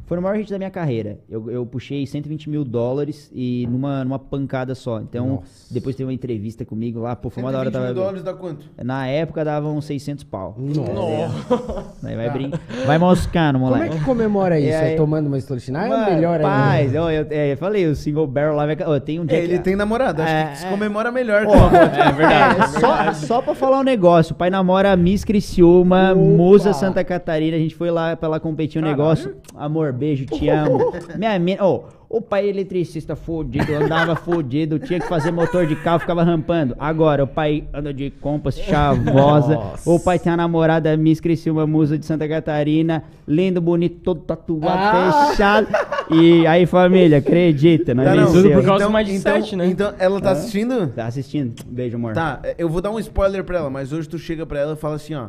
Foi no maior hit da minha carreira. Eu, eu puxei 120 mil dólares e numa, numa pancada só. Então, Nossa. depois teve uma entrevista comigo lá. Pô, foi uma da hora. 120 mil Tava... dólares dá quanto? Na época dava uns 600 pau. Nossa. Aí vai, brin... vai moscando, Como é moleque. que comemora isso? Aí- É tomando uma Slotina? Ah, é melhor ainda. Paz, eu, eu, é, eu falei, o single barrel lá vai... Ó, tem um dia É, ele que- tem namorada, acho É, que se é. comemora melhor. Ó, É verdade. É, só, só pra falar um negócio, o pai namora a Miss Criciúma, Opa! Musa Santa Catarina, a gente foi lá pra ela competir um Caralho. negócio. Amor, beijo, te amo. Minha mina, ô, o pai eletricista fudido, andava fudido, tinha que fazer motor de carro, ficava rampando. Agora, o pai anda de compas, chavosa. Nossa. O pai tem a namorada Miss Criciúma Musa de Santa Catarina, lindo, bonito, todo tatuado, Ah. fechado. E aí, família, acredita, nós Tá, não. Tudo por causa do Mindset, então, né? Então, ela tá assistindo? Tá assistindo? Beijo, amor. Tá, eu vou dar um spoiler pra ela, mas hoje tu chega pra ela e fala assim, ó.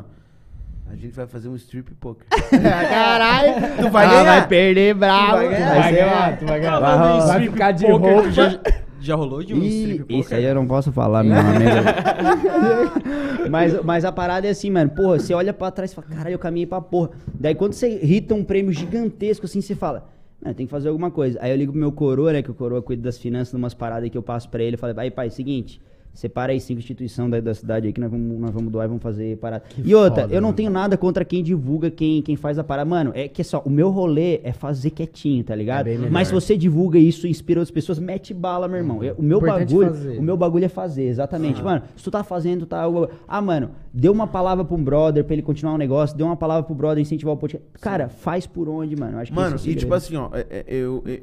A gente vai fazer um strip poker. Caralho! Tu vai Ah, ganhar. vai perder bravo. vai ganhar. Vai Vai ganhar, tu vai ganhar. Vai. Vai ficar de Poker, roupa. Já, já rolou de um Ih, strip poker? isso aí eu não posso falar, meu amigo. mas, mas a parada é assim, mano. Porra, você olha pra trás e fala, caralho, eu caminhei pra porra. Daí quando você irrita um prêmio gigantesco assim, você fala, mano, tem que fazer alguma coisa. Aí eu ligo pro meu coroa, né, que o coroa cuida das finanças, de umas paradas que eu passo pra ele. Eu falei, vai, pai, seguinte... Separa aí cinco instituições da, da cidade aí que nós vamos, nós vamos doar e vamos fazer parada. e outra, foda, eu não mano. tenho nada contra quem divulga, quem, quem faz a parada. Mano, é que só, o meu rolê é fazer quietinho, tá ligado? É. Mas se você divulga isso e inspira outras pessoas, mete bala, meu irmão. Eu- O meu Importante bagulho, fazer. o meu bagulho é fazer, exatamente. Mano, se tu tá fazendo, tá. Ah, mano, deu uma palavra pra um brother pra ele continuar um negócio, deu uma palavra pro brother incentivar o podcast. Cara, faz por onde, mano. Eu Acho que Mano, esse é e tipo assim, ó, é- é- eu, é-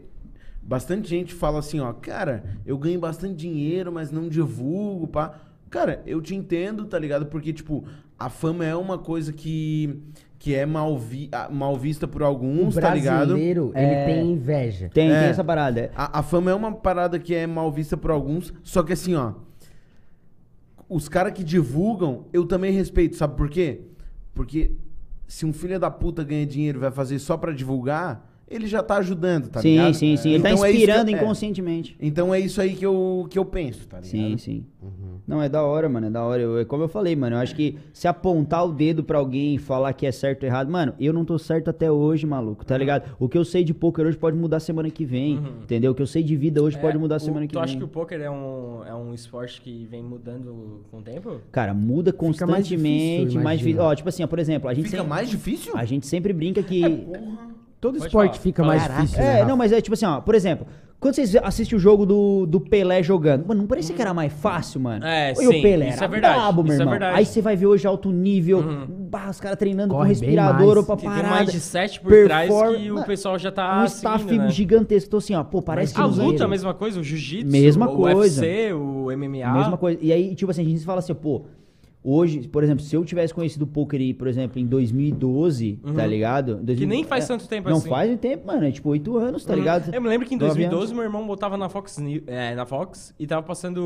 bastante gente fala assim, ó, cara, eu ganho bastante dinheiro, mas não divulgo, pá. Cara, eu te entendo, tá ligado? Porque, tipo, a fama é uma coisa que, que é mal, vi, mal vista por O alguns, tá ligado? brasileiro, ele É. tem inveja. Tem, É. tem essa parada. é. A, a fama é uma parada que é mal vista por alguns, só que assim, ó. Os caras que divulgam, eu também respeito, sabe por quê? Porque se um filho da puta ganha dinheiro e vai fazer só pra divulgar, ele já tá ajudando, tá sim, ligado? sim, sim. Ele tá Então é isso que eu- inspirando é. inconscientemente. Então é isso aí que eu, que eu penso, tá ligado? Sim, sim. Não, é da hora, mano, é da hora. Eu- é como eu falei, mano, eu acho que se apontar o dedo pra alguém e falar que é certo ou errado, mano, eu não tô certo até hoje, maluco, tá ligado? O que eu sei de poker hoje pode mudar semana que vem, entendeu? O que eu sei de vida hoje É, pode mudar o- semana que tu vem. acha que o poker é um, é um esporte que vem mudando com o tempo? Cara, muda mais difícil, constantemente, mais difícil. imagina. Ó, tipo assim, ó, por exemplo, a gente Fica sempre, mais difícil? a gente sempre brinca que Todo Pode esporte falar. fica mais Caraca. difícil, né, É, Rafa? não, mas é tipo assim, ó, por exemplo, quando vocês assistem o jogo do, do Pelé jogando, mano, não parecia que era mais fácil, mano? É, e sim, o Pelé isso era é verdade, brabo, meu isso é irmão. verdade. Aí você vai ver hoje alto nível, bah, os caras treinando Corre com bem respirador mais. ou pra Que tem parada. mais de sete por trás perform- que o Mano, pessoal já tá um staff seguindo, né? gigantesco. Então assim, ó, pô, parece que A nos luta, anos- a mesma coisa, o jiu-jitsu, Mesma o coisa. UFC, o MMA. Mesma coisa. E aí, tipo assim, a gente fala assim, pô, hoje, por exemplo, se eu tivesse conhecido o poker, por exemplo, em 2012, tá ligado? Uhum. Que nem faz é, tanto tempo Não assim. faz tempo, mano, é tipo oito anos, tá Uhum. ligado? Eu me lembro que em Nove 2012 anos. meu irmão botava na Fox, é, na Fox e tava passando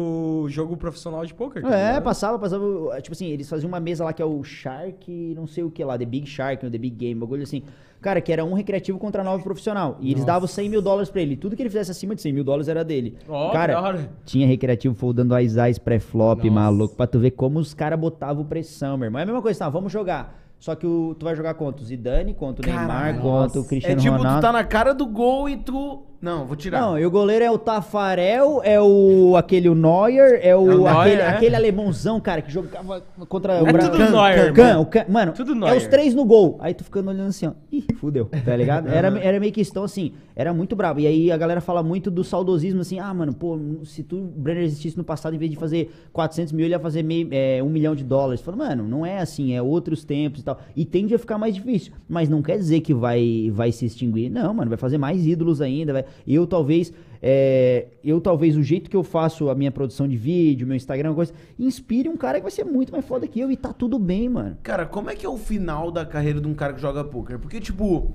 o jogo profissional de poker. tá É, passava, passava. Tipo assim, eles faziam uma mesa lá que é o Shark, não sei o que lá, The Big Shark, The Big Game, bagulho assim. Cara, que era um recreativo contra nove profissional. E eles davam 100 mil dólares pra ele. Tudo que ele fizesse acima de 100 mil dólares era dele. Ó, cara, da hora. tinha recreativo foldando as eyes pré-flop, maluco, pra tu ver como os caras botavam pressão, meu irmão. É a mesma coisa, tá? Vamos jogar. Só que o, tu vai jogar contra o Zidane, contra o Neymar, Caralho, contra o nossa. É Cristiano tipo, Ronaldo. tu tá na cara do gol e tu. Não, vou tirar. Não, e o goleiro é o Tafarel, é o aquele o Neuer, é o, É o Neuer, aquele, é. aquele alemãozão, cara, que jogava contra É o Bra- tudo Can- Neuer, Can- mano. o Can- mano, Tudo é Neuer. os três no gol. Aí tu ficando olhando assim, ó. Ih, fudeu, tá ligado? Era, era meio que então assim, era muito brabo. E aí a galera fala muito do saudosismo, assim, ah, mano, pô, se tu, o Brenner existisse no passado, em vez de fazer 400 mil, ele ia fazer meio, é, um milhão de dólares. Fala, mano, não é assim, é outros tempos e tal. E tende a ficar mais difícil. Mas não quer dizer que vai, vai se extinguir. Não, mano, vai fazer mais ídolos ainda. Vai... Eu talvez, é, eu talvez, o jeito que eu faço a minha produção de vídeo, meu Instagram, coisa, inspire um cara que vai ser muito mais foda que eu e tá tudo bem, mano. Cara, como é que é o final da carreira de um cara que joga poker? Porque, tipo,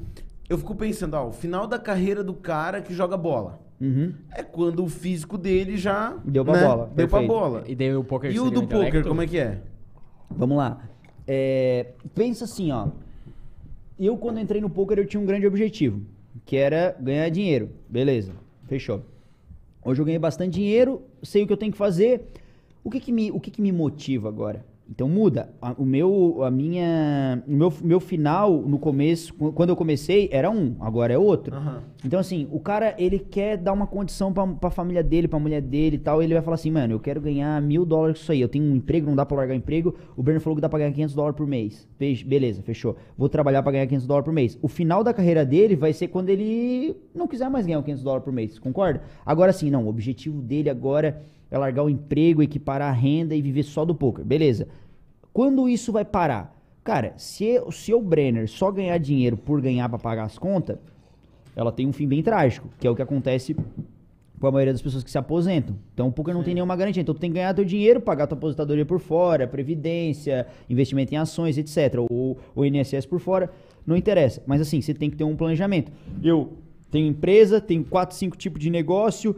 eu fico pensando, ó, o final da carreira do cara que joga bola. Uhum. É quando o físico dele já. Deu pra né, bola, Deu pra perfeito. bola. E daí o poker E o do poker, intelecto? como é que é? Vamos lá. É, pensa assim, ó. Eu, quando entrei no poker, eu tinha um grande objetivo, que era ganhar dinheiro. Beleza, fechou. Hoje eu ganhei bastante dinheiro, sei o que eu tenho que fazer. O que que me, o que que me motiva agora? Então muda. A- o meu, a minha, o meu, meu final no começo, qu- quando eu comecei, era um, agora é outro. Aham. Então, assim, o cara, ele quer dar uma condição pra, pra família dele, pra mulher dele e tal. Ele vai falar assim, mano, eu quero ganhar mil dólares com isso aí. Eu tenho um emprego, não dá pra largar o emprego. O Bernie falou que dá pra ganhar 500 dólares por mês. Beleza, fechou. Vou trabalhar pra ganhar 500 dólares por mês. O final da carreira dele vai ser quando ele não quiser mais ganhar 500 dólares por mês, concorda? Agora sim, não, o objetivo dele agora é largar o emprego, equiparar a renda e viver só do poker. Beleza. Quando isso vai parar? Cara, se, se o Brenner só ganhar dinheiro por ganhar pra pagar as contas, ela tem um fim bem trágico, que é o que acontece com a maioria das pessoas que se aposentam. Então o poker não tem nenhuma garantia. Então tu tem que ganhar teu dinheiro, pagar tua aposentadoria por fora, previdência, investimento em ações, etc. Ou o INSS por fora, não interessa. Mas assim, você tem que ter um planejamento. Eu tenho empresa, tenho quatro, cinco tipos de negócio,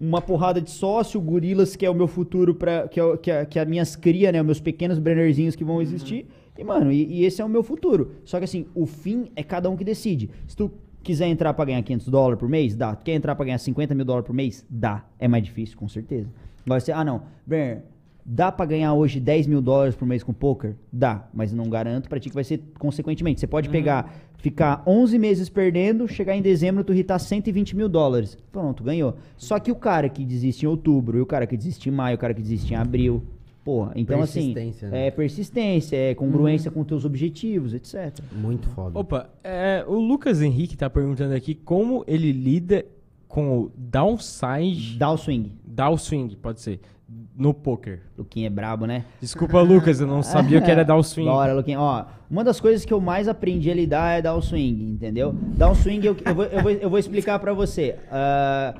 uma porrada de sócio, gorilas que é o meu futuro para que, é, que, é, que é as minhas cria, né, os meus pequenos brennerzinhos que vão existir. E mano, e, e esse é o meu futuro. Só que assim, o fim é cada um que decide. Se tu quiser entrar pra ganhar 500 dólares por mês, dá. Tu quer entrar pra ganhar 50 mil dólares por mês? Dá. É mais difícil, com certeza. Agora você, ah não, Brenner, dá pra ganhar hoje 10 mil dólares por mês com poker? Dá, mas não garanto pra ti que vai ser consequentemente. Você pode pegar, ficar 11 meses perdendo, chegar em dezembro tu hitar 120 mil dólares. Pronto, ganhou. Só que o cara que desiste em outubro, e o cara que desiste em maio, o cara que desiste em abril, porra. Então assim, Persistência, né? é persistência, é congruência com teus objetivos, etc. Muito foda. Opa, é, o Lucas Henrique tá perguntando aqui como ele lida com o downside, Dá o swing. downswing, pode ser, no poker. Luquinha é brabo, né? Desculpa, Lucas, eu não sabia o que era downswing. Da hora, Luquinha. Ó, uma das coisas que eu mais aprendi a lidar é dar o swing, entendeu? Dar o swing, eu, eu, vou, eu, vou, eu vou explicar pra você. Ah,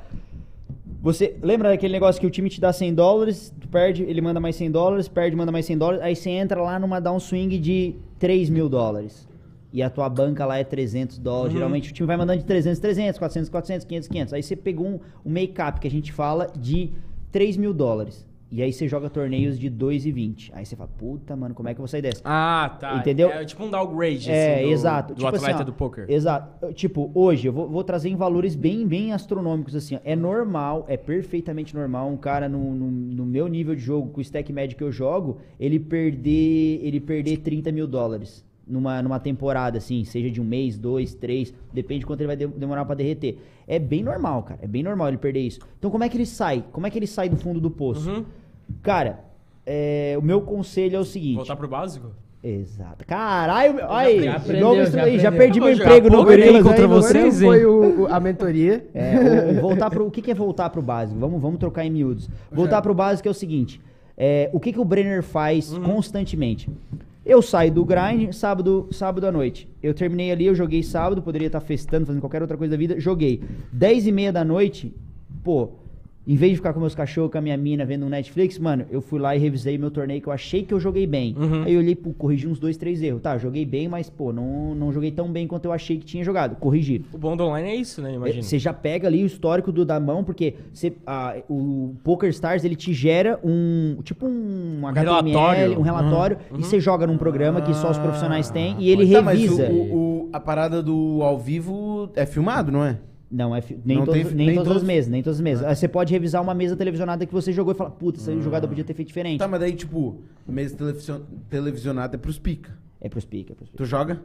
você lembra daquele negócio que o time te dá 100 dólares, tu perde, ele manda mais 100 dólares, perde, manda mais 100 dólares, aí você entra lá numa downswing de 3 mil dólares. E a tua banca lá é 300 dólares. Geralmente o time vai mandando de 300, 300, 400, 400, 500, 500. Aí você pegou um, um make-up que a gente fala de 3 mil dólares. E aí você joga torneios de 2,20. Aí você fala, puta, mano, como é que eu vou sair dessa? Ah, tá. Entendeu? É tipo um downgrade, É, assim, do, exato. do Tipo atleta assim, ó, do poker. Exato. Tipo, hoje, eu vou, vou trazer em valores bem, bem astronômicos, assim. ó. É normal, é perfeitamente normal um cara no, no, no meu nível de jogo, com o stack médio que eu jogo, ele perder, ele perder 30 mil dólares. Numa, numa temporada, assim, seja de um mês, dois, três, depende de quanto ele vai de- demorar pra derreter. É bem normal, cara. É bem normal ele perder isso. Então, como é que ele sai? Como é que ele sai do fundo do poço? Uhum. Cara, é, o meu conselho é o seguinte. Voltar pro básico? Exato. Caralho, meu- aí, já aprendeu, já aí, já aprendeu. perdi Eu meu emprego no Gorilas contra aí. Vocês, foi o, o- a mentoria. É, o, o voltar pro, o que, que é voltar pro básico? Vamos, vamos trocar em miúdos. Voltar pro básico é o seguinte: é, o que, que o Brenner faz constantemente? Eu saio do grind sábado, sábado à noite. Eu terminei ali, eu joguei sábado, poderia estar festando, fazendo qualquer outra coisa da vida. Joguei. 10 e meia da noite, pô, em vez de ficar com meus cachorros, com a minha mina vendo um Netflix, mano, eu fui lá e revisei meu torneio que eu achei que eu joguei bem. Uhum. Aí eu olhei, pô, corrigi uns dois, três erros. Tá, joguei bem, mas, pô, não, não joguei tão bem quanto eu achei que tinha jogado. Corrigir. O bom do online é isso, né? Imagina. Você já pega ali o histórico do da mão, porque você, ah, o Poker Stars ele te gera um tipo um, HTML, relatório. um relatório, Uhum, e você joga num programa que só os profissionais têm e ele Tá, mas revisa. o- o- a parada do ao vivo é filmado, não é? Não, é fi- nem, Não todos, tem- nem, nem todas todos- as mesas, nem todas as mesas. Aí Você pode revisar uma mesa televisionada que você jogou e falar, puta, essa jogada eu podia ter feito diferente. Tá, mas daí, tipo, mesa televisio- televisionada é pros pica. É pros pica, é pros pica. Tu joga?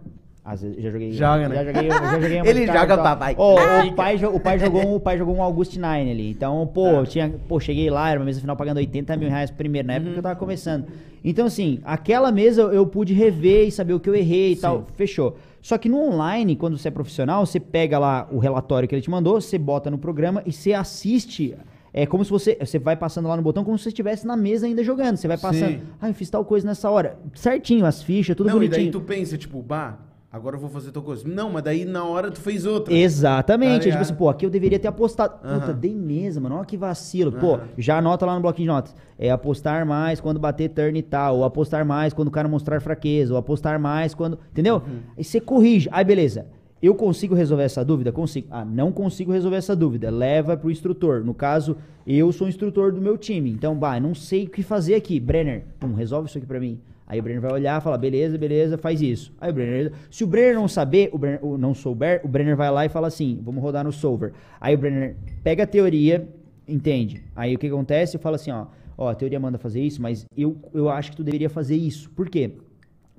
Às vezes, já joguei. Joga, né? Já joguei, já joguei Ele joga, e tal. papai. Ó, o, pai, o, pai jogou, um- o pai jogou um August Nine ali. Então, pô, eu tinha, pô, cheguei lá, era uma mesa final pagando 80 mil reais primeiro, na época Uhum. que eu tava começando. Então, assim, aquela mesa eu, eu pude rever e saber o que eu errei e tal. Fechou. Só que no online, quando você é profissional, você pega lá o relatório que ele te mandou, você bota no programa e você assiste. É como se você. Você vai passando lá no botão como se você estivesse na mesa ainda jogando. Você vai passando. Sim. Ah, eu fiz tal coisa nessa hora. Certinho, as fichas, tudo não, e bonitinho. daí tu pensa, tipo, bah, agora eu vou fazer tal coisa. Não, mas daí na hora tu fez outra. Exatamente. Tá É tipo assim, pô, aqui eu deveria ter apostado. Puta, dei mesa, mano. Olha que vacilo. Pô, já anota lá no bloquinho de notas. É apostar mais quando bater turn e tal. Ou apostar mais quando o cara mostrar fraqueza. Ou apostar mais quando. Entendeu? Uhum. Aí você corrige. Aí, beleza. Eu consigo resolver essa dúvida? Consigo. Ah, não consigo resolver essa dúvida. Leva pro instrutor. No caso, eu sou o instrutor do meu time. Então, bah, não sei o que fazer aqui. Brenner, pum, resolve isso aqui pra mim. Aí o Brenner vai olhar fala, beleza, beleza, faz isso. Aí o Brenner. Se o Brenner não saber, o Brenner, não souber, o Brenner vai lá e fala assim: vamos rodar no solver. Aí o Brenner pega a teoria, entende? Aí o que acontece? Eu falo assim, ó, ó, a teoria manda fazer isso, mas eu, eu acho que tu deveria fazer isso. Por quê?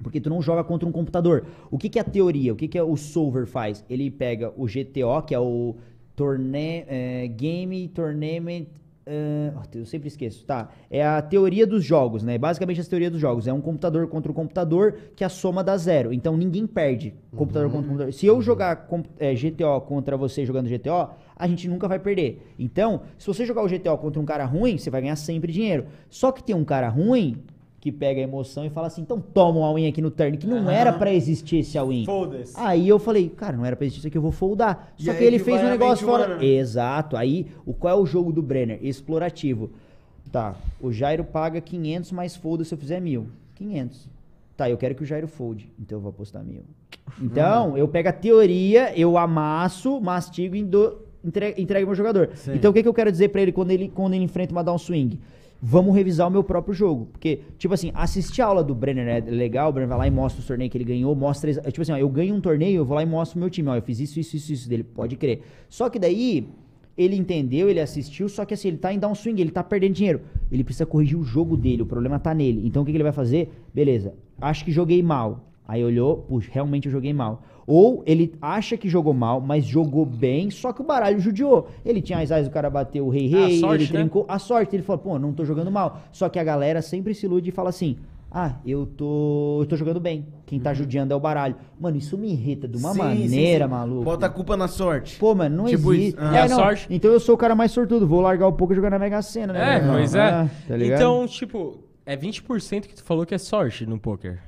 Porque tu não joga contra um computador. O que, que é a teoria? O que, que é o solver faz? Ele pega o GTO, que é o torne, é, Game Tournament. É, ó, eu sempre esqueço, tá? É a teoria dos jogos, né? Basicamente, a teoria dos jogos. É um computador contra o computador que a soma dá zero. Então ninguém perde computador contra computador. Se eu jogar com- é, GTO contra você jogando GTO, a gente nunca vai perder. Então, se você jogar o GTO contra um cara ruim, você vai ganhar sempre dinheiro. Só que tem um cara ruim que pega a emoção e fala assim, então toma um all-in aqui no turn, que não era pra existir esse all-in. Foda-se. Aí eu falei, cara, não era pra existir isso aqui, eu vou foldar. E Só aí que ele que fez um negócio fora. Exato. Aí, o, qual é o jogo do Brenner? Explorativo. Tá, o Jairo paga 500 mais folda se eu fizer mil. 500. Tá, eu quero que o Jairo folde, então eu vou apostar mil. Então, eu pego a teoria, eu amasso, mastigo e dou, entrego, entrego meu jogador. Sim. Então, o que, que eu quero dizer pra ele quando ele, quando ele enfrenta uma downswing? Vamos revisar o meu próprio jogo. Porque, tipo assim, assistir a aula do Brenner é legal, o Brenner vai lá e mostra os torneios que ele ganhou, mostra. Tipo assim, ó, eu ganho um torneio, eu vou lá e mostro o meu time. Ó, eu fiz isso, isso, isso, isso dele. Pode crer. Só que daí, ele entendeu, ele assistiu, só que assim, ele tá em downswing, ele tá perdendo dinheiro. Ele precisa corrigir o jogo dele, o problema tá nele. Então o que, que ele vai fazer? Beleza, acho que joguei mal. Aí olhou, puxa, realmente eu joguei mal. Ou ele acha que jogou mal, mas jogou bem, só que o baralho judiou. Ele tinha as eyes, o cara bateu o rei Ah, ele né? trincou. A sorte, ele falou, pô, não tô jogando mal. Só que a galera sempre se ilude e fala assim, ah, eu tô, eu tô jogando bem. Quem tá judiando é o baralho. Mano, isso me irrita de uma Uhum. Sim, maneira, sim, sim. maluco. Bota a culpa na sorte. Pô, mano, não Tipo existe. isso. Ah. É a não. sorte. Então eu sou o cara mais sortudo. Vou largar o pouco e jogar na Mega Sena, né? É, pois é. Ah, tá então, tipo, é 20% que tu falou que é sorte no poker.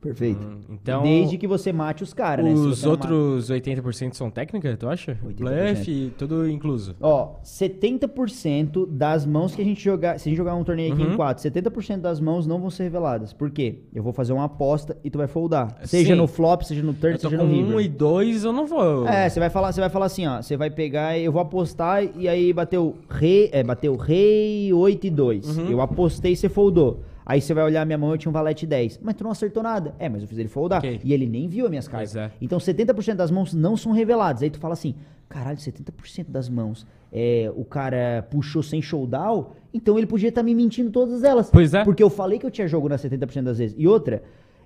Perfeito. Então, Desde que você mate os caras, né? Os não mata- outros 80% são técnica, tu acha? 80%. Blefe, tudo incluso. Ó, 70% das mãos que a gente jogar. Se a gente jogar um torneio aqui Uhum. em 4, 70% das mãos não vão ser reveladas. Por quê? Eu vou fazer uma aposta e tu vai foldar. Seja Sim. no flop, seja no turn, seja no river. 1 e 2, eu não vou. É, você vai falar, você vai falar assim, ó, você vai pegar, eu vou apostar e aí bateu rei, é, bateu rei 8 e 2. Uhum. Eu apostei e você foldou. Aí você vai olhar a minha mão, eu tinha um valete 10. Mas tu não acertou nada. É, mas eu fiz ele foldar. Ok. E ele nem viu as minhas cartas. É. Então 70% das mãos não são reveladas. Aí tu fala assim, caralho, 70% das mãos é, o cara puxou sem showdown, então ele podia estar me mentindo todas elas. Pois é. Porque eu falei que eu tinha jogo nas 70% das vezes. E outra,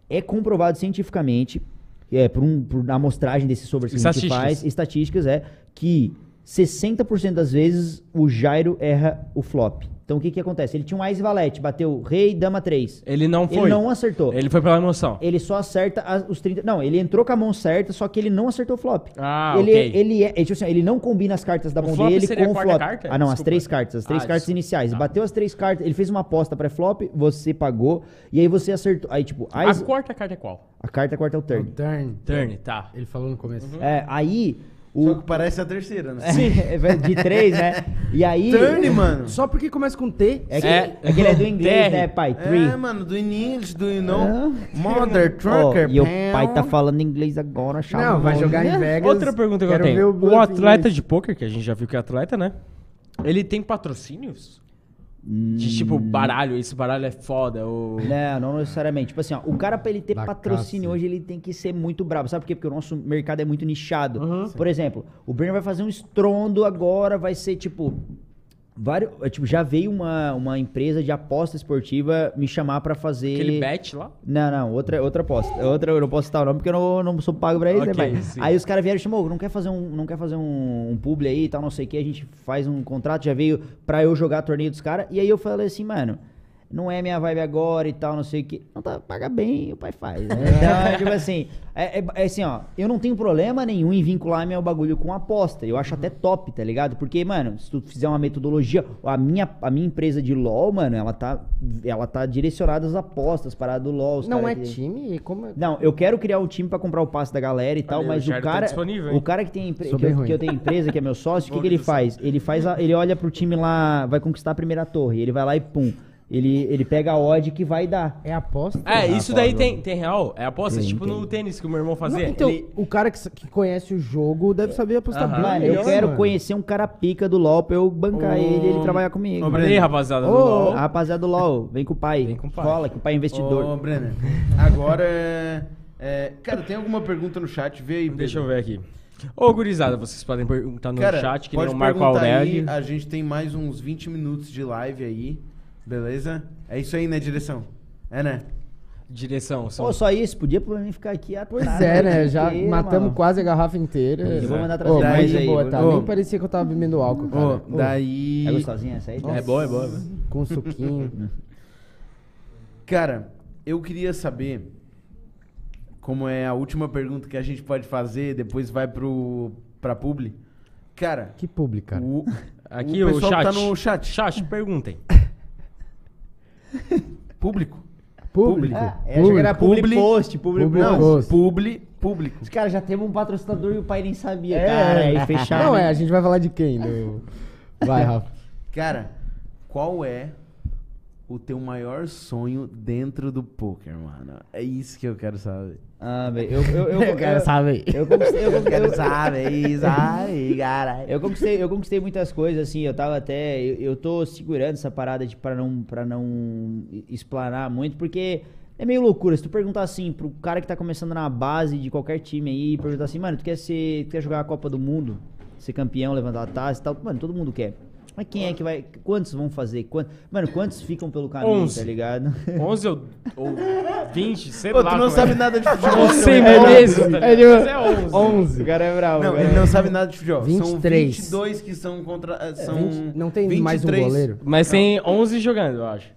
é comprovado cientificamente, é, por, um, por amostragem desses sobres que a gente Estatísticas. faz, estatísticas, é que 60% das vezes o Jairo erra o flop. Então o que que acontece? Ele tinha um Ice Valete, bateu rei, dama 3. Ele não foi. Ele não acertou. Ele foi pela emoção. Ele só acerta as- os 30. Não, ele entrou com a mão certa, só que ele não acertou o flop. Ah, ele, ok. ele, é, ele, tipo assim, ele não combina as cartas da mão flop dele seria com a o quarta flop. carta? Ah, não, as Desculpa. três cartas, as três Ah, cartas desculpa. iniciais. Tá. Bateu as três cartas, ele fez uma aposta pré-flop, você pagou, e aí você acertou. Aí, tipo, A quarta carta é qual? a carta quarta é o turn. Turn. Turn, tá. Ele falou no começo. É, aí. Só O, que parece a terceira, né? É, de três, né? E aí. Turn, mano. Só porque começa com T. É que, É. é que ele é do inglês, TR. né, pai? Three. É, mano, do in English, do you know? Ah. Mother trucker, e o pai tá falando inglês agora, chamou. Não, vai jogar em Vegas. Outra pergunta que eu tenho. O, bluff atleta inglês. de poker, que a gente já viu que é atleta, né? Ele tem patrocínios? De tipo, baralho, esse baralho é foda, ou... Não, não necessariamente. Tipo assim, ó, o cara pra ele ter Da patrocínio caça. hoje, ele tem que ser muito brabo. Sabe por quê? Porque o nosso mercado é muito nichado. Uhum. Por exemplo, o Brenner vai fazer um estrondo agora, vai ser tipo. Vários, é, tipo, já veio uma, uma empresa de aposta esportiva me chamar pra fazer. Aquele bet lá? Não, não, outra, outra aposta. Outra, eu não posso citar o nome porque eu não, não sou pago pra isso, né, Ok, pai? sim. Aí os caras vieram e chamou, não quer fazer um, não quer fazer um, um publi aí e tal, não sei o que, a gente faz um contrato, já veio pra eu jogar torneio dos caras. E aí eu falei assim, mano, não é minha vibe agora e tal, não sei o que. Não tá, paga bem, o pai faz, né? Então, tipo assim, é, é- é assim, ó, eu não tenho problema nenhum em vincular meu bagulho com aposta. Eu acho até top, tá ligado? Porque, mano, se tu fizer uma metodologia, a minha, a minha empresa de LOL, mano, ela tá, ela tá direcionada às apostas, paradas do LOL. os Não é que- time? Como é? não, eu quero criar um time pra comprar o passe da galera e tal, Olha, mas o tá cara, disponível, hein? o cara que tem empre- que, eu, que eu tenho empresa, que é meu sócio, o que, que ele faz? Ele faz, a- ele olha pro time lá, vai conquistar a primeira torre, ele vai lá e pum, ele, ele pega a odd que vai dar. É aposta? É, isso daí tem, tem real? É aposta? Tem, tipo tem. no tênis que o meu irmão Não, fazia? então, Ele- o cara que, que conhece o jogo deve saber apostar Aham. bem. Mano, eu quero mano. conhecer um cara pica do LoL pra eu bancar Ô, ele e ele trabalhar comigo. ô, Olha Breno. aí, rapaziada do LOL. rapaziada do LoL, vem com o pai. Vem com o pai. Cola, que o pai é investidor. Ô, Brenner, agora é, é- Cara, tem alguma pergunta no chat? Vê aí, Pedro. Deixa eu ver aqui. Ô, gurizada, vocês podem perguntar no Cara, chat, que nem o Marco Aurélio. aí, a gente tem mais uns 20 minutos de live aí, beleza? É isso aí, né, direção? É, né? Direção, são... Pô, só isso, podia pra mim ficar aqui atrás. Pois é, né? Já inteira, matamos mano. quase a garrafa inteira. Eu vou mandar trazer mas mais de aí. boa, tá? Ô. Nem parecia que eu tava bebendo álcool, cara. Ô, daí... É gostosinha essa aí? É boa, é boa. é boa. Com suquinho. Cara, eu queria saber como é a última pergunta que a gente pode fazer, depois vai pro pra publi. Cara, que público, cara. o, Aqui o o, pessoal chat. tá no chat, Chat, perguntem. público. Público. Ah, eu achei que era public, Publi- post, public, Public post. post. Publi, público. Os caras já temos um patrocinador e o pai nem sabia, É. cara. Aí fecharam. Não, é, a gente vai falar de quem? Do... Vai, Rafa. Cara, qual é o teu maior sonho dentro do poker, mano? É isso que eu quero saber. Ah, velho, eu, eu, eu, Eu quero saber. Eu conquistei, eu, conquistei- eu, saber, sabe, caralho. eu conquistei, eu conquistei muitas coisas, assim, eu tava até, eu, eu tô segurando essa parada de, pra, não, pra não explanar muito, porque é meio loucura, se tu perguntar assim, pro cara que tá começando na base de qualquer time aí, perguntar assim, mano, tu quer ser, tu quer jogar a Copa do Mundo, ser campeão, levantar a taça e tal, mano, todo mundo quer. Mas quem é que vai, quantos vão fazer? Quantos, mano, quantos ficam pelo caminho, Onze. tá ligado? 11 ou, ou 20, sei Pô, lá. tu não como sabe é. nada de futebol. Não sei não, mesmo, tá É, ligado? tipo, Mas é 11. 11. O cara é bravo. Não, cara ele é- não sabe nada de futebol. 23. São 22 que são contra. eh, São 20 não tem 23. mais um goleiro? Mas tem 11 jogando, eu acho.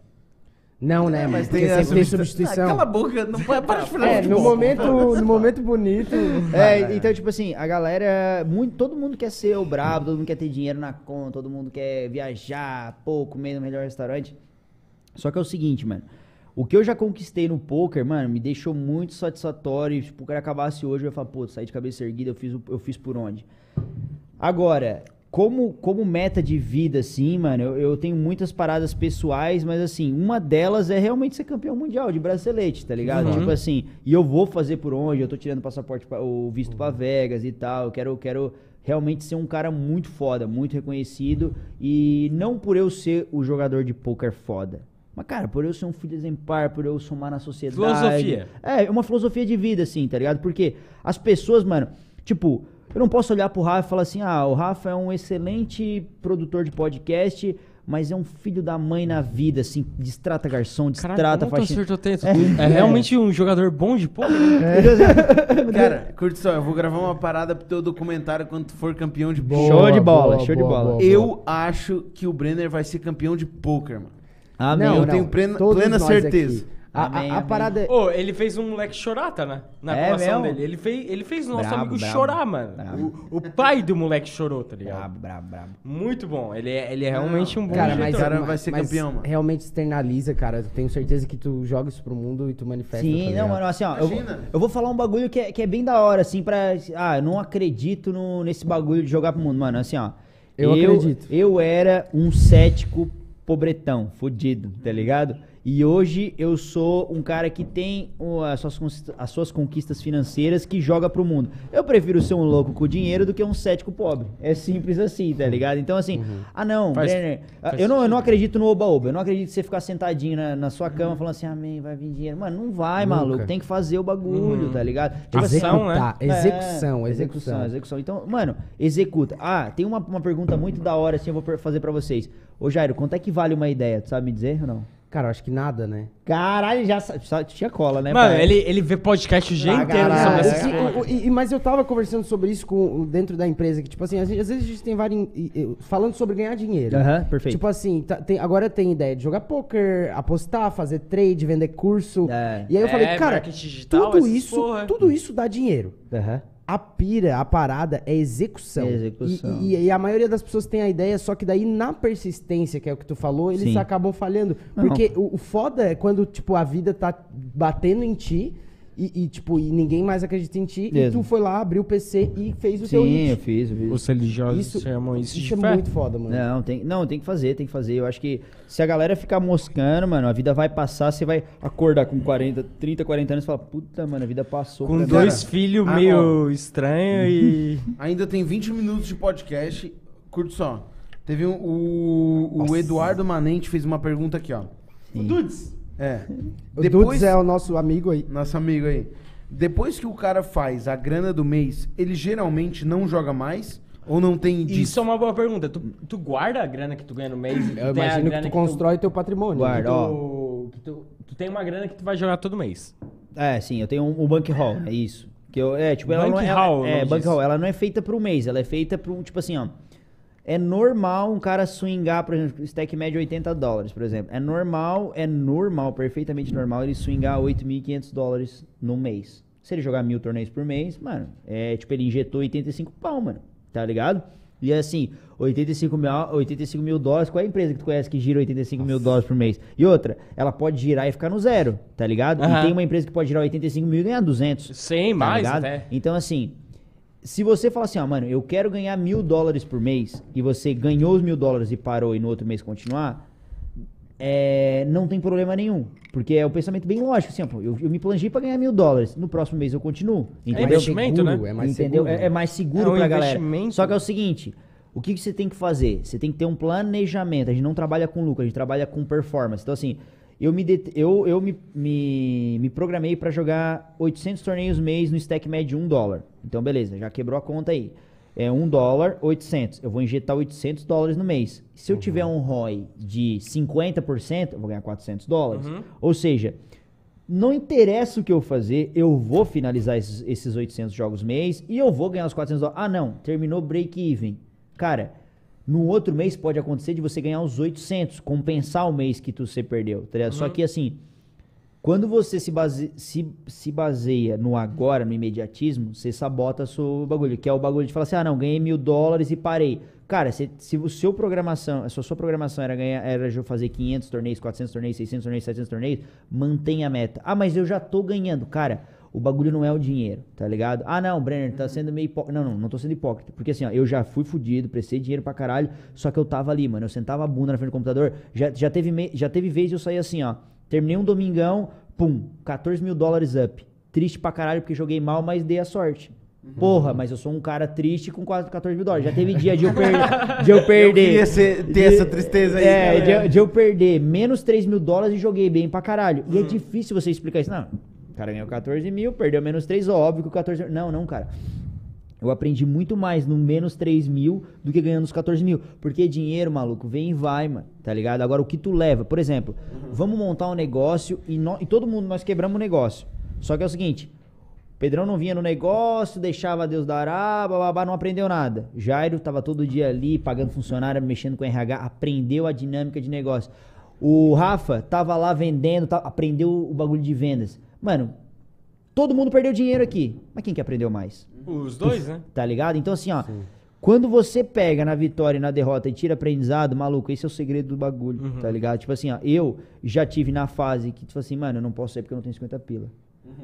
Não, né? Mas Porque tem a sempre tem substitu- substituição. Ah, cala a boca, não pode parar de falar É, no momento, no momento bonito. É, então, tipo assim, a galera. Muito, todo mundo quer ser o brabo, todo mundo quer ter dinheiro na conta, todo mundo quer viajar, pô, comer no melhor restaurante. Só que é o seguinte, mano. O que eu já conquistei no poker, mano, me deixou muito satisfatório. Tipo, o cara acabasse hoje, eu ia falar, pô, saí de cabeça erguida, eu fiz, eu fiz por onde? Agora, como, como meta de vida, assim, mano, eu, eu tenho muitas paradas pessoais, mas assim, uma delas é realmente ser campeão mundial de bracelete, tá ligado? Uhum. Tipo assim, e eu vou fazer por onde, eu tô tirando passaporte, pra, o visto pra Vegas e tal, eu quero, eu quero realmente ser um cara muito foda, muito reconhecido, e não por eu ser o jogador de poker foda. Mas, cara, por eu ser um filho exemplar, por eu somar na sociedade. Filosofia. É, uma filosofia de vida, assim, tá ligado? Porque as pessoas, mano, tipo, eu não posso olhar pro Rafa e falar assim, ah, o Rafa é um excelente produtor de podcast, mas é um filho da mãe na vida, assim, destrata garçom, destrata acertou tanto? É, realmente um jogador bom de poker? Cara, curte só, eu vou gravar uma parada pro teu documentário quando tu for campeão de Boa, Show de bola, boa, show de boa, bola. boa, Eu boa. acho que o Brenner vai ser campeão de poker, mano. Amém. eu tenho plena- plena certeza. aqui. A, Amém, a, a amém. parada é. Ô, ele fez um moleque chorar, tá, né? Na É mesmo? dele. Ele fez, ele fez o nosso Brabo, amigo brabo. chorar, mano. Brabo. O, o pai do moleque chorou, tá ligado? Brabo, brabo, brabo. Muito bom. Ele é, ele é realmente um bom Cara, mas, diretor. cara vai ser mas campeão, mano. Realmente externaliza, cara. Eu tenho certeza que tu joga isso pro mundo e tu manifesta. tá Sim, não, ligado? mano, assim, ó, eu, eu vou falar um bagulho que é, que é bem da hora, assim, pra. Ah, eu não acredito no, nesse bagulho de jogar pro mundo, mano. Assim, ó. Eu acredito. Eu era um cético pobretão, fudido, tá ligado? E hoje eu sou um cara que tem as, suas, as suas conquistas financeiras que joga pro mundo. Eu prefiro ser um louco com dinheiro do que um cético pobre. É simples assim, tá ligado? Então, assim, ah, não, Faz- Brenner, faz eu, não, eu não acredito no oba-oba. Eu não acredito em você ficar sentadinho na, na sua cama falando assim, amém, vai vir dinheiro. Mano, não vai, Nunca. maluco. Tem que fazer o bagulho, tá ligado? Tipo assim, Ação, né? Executar, é, execução, execução, execução. execução. Então, mano, executa. Ah, tem uma, uma pergunta muito da hora, assim, eu vou fazer pra vocês. Ô, Jairo, quanto é que vale uma ideia? Tu sabe me dizer ou não? Cara, eu acho que nada, né? Caralho, já. Só tinha cola, né? Mano, pai? ele, ele vê podcast o dia Ah, inteiro caralho. sobre essas coisas. o- o- e- mas eu tava conversando sobre isso com, dentro da empresa, que, tipo assim, às vezes, às vezes a gente tem vários. e- e- Falando sobre ganhar dinheiro. Aham, perfeito. Tipo assim, tá- tem- agora tem ideia de jogar poker, apostar, fazer trade, vender curso. É. E aí eu É, falei, cara, marketing digital, tudo essas isso, porra. tudo isso dá dinheiro. Aham. A pira, a parada é execução. É execução. E, e- e a maioria das pessoas tem a ideia, só que daí na persistência, que é o que tu falou, eles Sim. acabam falhando. Não. Porque o, o foda é quando, tipo, a vida tá batendo em ti e, e, tipo, e ninguém mais acredita em ti. E Mesmo. tu foi lá, abriu o PC e fez o teu Sim, eu fiz, eu fiz. Os religiosos Isso, chamam isso, isso de é fé. muito foda, mano. Não, tem, não, tem que fazer, tem que fazer. Eu acho que se a galera ficar moscando, mano, a vida vai passar, você vai acordar com 40, 30, 40 anos e falar, puta, mano, a vida passou. Com pra mim." dois filhos ah, meio estranhos e... Ainda tem 20 minutos de podcast. Curte só. Teve um, o, o Eduardo Manente fez uma pergunta aqui, ó. Sim. Dudes. É. O Depois, Dudes é o nosso amigo aí. nosso amigo aí. Depois que o cara faz a grana do mês, ele geralmente não joga mais? Ou não tem disso? Isso é uma boa pergunta. Tu, tu guarda a grana que tu ganha no mês? e tu Eu tem a imagino que tu constrói teu patrimônio. Guarda. que ó. tu, que tu, tu tem uma grana que tu vai jogar todo mês. É, sim, eu tenho um, um bankroll, é isso. Que eu, é, tipo, ela não é, ela, é, nome bankroll, disso. ela não é feita pro mês, ela é feita pro, tipo assim, ó. É normal um cara swingar, por exemplo, stack médio 80 dólares, por exemplo. É normal, é normal, perfeitamente normal ele swingar 8.500 dólares no mês. Se ele jogar mil torneios por mês, mano, é tipo, ele injetou 85 pau, mano, tá ligado? E assim, 85 mil, 85 mil dólares, qual é a empresa que tu conhece que gira 85 mil dólares por mês? E outra, ela pode girar e ficar no zero, tá ligado? Aham. E tem uma empresa que pode girar 85 mil e ganhar 200. Sem tá mais ligado? até. Então, assim, se você fala assim, ó, mano, eu quero ganhar mil dólares por mês e você ganhou os mil dólares e parou e no outro mês continuar, é, não tem problema nenhum. Porque é um pensamento bem lógico, assim, ó, eu, eu me planejei pra ganhar mil dólares, no próximo mês eu continuo. Entendeu? investimento, seguro, né? É mais Entendeu? seguro. É, é mais seguro É um pra galera. investimento. Só que é o seguinte, o que, que você tem que fazer? Você tem que ter um planejamento. A gente não trabalha com lucro, a gente trabalha com performance. Então, assim, eu me, eu, eu me, me, me programei pra jogar 800 torneios mês no stack médio de 1 dólar. Então, beleza, já quebrou a conta aí. É 1 dólar, 800. Eu vou injetar 800 dólares no mês. Se eu tiver um ROI de 50%, eu vou ganhar 400 dólares. Ou seja, não interessa o que eu fazer, eu vou finalizar esses, esses 800 jogos mês e eu vou ganhar os 400 dólares. Ah, não, terminou break-even. Cara, no outro mês pode acontecer de você ganhar os 800, compensar o mês que tu você perdeu, tá ligado? Só que assim, quando você se, base, se, se baseia no agora, no imediatismo, você sabota seu bagulho, que é o bagulho de falar assim, ah não, ganhei mil dólares e parei. Cara, se, se o seu programação, se a sua programação era, ganhar, era fazer 500 torneios, 400 torneios, 600 torneios, 700 torneios, mantenha a meta. Ah, mas eu já tô ganhando. Cara, o bagulho não é o dinheiro, tá ligado? Ah, não, Brenner, tá sendo meio hipócrita. Não, não, não tô sendo hipócrita. Porque assim, ó, eu já fui fudido, prestei dinheiro pra caralho, só que eu tava ali, mano. Eu sentava a bunda na frente do computador. Já, já, teve, me- já teve vez eu sair assim, ó. Terminei um domingão, pum, 14 mil dólares up. Triste pra caralho porque joguei mal, mas dei a sorte. Porra, mas eu sou um cara triste com quase 14 mil dólares. Já teve dia de eu, per de eu perder. queria ser- ter de- essa tristeza aí, É, de, de eu perder menos 3 mil dólares e joguei bem pra caralho. E é difícil você explicar isso. Não, o cara ganhou 14 mil, perdeu menos 3, óbvio que o 14 Não, não, cara. Eu aprendi muito mais no menos 3 mil do que ganhando os 14 mil. Porque dinheiro, maluco, vem e vai, mano. Tá ligado? Agora, o que tu leva? Por exemplo, vamos montar um negócio e, nó- e todo mundo, nós quebramos o negócio. Só que é o seguinte, Pedrão não vinha no negócio, deixava Deus dará, bababá, não aprendeu nada. Jairo tava todo dia ali, pagando funcionário, mexendo com RH, aprendeu a dinâmica de negócio. O Rafa tava lá vendendo, tá- aprendeu o bagulho de vendas. Mano, todo mundo perdeu dinheiro aqui. Mas quem que aprendeu mais? Os dois, né? Tá ligado? Então, assim, ó. Quando você pega na vitória e na derrota e tira aprendizado, maluco, esse é o segredo do bagulho, tá ligado? Tipo assim, ó, eu já tive na fase que, tipo assim, mano, eu não posso sair porque eu não tenho 50 pila.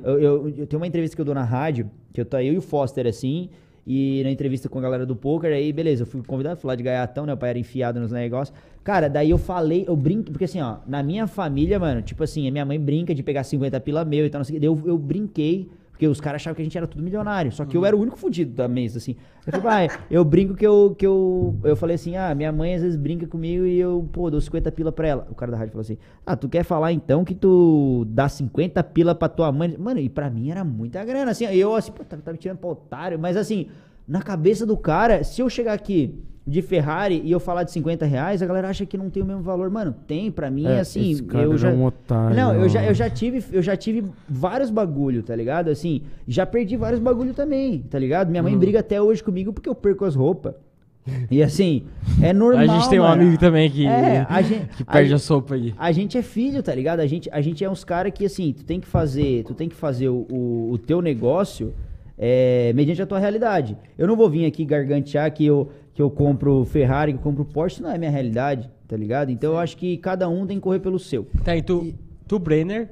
Eu, eu, eu tenho uma entrevista que eu dou na rádio, que eu tô eu e o Foster, assim, e na entrevista com a galera do poker, aí, beleza, eu fui convidado, fui lá de gaiatão, né? O pai era enfiado nos negócios. Cara, daí eu falei, eu brinco, porque assim, ó, na minha família, mano, tipo assim, a minha mãe brinca de pegar 50 pila meu e tal, não sei o que. Eu, eu brinquei, porque os caras achavam que a gente era tudo milionário. Só que eu era o único fudido da mesa, assim. Eu falei, pai, eu brinco que eu, que eu. Eu falei assim, ah, minha mãe às vezes brinca comigo e eu, pô, dou 50 pila pra ela. O cara da rádio falou assim: Ah, tu quer falar então que tu dá 50 pila pra tua mãe? Mano, e pra mim era muita grana, assim. Eu assim, pô, tá, tá me tirando pra otário. Mas assim, na cabeça do cara, se eu chegar aqui de Ferrari e eu falar de 50 reais, a galera acha que não tem o mesmo valor. Mano, tem, pra mim, É, assim. esse cara eu é já. um otário, não, eu já, eu já tive, eu já tive vários bagulho, tá ligado? Assim, já perdi vários bagulho também, tá ligado? Minha mãe Uhum. briga até hoje comigo porque eu perco as roupas. E assim, é normal. a gente tem um mano. amigo também que, É, a gente, que perde a, a, sopa aí. a gente é filho, tá ligado? A gente, a gente é uns caras que, assim, tu tem que fazer, tu tem que fazer o, o, o teu negócio é, mediante a tua realidade. Eu não vou vir aqui gargantear que eu, que eu compro Ferrari, que eu compro Porsche, não é minha realidade, tá ligado? Então eu acho que cada um tem que correr pelo seu. Tá, e tu, tu, Brenner,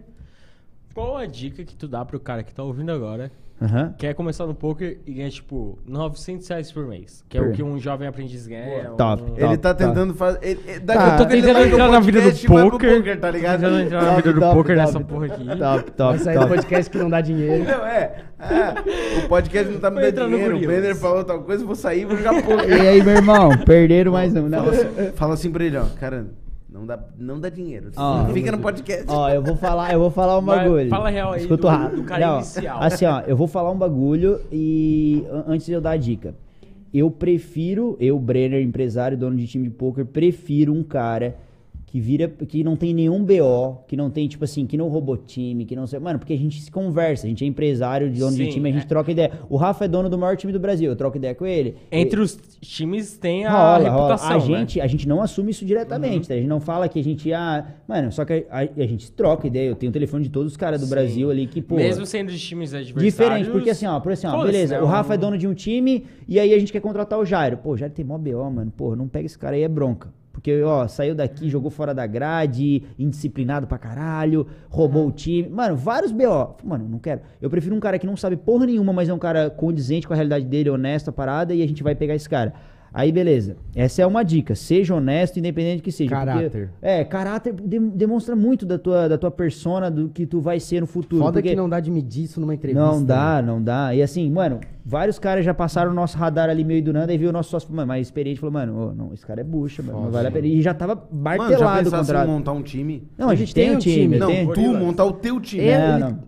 qual a dica que tu dá pro cara que tá ouvindo agora, Aham. quer começar no poker e ganha, tipo, 900 reais por mês? Que é o que um jovem aprendiz ganha. Top. um- Ele tá Tá, tá. tentando fazer. Ele, ele- daqui Tá. a pouco Tô ele tentando entrar na vida do poker. poker, tá ligado? Tentando entrar na Top, vida do top, poker top. nessa porra aqui. Top, top, Vai sair do top. podcast que não dá dinheiro. Não, é, é. O podcast não tá me dando dinheiro. O. Brenner falou tal coisa, eu vou sair e vou jogar poker. E aí, meu irmão, perderam mais um. Não. Fala assim, fala assim pra ele, ó. Cara, não dá, não dá dinheiro. Ó. Fica no podcast. Ó, eu vou falar, eu vou falar um Vai, bagulho. fala a real aí Escuta do- o ra- do cara Não, inicial. Assim, ó, eu vou falar um bagulho e an- antes de eu dar a dica. Eu prefiro, eu, Brenner, empresário, dono de time de poker, prefiro um cara que vira, que não tem nenhum BO, que não tem, tipo assim, que não roubou time, que não sei. Mano, porque a gente se conversa, a gente é empresário de dono de Sim, time, a gente é. troca ideia. O Rafa é dono do maior time do Brasil, eu troco ideia com ele. Entre os times tem a Rola, rola. reputação, A né? gente, a gente não assume isso diretamente, tá? A gente não fala que a gente, ah, mano, só que a, a gente troca ideia. Eu tenho o telefone de todos os caras do Sim. Brasil ali que, pô. Mesmo sendo de times adversários. Diferente, porque assim, ó, por assim, ó, beleza, né? o Rafa é dono de um time e aí a gente quer contratar o Jairo. Pô, o Jairo tem mó BO, mano. Pô, não pega esse cara aí, é bronca. Porque, ó, saiu daqui, jogou fora da grade, indisciplinado pra caralho, roubou o time. Mano, vários BO. Mano, não quero. Eu prefiro um cara que não sabe porra nenhuma, mas é um cara condizente com a realidade dele, honesto a parada, e a gente vai pegar esse cara. Aí, beleza. Essa é uma dica. Seja honesto, independente que seja. porque- Caráter. é, caráter de- demonstra muito da tua, da tua persona, do que tu vai ser no futuro. Foda porque- que não dá de medir isso numa entrevista. não né? dá, não dá. E assim, mano, vários caras já passaram o nosso radar ali meio do nada e viu o nosso sócio, mano, mais experiente, falou, mano, ô, não, esse cara é bucha, mano, não vale a pena. E já tava Mano, já martelado o em montar um time? Não, a Ele gente tem, tem time. time, Não, tenho- tu montar o teu time. É, ele- não.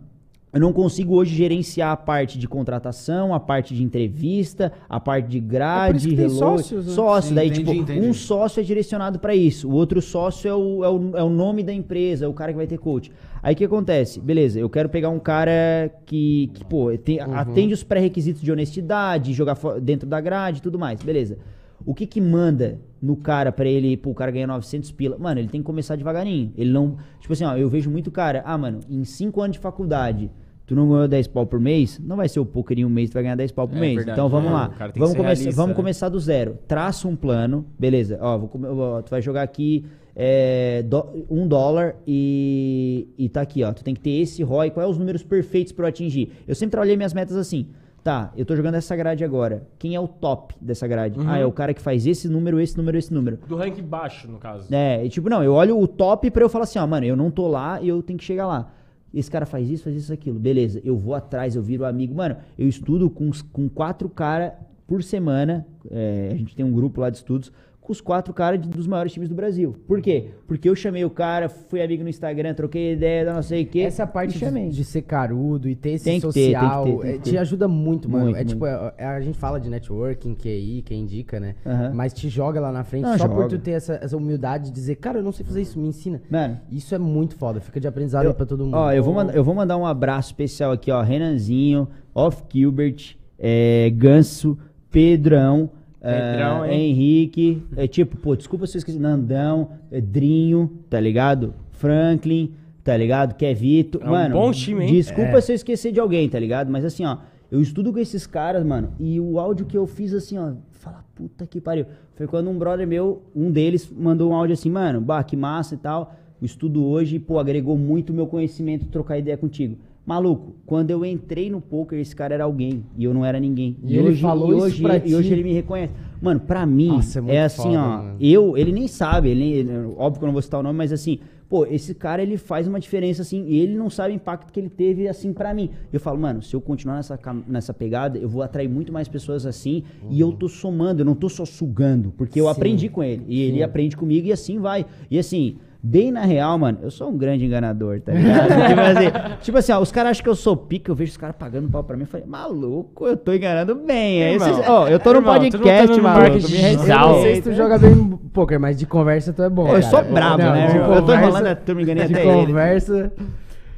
Eu não consigo hoje gerenciar a parte de contratação, a parte de entrevista, a parte de É grade, tem reload. sócios, né? Sócio, Sim, daí, entendi, tipo, entendi. um sócio é direcionado pra isso, o outro sócio é o, é, o, é o nome da empresa, é o cara que vai ter coach. Aí o que acontece? Beleza, eu quero pegar um cara que, que pô, tem- Uhum. atende os pré-requisitos de honestidade, jogar dentro da grade e tudo mais, beleza. O que que manda no cara pra ele, pô, o cara ganhar 900 pila? Mano, ele tem que começar devagarinho. Ele não, tipo assim, ó, eu vejo muito cara, ah, mano, em 5 anos de faculdade, tu não ganhou 10 pau por mês, não vai ser o poker em um mês, tu vai ganhar 10 pau por É mês. verdade, então vamos é, lá. Vamos, realista, vamos né? começar do zero. Traça um plano, beleza. Ó, vou ó, tu vai jogar aqui é, dó- um dólar e, e tá aqui, ó. Tu tem que ter esse ROI. Quais são os números perfeitos pra eu atingir? Eu sempre trabalhei minhas metas assim. Tá, eu tô jogando essa grade agora. Quem é o top dessa grade? Uhum. Ah, é o cara que faz esse número, esse número, esse número. Do rank baixo, no caso. É, e tipo, não, eu olho o top pra eu falar assim, ó, mano, eu não tô lá e eu tenho que chegar lá. Esse cara faz isso, faz isso, aquilo. Beleza, eu vou atrás, eu viro amigo. Mano, eu estudo com, com quatro caras por semana. é, a gente tem um grupo lá de estudos os quatro caras dos maiores times do Brasil. Por quê? Porque eu chamei o cara, fui amigo no Instagram, troquei ideia, não sei o quê. Essa parte de, de ser carudo e ter esse Tem que ter, tem que ter, social tem é, te ajuda muito, mano. Muito, é muito. tipo, é- a gente fala de networking, QI, quem indica, né? Mas te joga lá na frente Não, só por joga. tu ter essa, essa humildade de dizer, cara, eu não sei fazer isso, me ensina. Mano, Isso é muito foda, fica de aprendizado Eu- aí pra todo mundo. Ó, eu vou, mandar, eu vou mandar um abraço especial aqui, ó. Renanzinho, Off Gilbert, é, Ganso, Pedrão, Pedrão, é, hein? Henrique. É tipo, pô, desculpa se eu esqueci. Nandão, é, Drinho, tá ligado? Franklin, tá ligado? Kevito. É um mano, bom time, hein? Desculpa se eu esquecer de alguém, tá ligado? Mas assim, ó, eu estudo com esses caras, mano, e o áudio que eu fiz assim, ó, fala, puta que pariu. Foi quando um brother meu, um deles, mandou um áudio assim, mano, bah, que massa e tal. O estudo hoje, pô, agregou muito o meu conhecimento trocar ideia contigo. Maluco, quando eu entrei no poker, esse cara era alguém e eu não era ninguém. E ele falou e isso hoje, pra e hoje ti? ele me reconhece. Mano, pra mim, Nossa, é é, assim, foda, ó. mano. Eu, ele nem sabe, ele, óbvio que eu não vou citar o nome, mas assim, pô, esse cara ele faz uma diferença assim, e ele não sabe o impacto que ele teve assim pra mim. Eu falo, mano, se eu continuar nessa, nessa pegada, eu vou atrair muito mais pessoas assim, e eu tô somando, eu não tô só sugando, porque eu Sim. aprendi com ele, e ele aprende comigo e assim vai. E assim, Bem na real, mano, eu sou um grande enganador, tá ligado? tipo, assim, tipo assim, ó, os caras acham que eu sou pica, eu vejo os caras pagando pau pra mim. Eu falei, maluco, eu tô enganando bem. Irmão, vocês- ó, eu tô no irmão, tu tá podcast, no maluco. marketing Me digital. Eu não sei se tu joga bem poker, mas de conversa tu é bom. Pô, eu sou brabo, Não, né, de irmão? Eu tô conversa- enrolando a turma, enganei De até ele. conversa.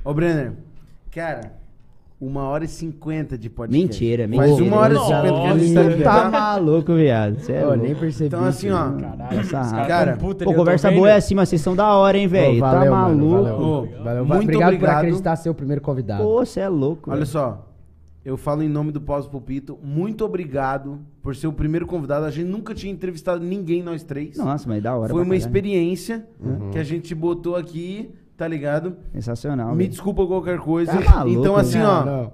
Ô, Brenner, cara, uma hora e cinquenta de podcast. Mentira, mentira. uma hora e cinquenta que a gente tá. Tá maluco, viado. Cê é nem percebi. Então, assim, ó. Caralho, cara- tão puta Pô, conversa boa é assim, mas vocês são da hora, hein, velho? Tá mano, maluco. valeu. Valeu. muito Obrigado por acreditar ser o primeiro convidado. Pô, você é louco. Olha só, eu falo em nome do Pós-Pulpito. Muito obrigado por ser o primeiro convidado. A gente nunca tinha entrevistado ninguém, nós três. Nossa, mas da hora. Foi uma experiência que a gente botou aqui, tá ligado? Sensacional. Me velho. desculpa qualquer coisa. Tá maluco, então, assim, Não, ó. não.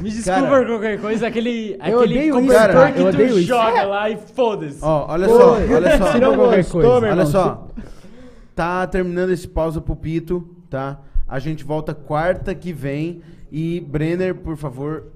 Me desculpa Cara, por qualquer coisa, aquele, eu aquele odeio isso, cobertor cara, que eu tu odeio isso. joga lá e foda-se. Ó, olha Pô, só, olha só. se não qualquer gostou, coisa. Olha irmão, só. Tá terminando esse pausa pulpito, tá? A gente volta quarta que vem. E, Brenner, por favor,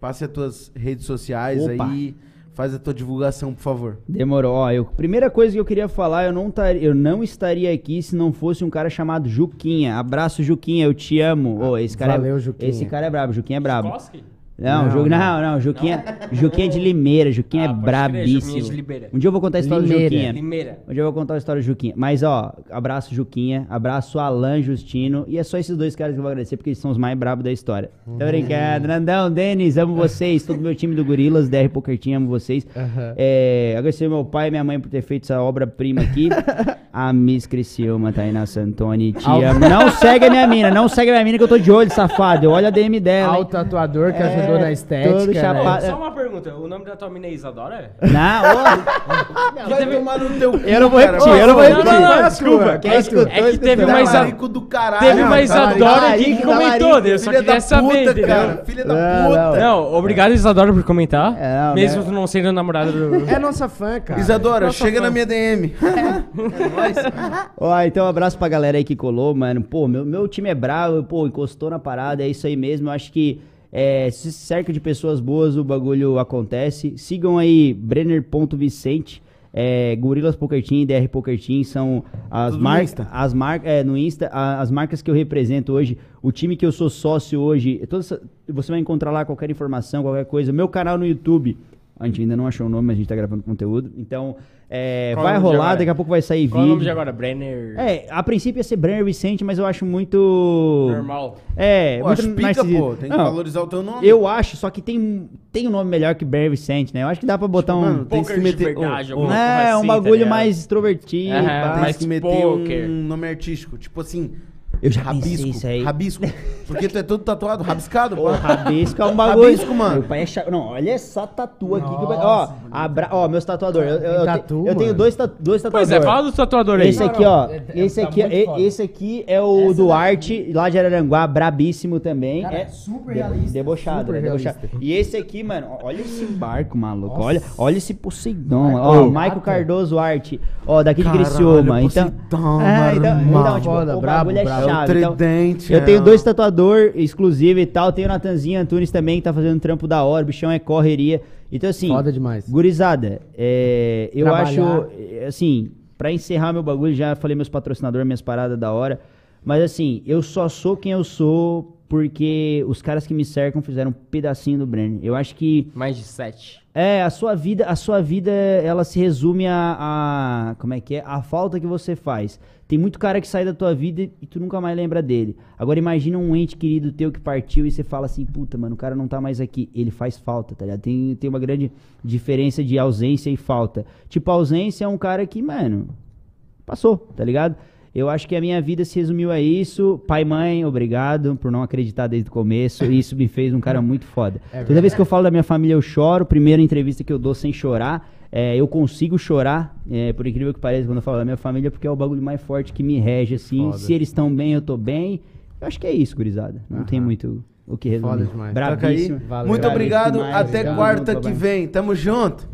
passe as tuas redes sociais Opa. aí. Faz a tua divulgação, por favor. Demorou. Ó, eu, primeira coisa que eu queria falar, eu não, tar, eu não estaria aqui se não fosse um cara chamado Juquinha. Abraço, Juquinha, eu te amo. Ô, esse cara Valeu, é, Juquinha. Esse cara é brabo, Juquinha é brabo. Koski? Não, Não, Ju- não. não, não, Juquinha, Juquinha é de Limeira, Juquinha Ah, é crer, Juquinha brabíssimo. de Limeira. Um dia eu vou contar a história Limeira. do Juquinha. Limeira. Um dia eu vou contar a história do Juquinha. Mas, ó, abraço Juquinha, abraço Alan Justino. E é só esses dois caras que eu vou agradecer, porque eles são os mais brabos da história. Tô brincando. Nandão, Denis, amo vocês. Todo meu time do Gorilas, DR Poker Team, amo vocês. Aham. É, agradecer meu pai e minha mãe por ter feito essa obra-prima aqui. a Miss Criciúma, Tainá Santoni, te Al- amo. Não segue a minha mina, não segue a minha mina que eu tô de olho, safado. Eu olho a DM dela. Ao hein? tatuador que É, ajudou na estética. todo né? chapado. Só uma pergunta, o nome da tua mina é Isadora? Não, ô, Vai tomar no teu cu, eu não vou cara. repetir, eu não vou repetir. não, não, Qual é a desculpa. Quem é a escutou? É que teve escutou. mais a- Talarico do caralho. Teve talarico, Isadora aqui que comentou, eu só Filha queria da saber, puta, entendeu? cara. Filha da Não, puta. Não, obrigado Isadora por comentar, É, mesmo né? tu não sendo namorada do... É nossa fã, cara. Isadora, chega na minha DM. Ó, então um abraço pra galera aí que colou, mano. Pô, meu, meu time é bravo, pô, encostou na parada, é isso aí mesmo. Eu acho que é, se cerca de pessoas boas, o bagulho acontece. Sigam aí Brenner.Vicente, é, Gorilas Poker Team, DR Poker Team, são as marcas, as marcas, é, no Insta, a- as marcas que eu represento hoje, o time que eu sou sócio hoje, toda essa- você vai encontrar lá qualquer informação, qualquer coisa. Meu canal no YouTube, a gente ainda não achou o nome, mas a gente tá gravando conteúdo. Então, é, vai é rolar, daqui a pouco vai sair Qual é o nome de agora? Brenner... É, a princípio ia ser Brenner Vicente, mas eu acho muito. Normal. É, Pô, muito acho pica, pô. Tem que Não, valorizar o teu nome. Eu acho, só que tem, tem um nome melhor que Brenner Vicente, né? Eu acho que dá pra botar um. Mano, tem que meter... verdade, ô, coisa é, um assim, tá bagulho ligado? mais extrovertido. Pá. Tem mais que meter poker. um nome artístico. Tipo assim... Eu já rabisco. isso aí. Rabisco. Porque tu é todo tatuado, rabiscado, Ô, pô. rabisco é um bagulho. Rabisco, mano. Meu pai é chato. Não, olha essa tatu aqui. Que eu... Ó, abra... ó, meus tatuadores. Eu, eu, eu tatu, te- eu tenho dois, tatu... dois Pois tatuadores. é, fala do tatuador aí. Esse aqui, ó. é- é- Esse tá aqui, é- foda. esse aqui é o Duarte, lá de Araranguá, brabíssimo também. Cara, é super realista, Debochado, super né? Debochado. realista. E esse aqui, mano, olha esse barco, maluco. Nossa. Olha, olha esse Poseidon. Ó, Maico gata. Cardoso Arte. Ó, daqui de Caralho, Criciúma. Então, Poseidon, é, então, mano. então, tipo, o brabo, bagulho é brabo. É. Então, tridente. eu é tenho dois tatuador exclusivo e tal. Tenho o Natanzinho Antunes também, que tá fazendo um trampo da hora. O bichão é correria. Então, assim. Foda demais. Gurizada, é, eu Trabalhar. acho, é, assim, pra encerrar meu bagulho, já falei meus patrocinadores, minhas paradas da hora. Mas, assim, eu só sou quem eu sou porque os caras que me cercam fizeram um pedacinho do Brenner. Eu acho que. Mais de sete. É, a sua vida, a sua vida, ela se resume a, a- como é que é? A falta que você faz. Tem muito cara que sai da tua vida e tu nunca mais lembra dele. Agora imagina um ente querido teu que partiu e você fala assim, puta, mano, o cara não tá mais aqui. Ele faz falta, tá ligado? Tem, tem uma grande diferença de ausência e falta. Tipo, ausência é um cara que, mano, passou, tá ligado? Eu acho que a minha vida se resumiu a isso. Pai, mãe, obrigado por não acreditar desde o começo. Isso me fez um cara muito foda. Toda vez que eu falo da minha família, eu choro. Primeira entrevista que eu dou sem chorar. É, eu consigo chorar, é, por incrível que pareça, quando eu falo da minha família, porque é o bagulho mais forte que me rege, assim. Foda. Se eles estão bem, eu tô bem. Eu acho que é isso, gurizada. Não tem muito o que resumir. Foda demais. Toca aí. Valeu. Muito Brabíssimo obrigado. demais, Até obrigado. quarta que vem. Tamo junto.